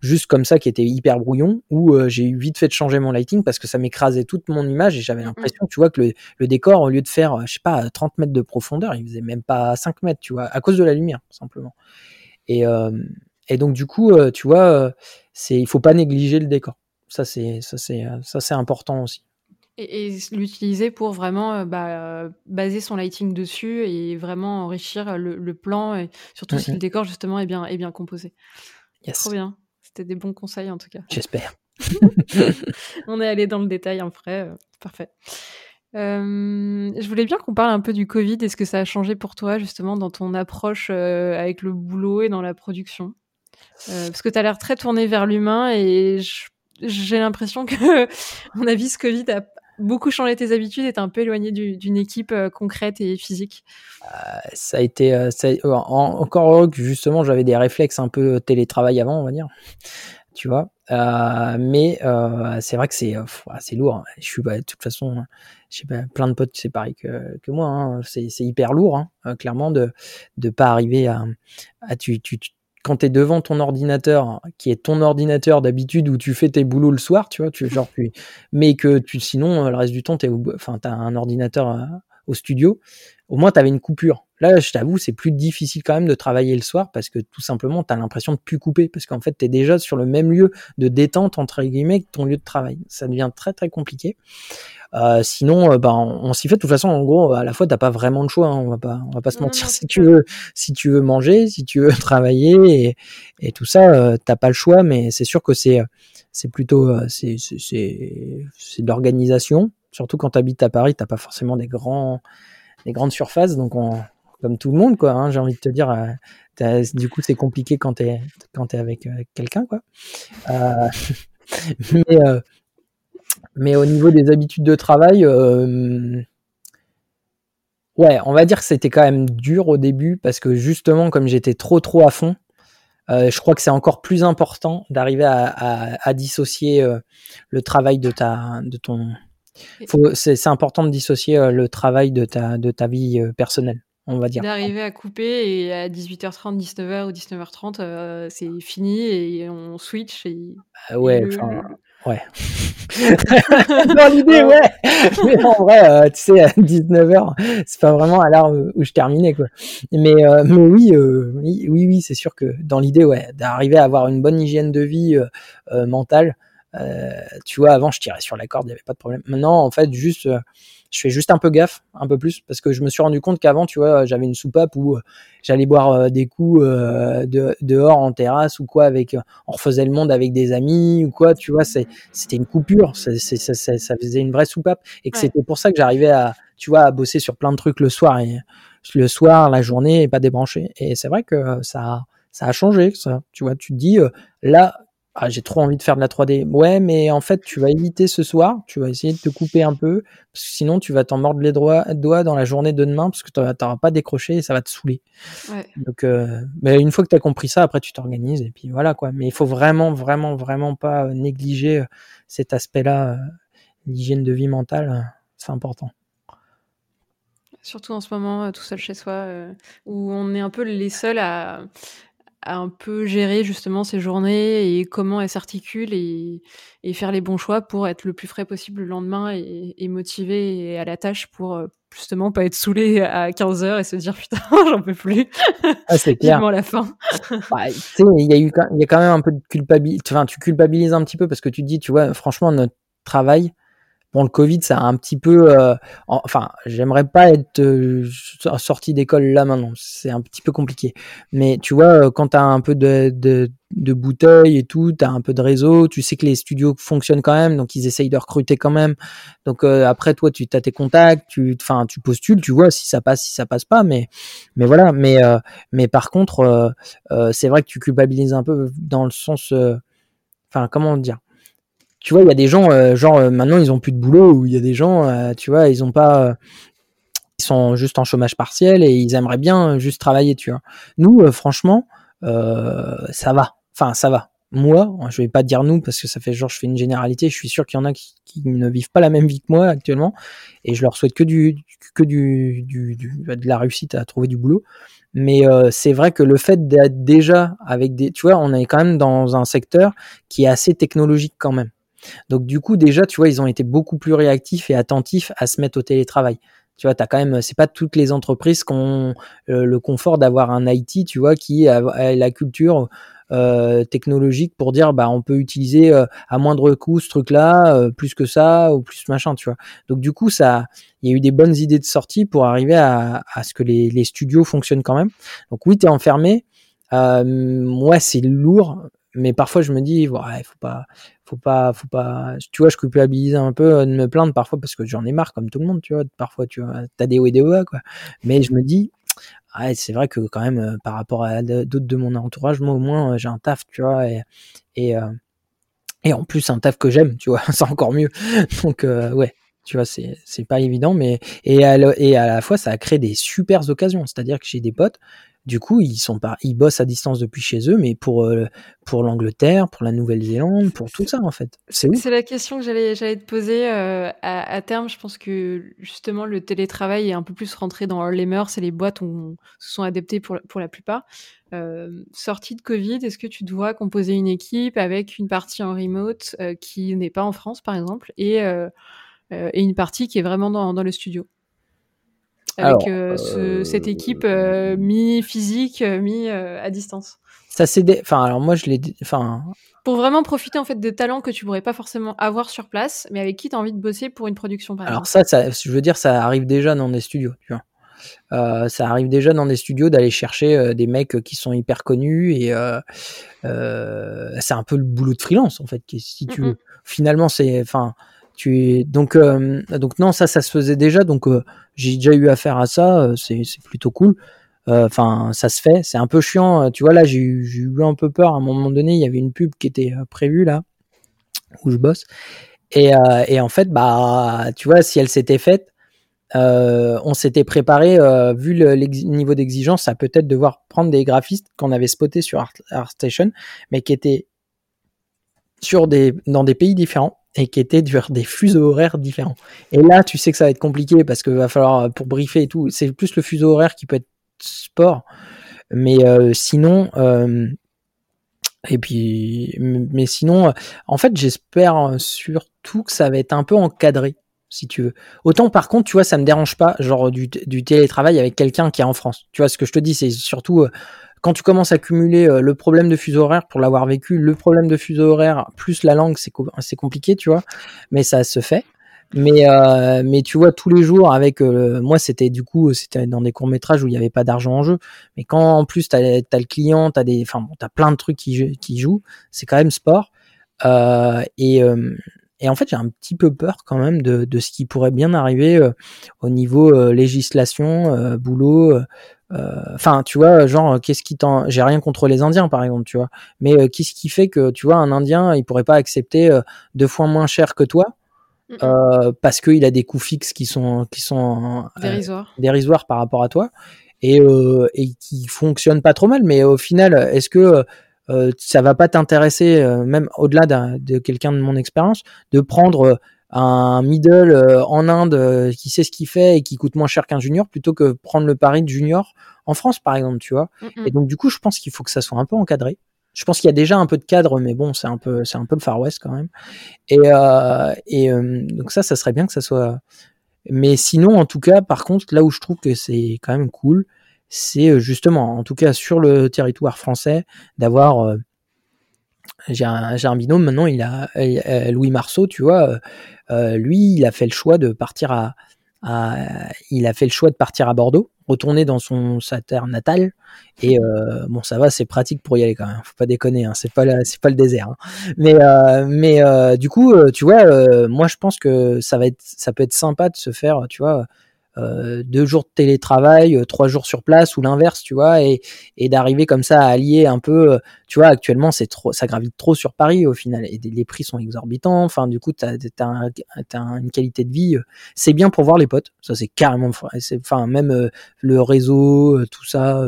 juste comme ça qui était hyper brouillon où euh, j'ai eu vite fait de changer mon lighting parce que ça m'écrasait toute mon image et j'avais mmh. l'impression tu vois que le, décor au lieu de faire je sais pas 30 mètres de profondeur il faisait même pas 5 mètres tu vois à cause de la lumière simplement et, euh, et donc du coup euh, tu vois c'est il faut pas négliger le décor ça c'est ça c'est ça c'est important aussi et, l'utiliser pour vraiment bah, baser son lighting dessus et vraiment enrichir le, plan, et surtout si le décor justement est bien, est bien composé. Yes. Trop bien. C'était des bons conseils en tout cas. J'espère. <laughs> On est allé dans le détail en vrai. Euh, parfait. Euh, je voulais bien qu'on parle un peu du Covid. Est-ce que ça a changé pour toi justement dans ton approche euh, avec le boulot et dans la production? Parce que tu as l'air très tourné vers l'humain et j'ai l'impression que, <laughs> mon avis, ce Covid a beaucoup changé tes habitudes et t'es un peu éloigné d'une équipe euh, concrète et physique euh, Ça a été euh, ça, encore justement j'avais des réflexes un peu télétravail avant, on va dire. Tu vois, mais c'est vrai que c'est c'est lourd. Je suis de toute façon, je sais pas, plein de potes c'est pareil que, moi. Hein. C'est hyper lourd, hein, clairement, de pas arriver à, quand tu es devant ton ordinateur, qui est ton ordinateur d'habitude où tu fais tes boulots le soir, tu vois, tu genre mais que tu sinon le reste du temps tu enfin as un ordinateur euh, au studio, au moins tu avais une coupure. Là, je t'avoue, c'est plus difficile quand même de travailler le soir parce que tout simplement, tu as l'impression de plus couper parce qu'en fait, tu es déjà sur le même lieu de détente entre guillemets que ton lieu de travail. Ça devient très très compliqué. Euh, sinon, euh, ben, on, s'y fait. De toute façon, en gros, à la fois, t'as pas vraiment de choix. Hein, on va pas, on va pas se mentir. <laughs> si tu veux, si tu veux manger, si tu veux <laughs> travailler et, et tout ça, euh, t'as pas le choix. Mais c'est sûr que c'est, c'est plutôt, c'est, c'est, de l'organisation. Surtout quand t'habites à Paris, t'as pas forcément des grands, des grandes surfaces. Donc, on, comme tout le monde, quoi. Hein, j'ai envie de te dire. du coup, c'est compliqué quand t'es quand avec, avec quelqu'un, quoi. <laughs> mais mais au niveau des habitudes de travail, euh, ouais, on va dire que c'était quand même dur au début parce que justement, comme j'étais trop trop à fond, euh, je crois que c'est encore plus important d'arriver à, dissocier euh, le travail de ta, de ton. C'est important de dissocier le travail de ta, de ta vie personnelle on va dire. D'arriver à couper et à 18h30, 19h ou 19h30, c'est fini et on switch. Et, ouais, Ouais. <laughs> Dans l'idée, ouais. Mais en vrai, euh, tu sais, à 19h, c'est pas vraiment à l'heure où, je terminais, quoi. Mais, euh, mais oui, euh, oui, oui, c'est sûr que dans l'idée, ouais, d'arriver à avoir une bonne hygiène de vie mentale. tu vois, avant, je tirais sur la corde, il n'y avait pas de problème. Maintenant, en fait, juste je fais juste un peu gaffe, un peu plus, parce que je me suis rendu compte qu'avant, tu vois, j'avais une soupape où euh, j'allais boire euh, des coups euh, dehors en terrasse ou quoi, avec, on refaisait le monde avec des amis ou quoi, tu vois, c'était une coupure, ça, faisait une vraie soupape, et que c'était pour ça que j'arrivais à, tu vois, à bosser sur plein de trucs le soir et le soir, la journée, et pas débranché. Et c'est vrai que ça, ça a changé, ça. Tu vois, tu te dis, là, ah, j'ai trop envie de faire de la 3D. Ouais, mais en fait, tu vas éviter ce soir, tu vas essayer de te couper un peu, parce que sinon, tu vas t'en mordre les doigts, dans la journée de demain, parce que tu n'auras pas décroché et ça va te saouler. Ouais. Donc, euh, mais une fois que tu as compris ça, après, tu t'organises et puis voilà, quoi. Mais il faut vraiment, vraiment, vraiment pas négliger euh, cet aspect-là, euh, l'hygiène de vie mentale, c'est important. Surtout en ce moment, tout seul chez soi, où on est un peu les seuls à, un peu gérer justement ces journées et comment elles s'articulent et, faire les bons choix pour être le plus frais possible le lendemain et, motivé et à la tâche pour euh, justement pas être saoulé à 15 heures et se dire putain <laughs> j'en peux plus. Ah, c'est <laughs> clair. la fin. Bah, il y a eu il y a quand même un peu de culpabilité. Enfin, tu culpabilises un petit peu parce que tu te dis, tu vois, franchement notre travail, Bon, le Covid, ça a un petit peu. Euh, enfin, j'aimerais pas être euh, sorti d'école là maintenant. C'est un petit peu compliqué. Mais tu vois, euh, quand tu as un peu de, de, de bouteilles et tout, tu as un peu de réseau, tu sais que les studios fonctionnent quand même, donc ils essayent de recruter quand même. Donc après, toi, tu as tes contacts, tu, enfin, tu postules, tu vois si ça passe, si ça passe pas. Mais, mais voilà. Mais, mais par contre, c'est vrai que tu culpabilises un peu dans le sens. Enfin, comment dire tu vois, il y a des gens, euh, genre euh, maintenant ils ont plus de boulot, ou il y a des gens, euh, tu vois, ils ont pas, ils sont juste en chômage partiel et ils aimeraient bien juste travailler, tu vois. Nous, franchement, ça va. Enfin, ça va. Moi, je vais pas dire nous parce que ça fait genre je fais une généralité. Je suis sûr qu'il y en a qui, ne vivent pas la même vie que moi actuellement et je leur souhaite que du que du, du, de la réussite à trouver du boulot. Mais c'est vrai que le fait d'être déjà avec des, tu vois, on est quand même dans un secteur qui est assez technologique quand même. Donc du coup déjà, tu vois, ils ont été beaucoup plus réactifs et attentifs à se mettre au télétravail. Tu vois, t'as quand même, c'est pas toutes les entreprises qui ont euh, le confort d'avoir un IT, tu vois, qui a, la culture euh, technologique pour dire, bah, on peut utiliser euh, à moindre coût ce truc-là, plus que ça ou plus machin, tu vois. Donc du coup, ça, il y a eu des bonnes idées de sortie pour arriver à, ce que les, les, studios fonctionnent quand même. Donc oui, t'es enfermé. moi, c'est lourd, mais parfois je me dis, ouais, faut pas, faut pas, faut pas, tu vois, je culpabilise un peu de me plaindre parfois parce que j'en ai marre comme tout le monde, tu vois. Parfois, tu vois, t'as des hauts et des bas, quoi. Mais je me dis, c'est vrai que quand même, euh, par rapport à d'autres de mon entourage, moi au moins, euh, j'ai un taf, tu vois, et, et, euh, en plus, un taf que j'aime, tu vois, <laughs> c'est encore mieux. Donc, ouais, tu vois, c'est, c'est pas évident, mais, et à, et à la fois, ça a créé des super occasions. C'est-à-dire que j'ai des potes, du coup, ils sont pas, ils bossent à distance depuis chez eux, mais pour euh, pour l'Angleterre, pour la Nouvelle-Zélande, pour tout ça en fait. C'est la question que j'allais j'allais te poser euh, à, terme. Je pense que justement le télétravail est un peu plus rentré dans les mœurs et les boîtes ont, se sont adaptées pour pour la plupart. Euh, sortie de Covid, est-ce que tu dois composer une équipe avec une partie en remote qui n'est pas en France par exemple et et une partie qui est vraiment dans le studio? Avec euh, ce, cette équipe euh, mi-physique, euh, mi à distance Ça c'est enfin alors moi je l'ai enfin pour vraiment profiter en fait des talents que tu pourrais pas forcément avoir sur place, mais avec qui tu as envie de bosser pour une production par Alors ça, ça, je veux dire, ça arrive déjà dans des studios, tu vois. Euh, ça arrive déjà dans des studios d'aller chercher des mecs qui sont hyper connus et euh, c'est un peu le boulot de freelance en fait. Si tu veux. finalement c'est, enfin, euh, donc non ça ça se faisait déjà donc euh, j'ai déjà eu affaire à ça euh, c'est plutôt cool. Enfin ça se fait c'est un peu chiant tu vois là j'ai eu, un peu peur à un moment donné il y avait une pub qui était prévue là où je bosse. Et, en fait bah tu vois si elle s'était faite on s'était préparé vu le niveau d'exigence à peut-être devoir prendre des graphistes qu'on avait spotés sur ArtStation mais qui étaient dans des pays différents et qui étaient sur des fuseaux horaires différents. Et là, tu sais que ça va être compliqué parce que va falloir euh, pour briefer et tout. C'est plus le fuseau horaire qui peut être sport, mais euh, sinon, euh, Et puis, mais sinon, en fait, j'espère surtout que ça va être un peu encadré, si tu veux. Autant, par contre, tu vois, ça me dérange pas, genre du, télétravail avec quelqu'un qui est en France. Tu vois, ce que je te dis, c'est surtout quand tu commences à cumuler euh, le problème de fuseau horaire pour l'avoir vécu, le problème de fuseau horaire plus la langue, c'est compliqué, tu vois. Mais ça se fait. Mais euh, tu vois tous les jours avec euh, moi c'était du coup c'était dans des courts métrages où il n'y avait pas d'argent en jeu. Mais quand en plus t'as as le client, des enfin t'as plein de trucs qui jouent, c'est quand même sport. Et en fait j'ai un petit peu peur quand même de ce qui pourrait bien arriver au niveau législation, boulot. Enfin, tu vois, genre, qu'est-ce qui t'en. J'ai rien contre les Indiens, par exemple, tu vois. Mais qu'est-ce qui fait que, tu vois, un Indien, il pourrait pas accepter deux fois moins cher que toi euh, parce qu'il a des coûts fixes qui sont qui sont euh, dérisoires. par rapport à toi et euh, et qui fonctionnent pas trop mal. Mais au final, est-ce que euh, ça va pas t'intéresser, euh, même au-delà de quelqu'un de mon expérience, de prendre un middle en Inde qui sait ce qu'il fait et qui coûte moins cher qu'un junior plutôt que prendre le pari de junior en France par exemple, tu vois. Et donc du coup, je pense qu'il faut que ça soit un peu encadré. Je pense qu'il y a déjà un peu de cadre, mais bon, c'est un peu, c'est un peu le Far West quand même. Et, euh, et euh, donc ça, ça serait bien que ça soit. Mais sinon, en tout cas, par contre, là où je trouve que c'est quand même cool, c'est euh, justement, en tout cas sur le territoire français, d'avoir. J'ai un, un binôme maintenant, il a Louis Marceau, tu vois. lui, il a fait le choix de partir à, il a fait le choix de partir à Bordeaux retourner dans son sa terre natale et euh, bon ça va c'est pratique pour y aller quand même faut pas déconner hein, c'est pas c'est pas le désert hein. mais euh, mais euh, du coup euh, tu vois euh, moi je pense que ça va être ça peut être sympa de se faire tu vois euh, deux jours de télétravail, euh, trois jours sur place ou l'inverse, tu vois, et, et d'arriver comme ça à allier un peu, euh, tu vois, actuellement c'est trop, ça gravite trop sur Paris au final, et les prix sont exorbitants. Enfin, du coup, t'as as, as, une qualité de vie, c'est bien pour voir les potes, ça c'est carrément, enfin même le réseau, tout ça,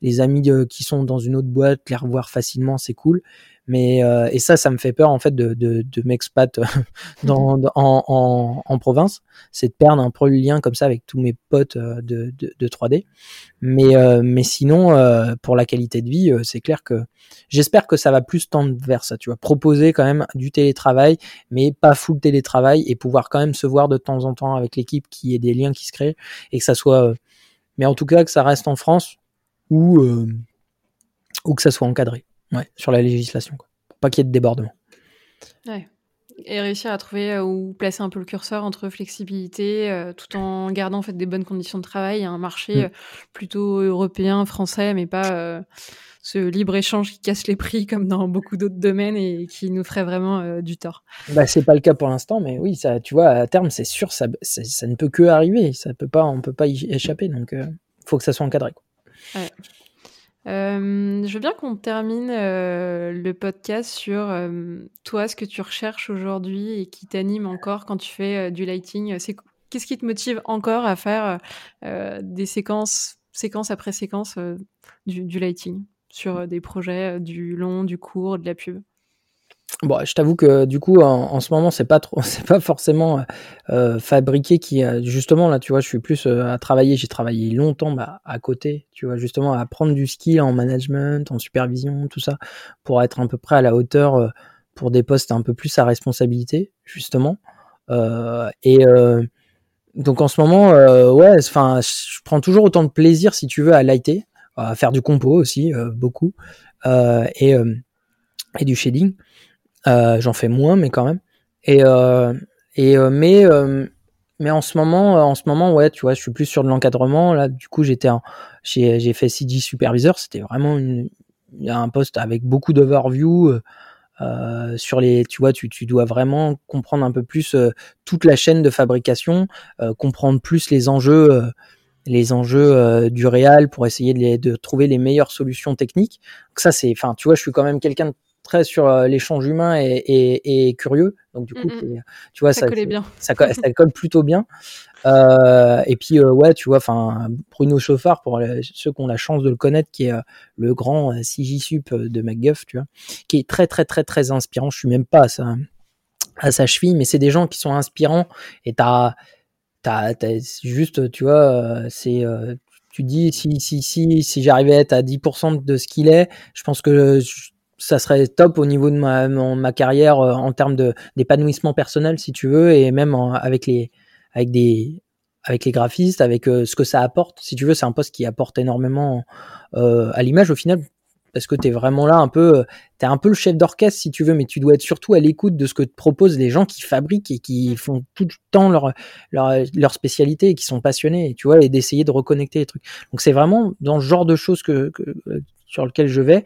les amis qui sont dans une autre boîte, les revoir facilement, c'est cool. Mais euh, et ça, ça me fait peur en fait de, de, de m'expat euh, <laughs> dans, en, en, en, province, c'est de perdre un peu le lien comme ça avec tous mes potes euh, de, de, de 3D. Mais mais sinon, pour la qualité de vie, c'est clair que j'espère que ça va plus tendre vers ça. Tu vois, proposer quand même du télétravail, mais pas full télétravail et pouvoir quand même se voir de temps en temps avec l'équipe, qui ait des liens qui se créent et que ça soit, mais en tout cas que ça reste en France ou ou que ça soit encadré. Ouais, sur la législation, quoi. Pour pas qu'il y ait de débordement. Ouais. Et réussir à trouver euh, ou placer un peu le curseur entre flexibilité, euh, tout en gardant en fait des bonnes conditions de travail, un marché mm. euh, plutôt européen, français, mais pas ce libre échange qui casse les prix comme dans beaucoup d'autres domaines et qui nous ferait vraiment du tort. Bah c'est pas le cas pour l'instant, mais oui, ça, tu vois, à terme, c'est sûr, ça, ça ne peut que arriver, ça peut pas, on peut pas y échapper, donc il faut que ça soit encadré. Quoi. Ouais. Euh, je veux bien qu'on termine euh, le podcast sur euh, toi, ce que tu recherches aujourd'hui et qui t'anime encore quand tu fais du lighting. C'est qu'est-ce qui te motive encore à faire des séquences, séquence après séquence du, du, lighting sur des projets du long, du court, de la pub? Bon, je t'avoue que du coup, en, ce moment, c'est pas trop, <laughs> c'est pas forcément euh, fabriqué qui, justement là, tu vois, je suis plus euh, à travailler. J'ai travaillé longtemps bah, à côté, tu vois, justement à prendre du skill en management, en supervision, tout ça, pour être à peu près à la hauteur euh, pour des postes un peu plus à responsabilité, justement. Euh, et donc en ce moment, ouais, enfin, je prends toujours autant de plaisir, si tu veux, à lighter, à faire du compo aussi, beaucoup, et et du shading. Euh, j'en fais moins, mais quand même. Et, euh, et euh, mais mais en ce moment, en ce moment, ouais, tu vois, je suis plus sur de l'encadrement. Là, du coup, j'étais, j'ai, j'ai fait CG superviseur. C'était vraiment une, un poste avec beaucoup d'overview. Euh, sur les, tu vois, tu, tu dois vraiment comprendre un peu plus euh, toute la chaîne de fabrication, euh, comprendre plus les enjeux, les enjeux du réal pour essayer de, les, de trouver les meilleures solutions techniques. Donc ça, c'est, enfin, tu vois, je suis quand même quelqu'un de très sur euh, l'échange humain et, et, et, curieux. Donc du coup, tu vois, ça, ça, bien. Ça, ça, colle plutôt bien. Euh, et puis euh, ouais, tu vois, enfin Bruno Chauffard pour ceux qui ont la chance de le connaître, qui est le grand CJ Sup de McGuff, tu vois, qui est très très très très inspirant. Je suis même pas à sa, à sa cheville, mais c'est des gens qui sont inspirants et t'as t'as, juste, tu vois, c'est tu dis si si si si j'arrivais à être à 10% de ce qu'il est, je pense que ça serait top au niveau de ma, carrière en termes d'épanouissement personnel, si tu veux, et même avec les avec des avec les graphistes, avec ce que ça apporte. Si tu veux, c'est un poste qui apporte énormément à l'image au final parce que tu es vraiment là un peu, euh, tu es un peu le chef d'orchestre si tu veux, mais tu dois être surtout à l'écoute de ce que te proposent les gens qui fabriquent et qui font tout le temps leur, leur, spécialité et qui sont passionnés, tu vois, et d'essayer de reconnecter les trucs. Donc c'est vraiment dans ce genre de choses que, euh, sur lequel je vais.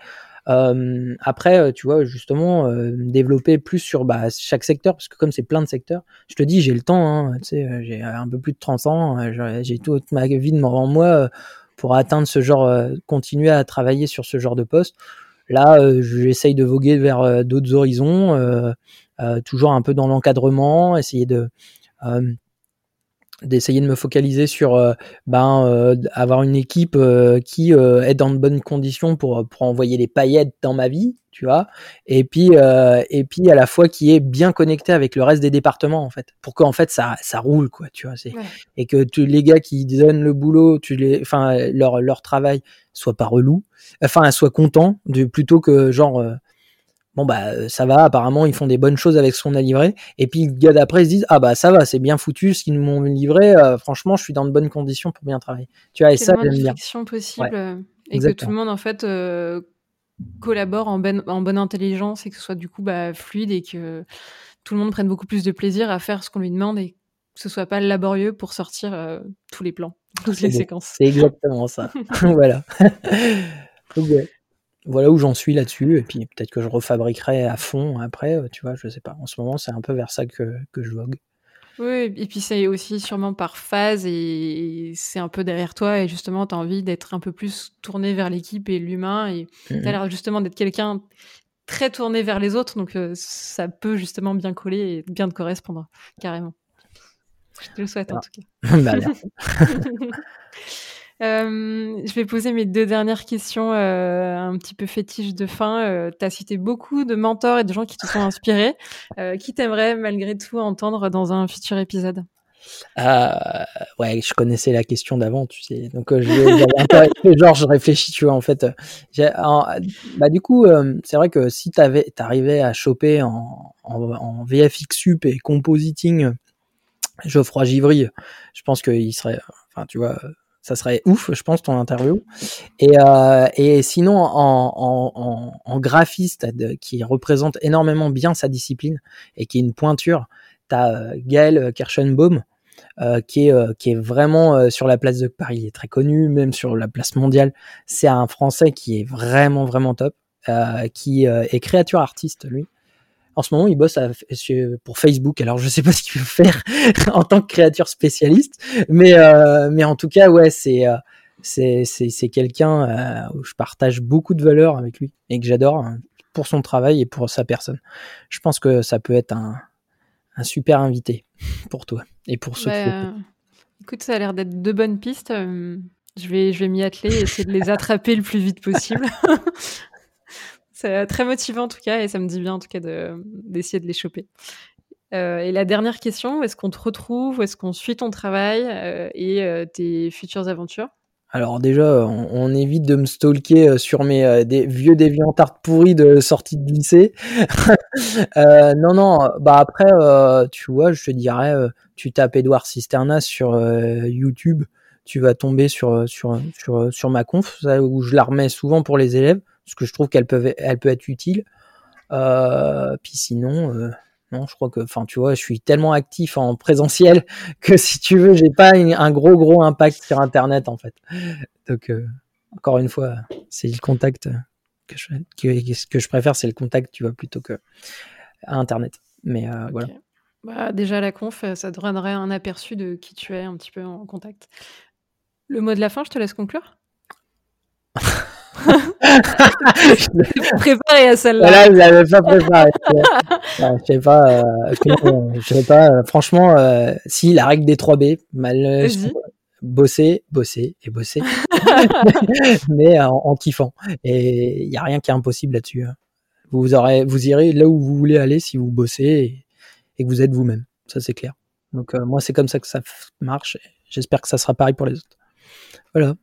Euh, après, euh, tu vois, justement, euh, développer plus sur bah, chaque secteur, parce que comme c'est plein de secteurs, je te dis, j'ai le temps, hein, tu sais, j'ai un peu plus de 30 ans, j'ai toute ma vie devant moi pour atteindre ce genre, euh, continuer à travailler sur ce genre de poste. Là, euh, j'essaye de voguer vers euh, d'autres horizons, toujours un peu dans l'encadrement, essayer de d'essayer de me focaliser sur ben avoir une équipe qui est dans de bonnes conditions pour pour envoyer les paillettes dans ma vie tu vois, et puis euh, et puis à la fois qui est bien connecté avec le reste des départements en fait, pour qu'en fait ça ça roule quoi, tu vois, c'est et que tu, les gars qui donnent le boulot, tu les, enfin leur leur travail soit pas relou, enfin soit content, de, plutôt que genre euh, bon bah ça va, apparemment ils font des bonnes choses avec ce qu'on a livré, et puis le gars d'après se disent ah bah ça va, c'est bien foutu ce qu'ils m'ont livré, euh, franchement je suis dans de bonnes conditions pour bien travailler, tu vois, et ça j'aime bien. possible. Et que tout le monde en fait collabore en, ben, en bonne intelligence et que ce soit du coup bah, fluide et que tout le monde prenne beaucoup plus de plaisir à faire ce qu'on lui demande et que ce soit pas laborieux pour sortir euh, tous les plans, toutes les séquences. C'est exactement ça. <laughs> voilà. <laughs> Voilà où j'en suis là-dessus. Et puis peut-être que je refabriquerai à fond après, euh, tu vois, je sais pas. En ce moment, c'est un peu vers ça que, que je vogue. Oui, et puis c'est aussi sûrement par phase et c'est un peu derrière toi et justement tu as envie d'être un peu plus tourné vers l'équipe et l'humain et tu as l'air justement d'être quelqu'un très tourné vers les autres donc euh, ça peut justement bien coller et bien te correspondre carrément. Je te le souhaite en ah. tout cas. <laughs> Bah, <laughs> Euh, je vais poser mes deux dernières questions euh, un petit peu fétiches de fin. Euh, tu as cité beaucoup de mentors et de gens qui te sont <laughs> inspirés. Euh, qui t'aimerais malgré tout entendre dans un futur épisode? Ouais, je connaissais la question d'avant, tu sais. Donc, je, genre, je réfléchis, tu vois, en fait. bah, du coup, c'est vrai que si t'arrivais à choper en, en, en VFX sup et compositing Geoffroy Givry, je pense qu'il serait, enfin, tu vois, ça serait ouf, je pense, ton interview. Et, euh, et sinon, en, graphiste qui représente énormément bien sa discipline et qui est une pointure, t'as euh, Gaël Kirschenbaum, euh, qui, est, euh, qui est vraiment sur la place de Paris. Il est très connu, même sur la place mondiale. C'est un Français qui est vraiment, vraiment top, qui est créature artiste, lui. En ce moment, il bosse pour Facebook. Alors, je sais pas <laughs> ce qu'il veut faire en tant que créateur spécialiste, mais euh, mais en tout cas, ouais, c'est euh, c'est c'est quelqu'un euh, où je partage beaucoup de valeurs avec lui et que j'adore hein, pour son travail et pour sa personne. Je pense que ça peut être un un super invité pour toi et pour ceux bah, Écoute, ça a l'air d'être deux bonnes pistes. Je vais, je vais m'y atteler et essayer de les attraper le plus vite possible. <laughs> C'est très motivant en tout cas et ça me dit bien en tout cas d'essayer de, les choper. Euh, et la dernière question, est-ce qu'on te retrouve, est-ce qu'on suit ton travail euh, et euh, tes futures aventures? Alors déjà, on, évite de me stalker sur mes des vieux déviantards pourris de sortie de lycée. <laughs> non, non, bah après, tu vois, je te dirais, tu tapes Edouard Cisterna sur YouTube, tu vas tomber sur, sur, sur, sur ma conf, où je la remets souvent pour les élèves parce que je trouve qu'elle peut, elle peut être utile. Euh, puis sinon, euh, non, je crois que, enfin, tu vois, je suis tellement actif en présentiel <laughs> que si tu veux, j'ai pas un gros gros impact sur Internet en fait. Donc, euh, encore une fois, c'est le contact que je, que, que je préfère, c'est le contact, tu vois, plutôt que Internet. Mais voilà. Bah, déjà la conf, ça te donnerait un aperçu de qui tu es un petit peu en contact. Le mot de la fin, je te laisse conclure? <laughs> <laughs> préparé à celle-là. Là, je l'avais pas préparé. je sais pas, euh, je sais pas, euh, franchement, euh, si la règle des 3 B, mal, bosser, bosser et bosser, <laughs> mais en, kiffant. Et il y a rien qui est impossible là-dessus. Hein. Vous aurez, vous irez là où vous voulez aller si vous bossez et, que vous êtes vous-même. Ça, c'est clair. Donc, moi, c'est comme ça que ça marche. J'espère que ça sera pareil pour les autres. Voilà.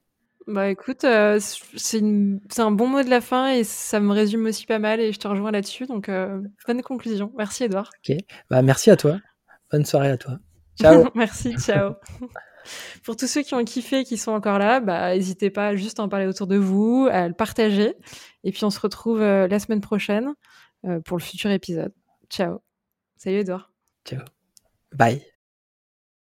Bah écoute, euh, c'est un bon mot de la fin et ça me résume aussi pas mal et je te rejoins là-dessus. Donc, euh, bonne conclusion. Merci Edouard. Ok, bah, merci à toi. Bonne soirée à toi. Ciao. <laughs> merci, ciao. <laughs> Pour tous ceux qui ont kiffé, qui sont encore là, bah, n'hésitez pas à juste en parler autour de vous, à le partager. Et puis on se retrouve euh, la semaine prochaine pour le futur épisode. Ciao. Salut Edouard. Ciao. Bye.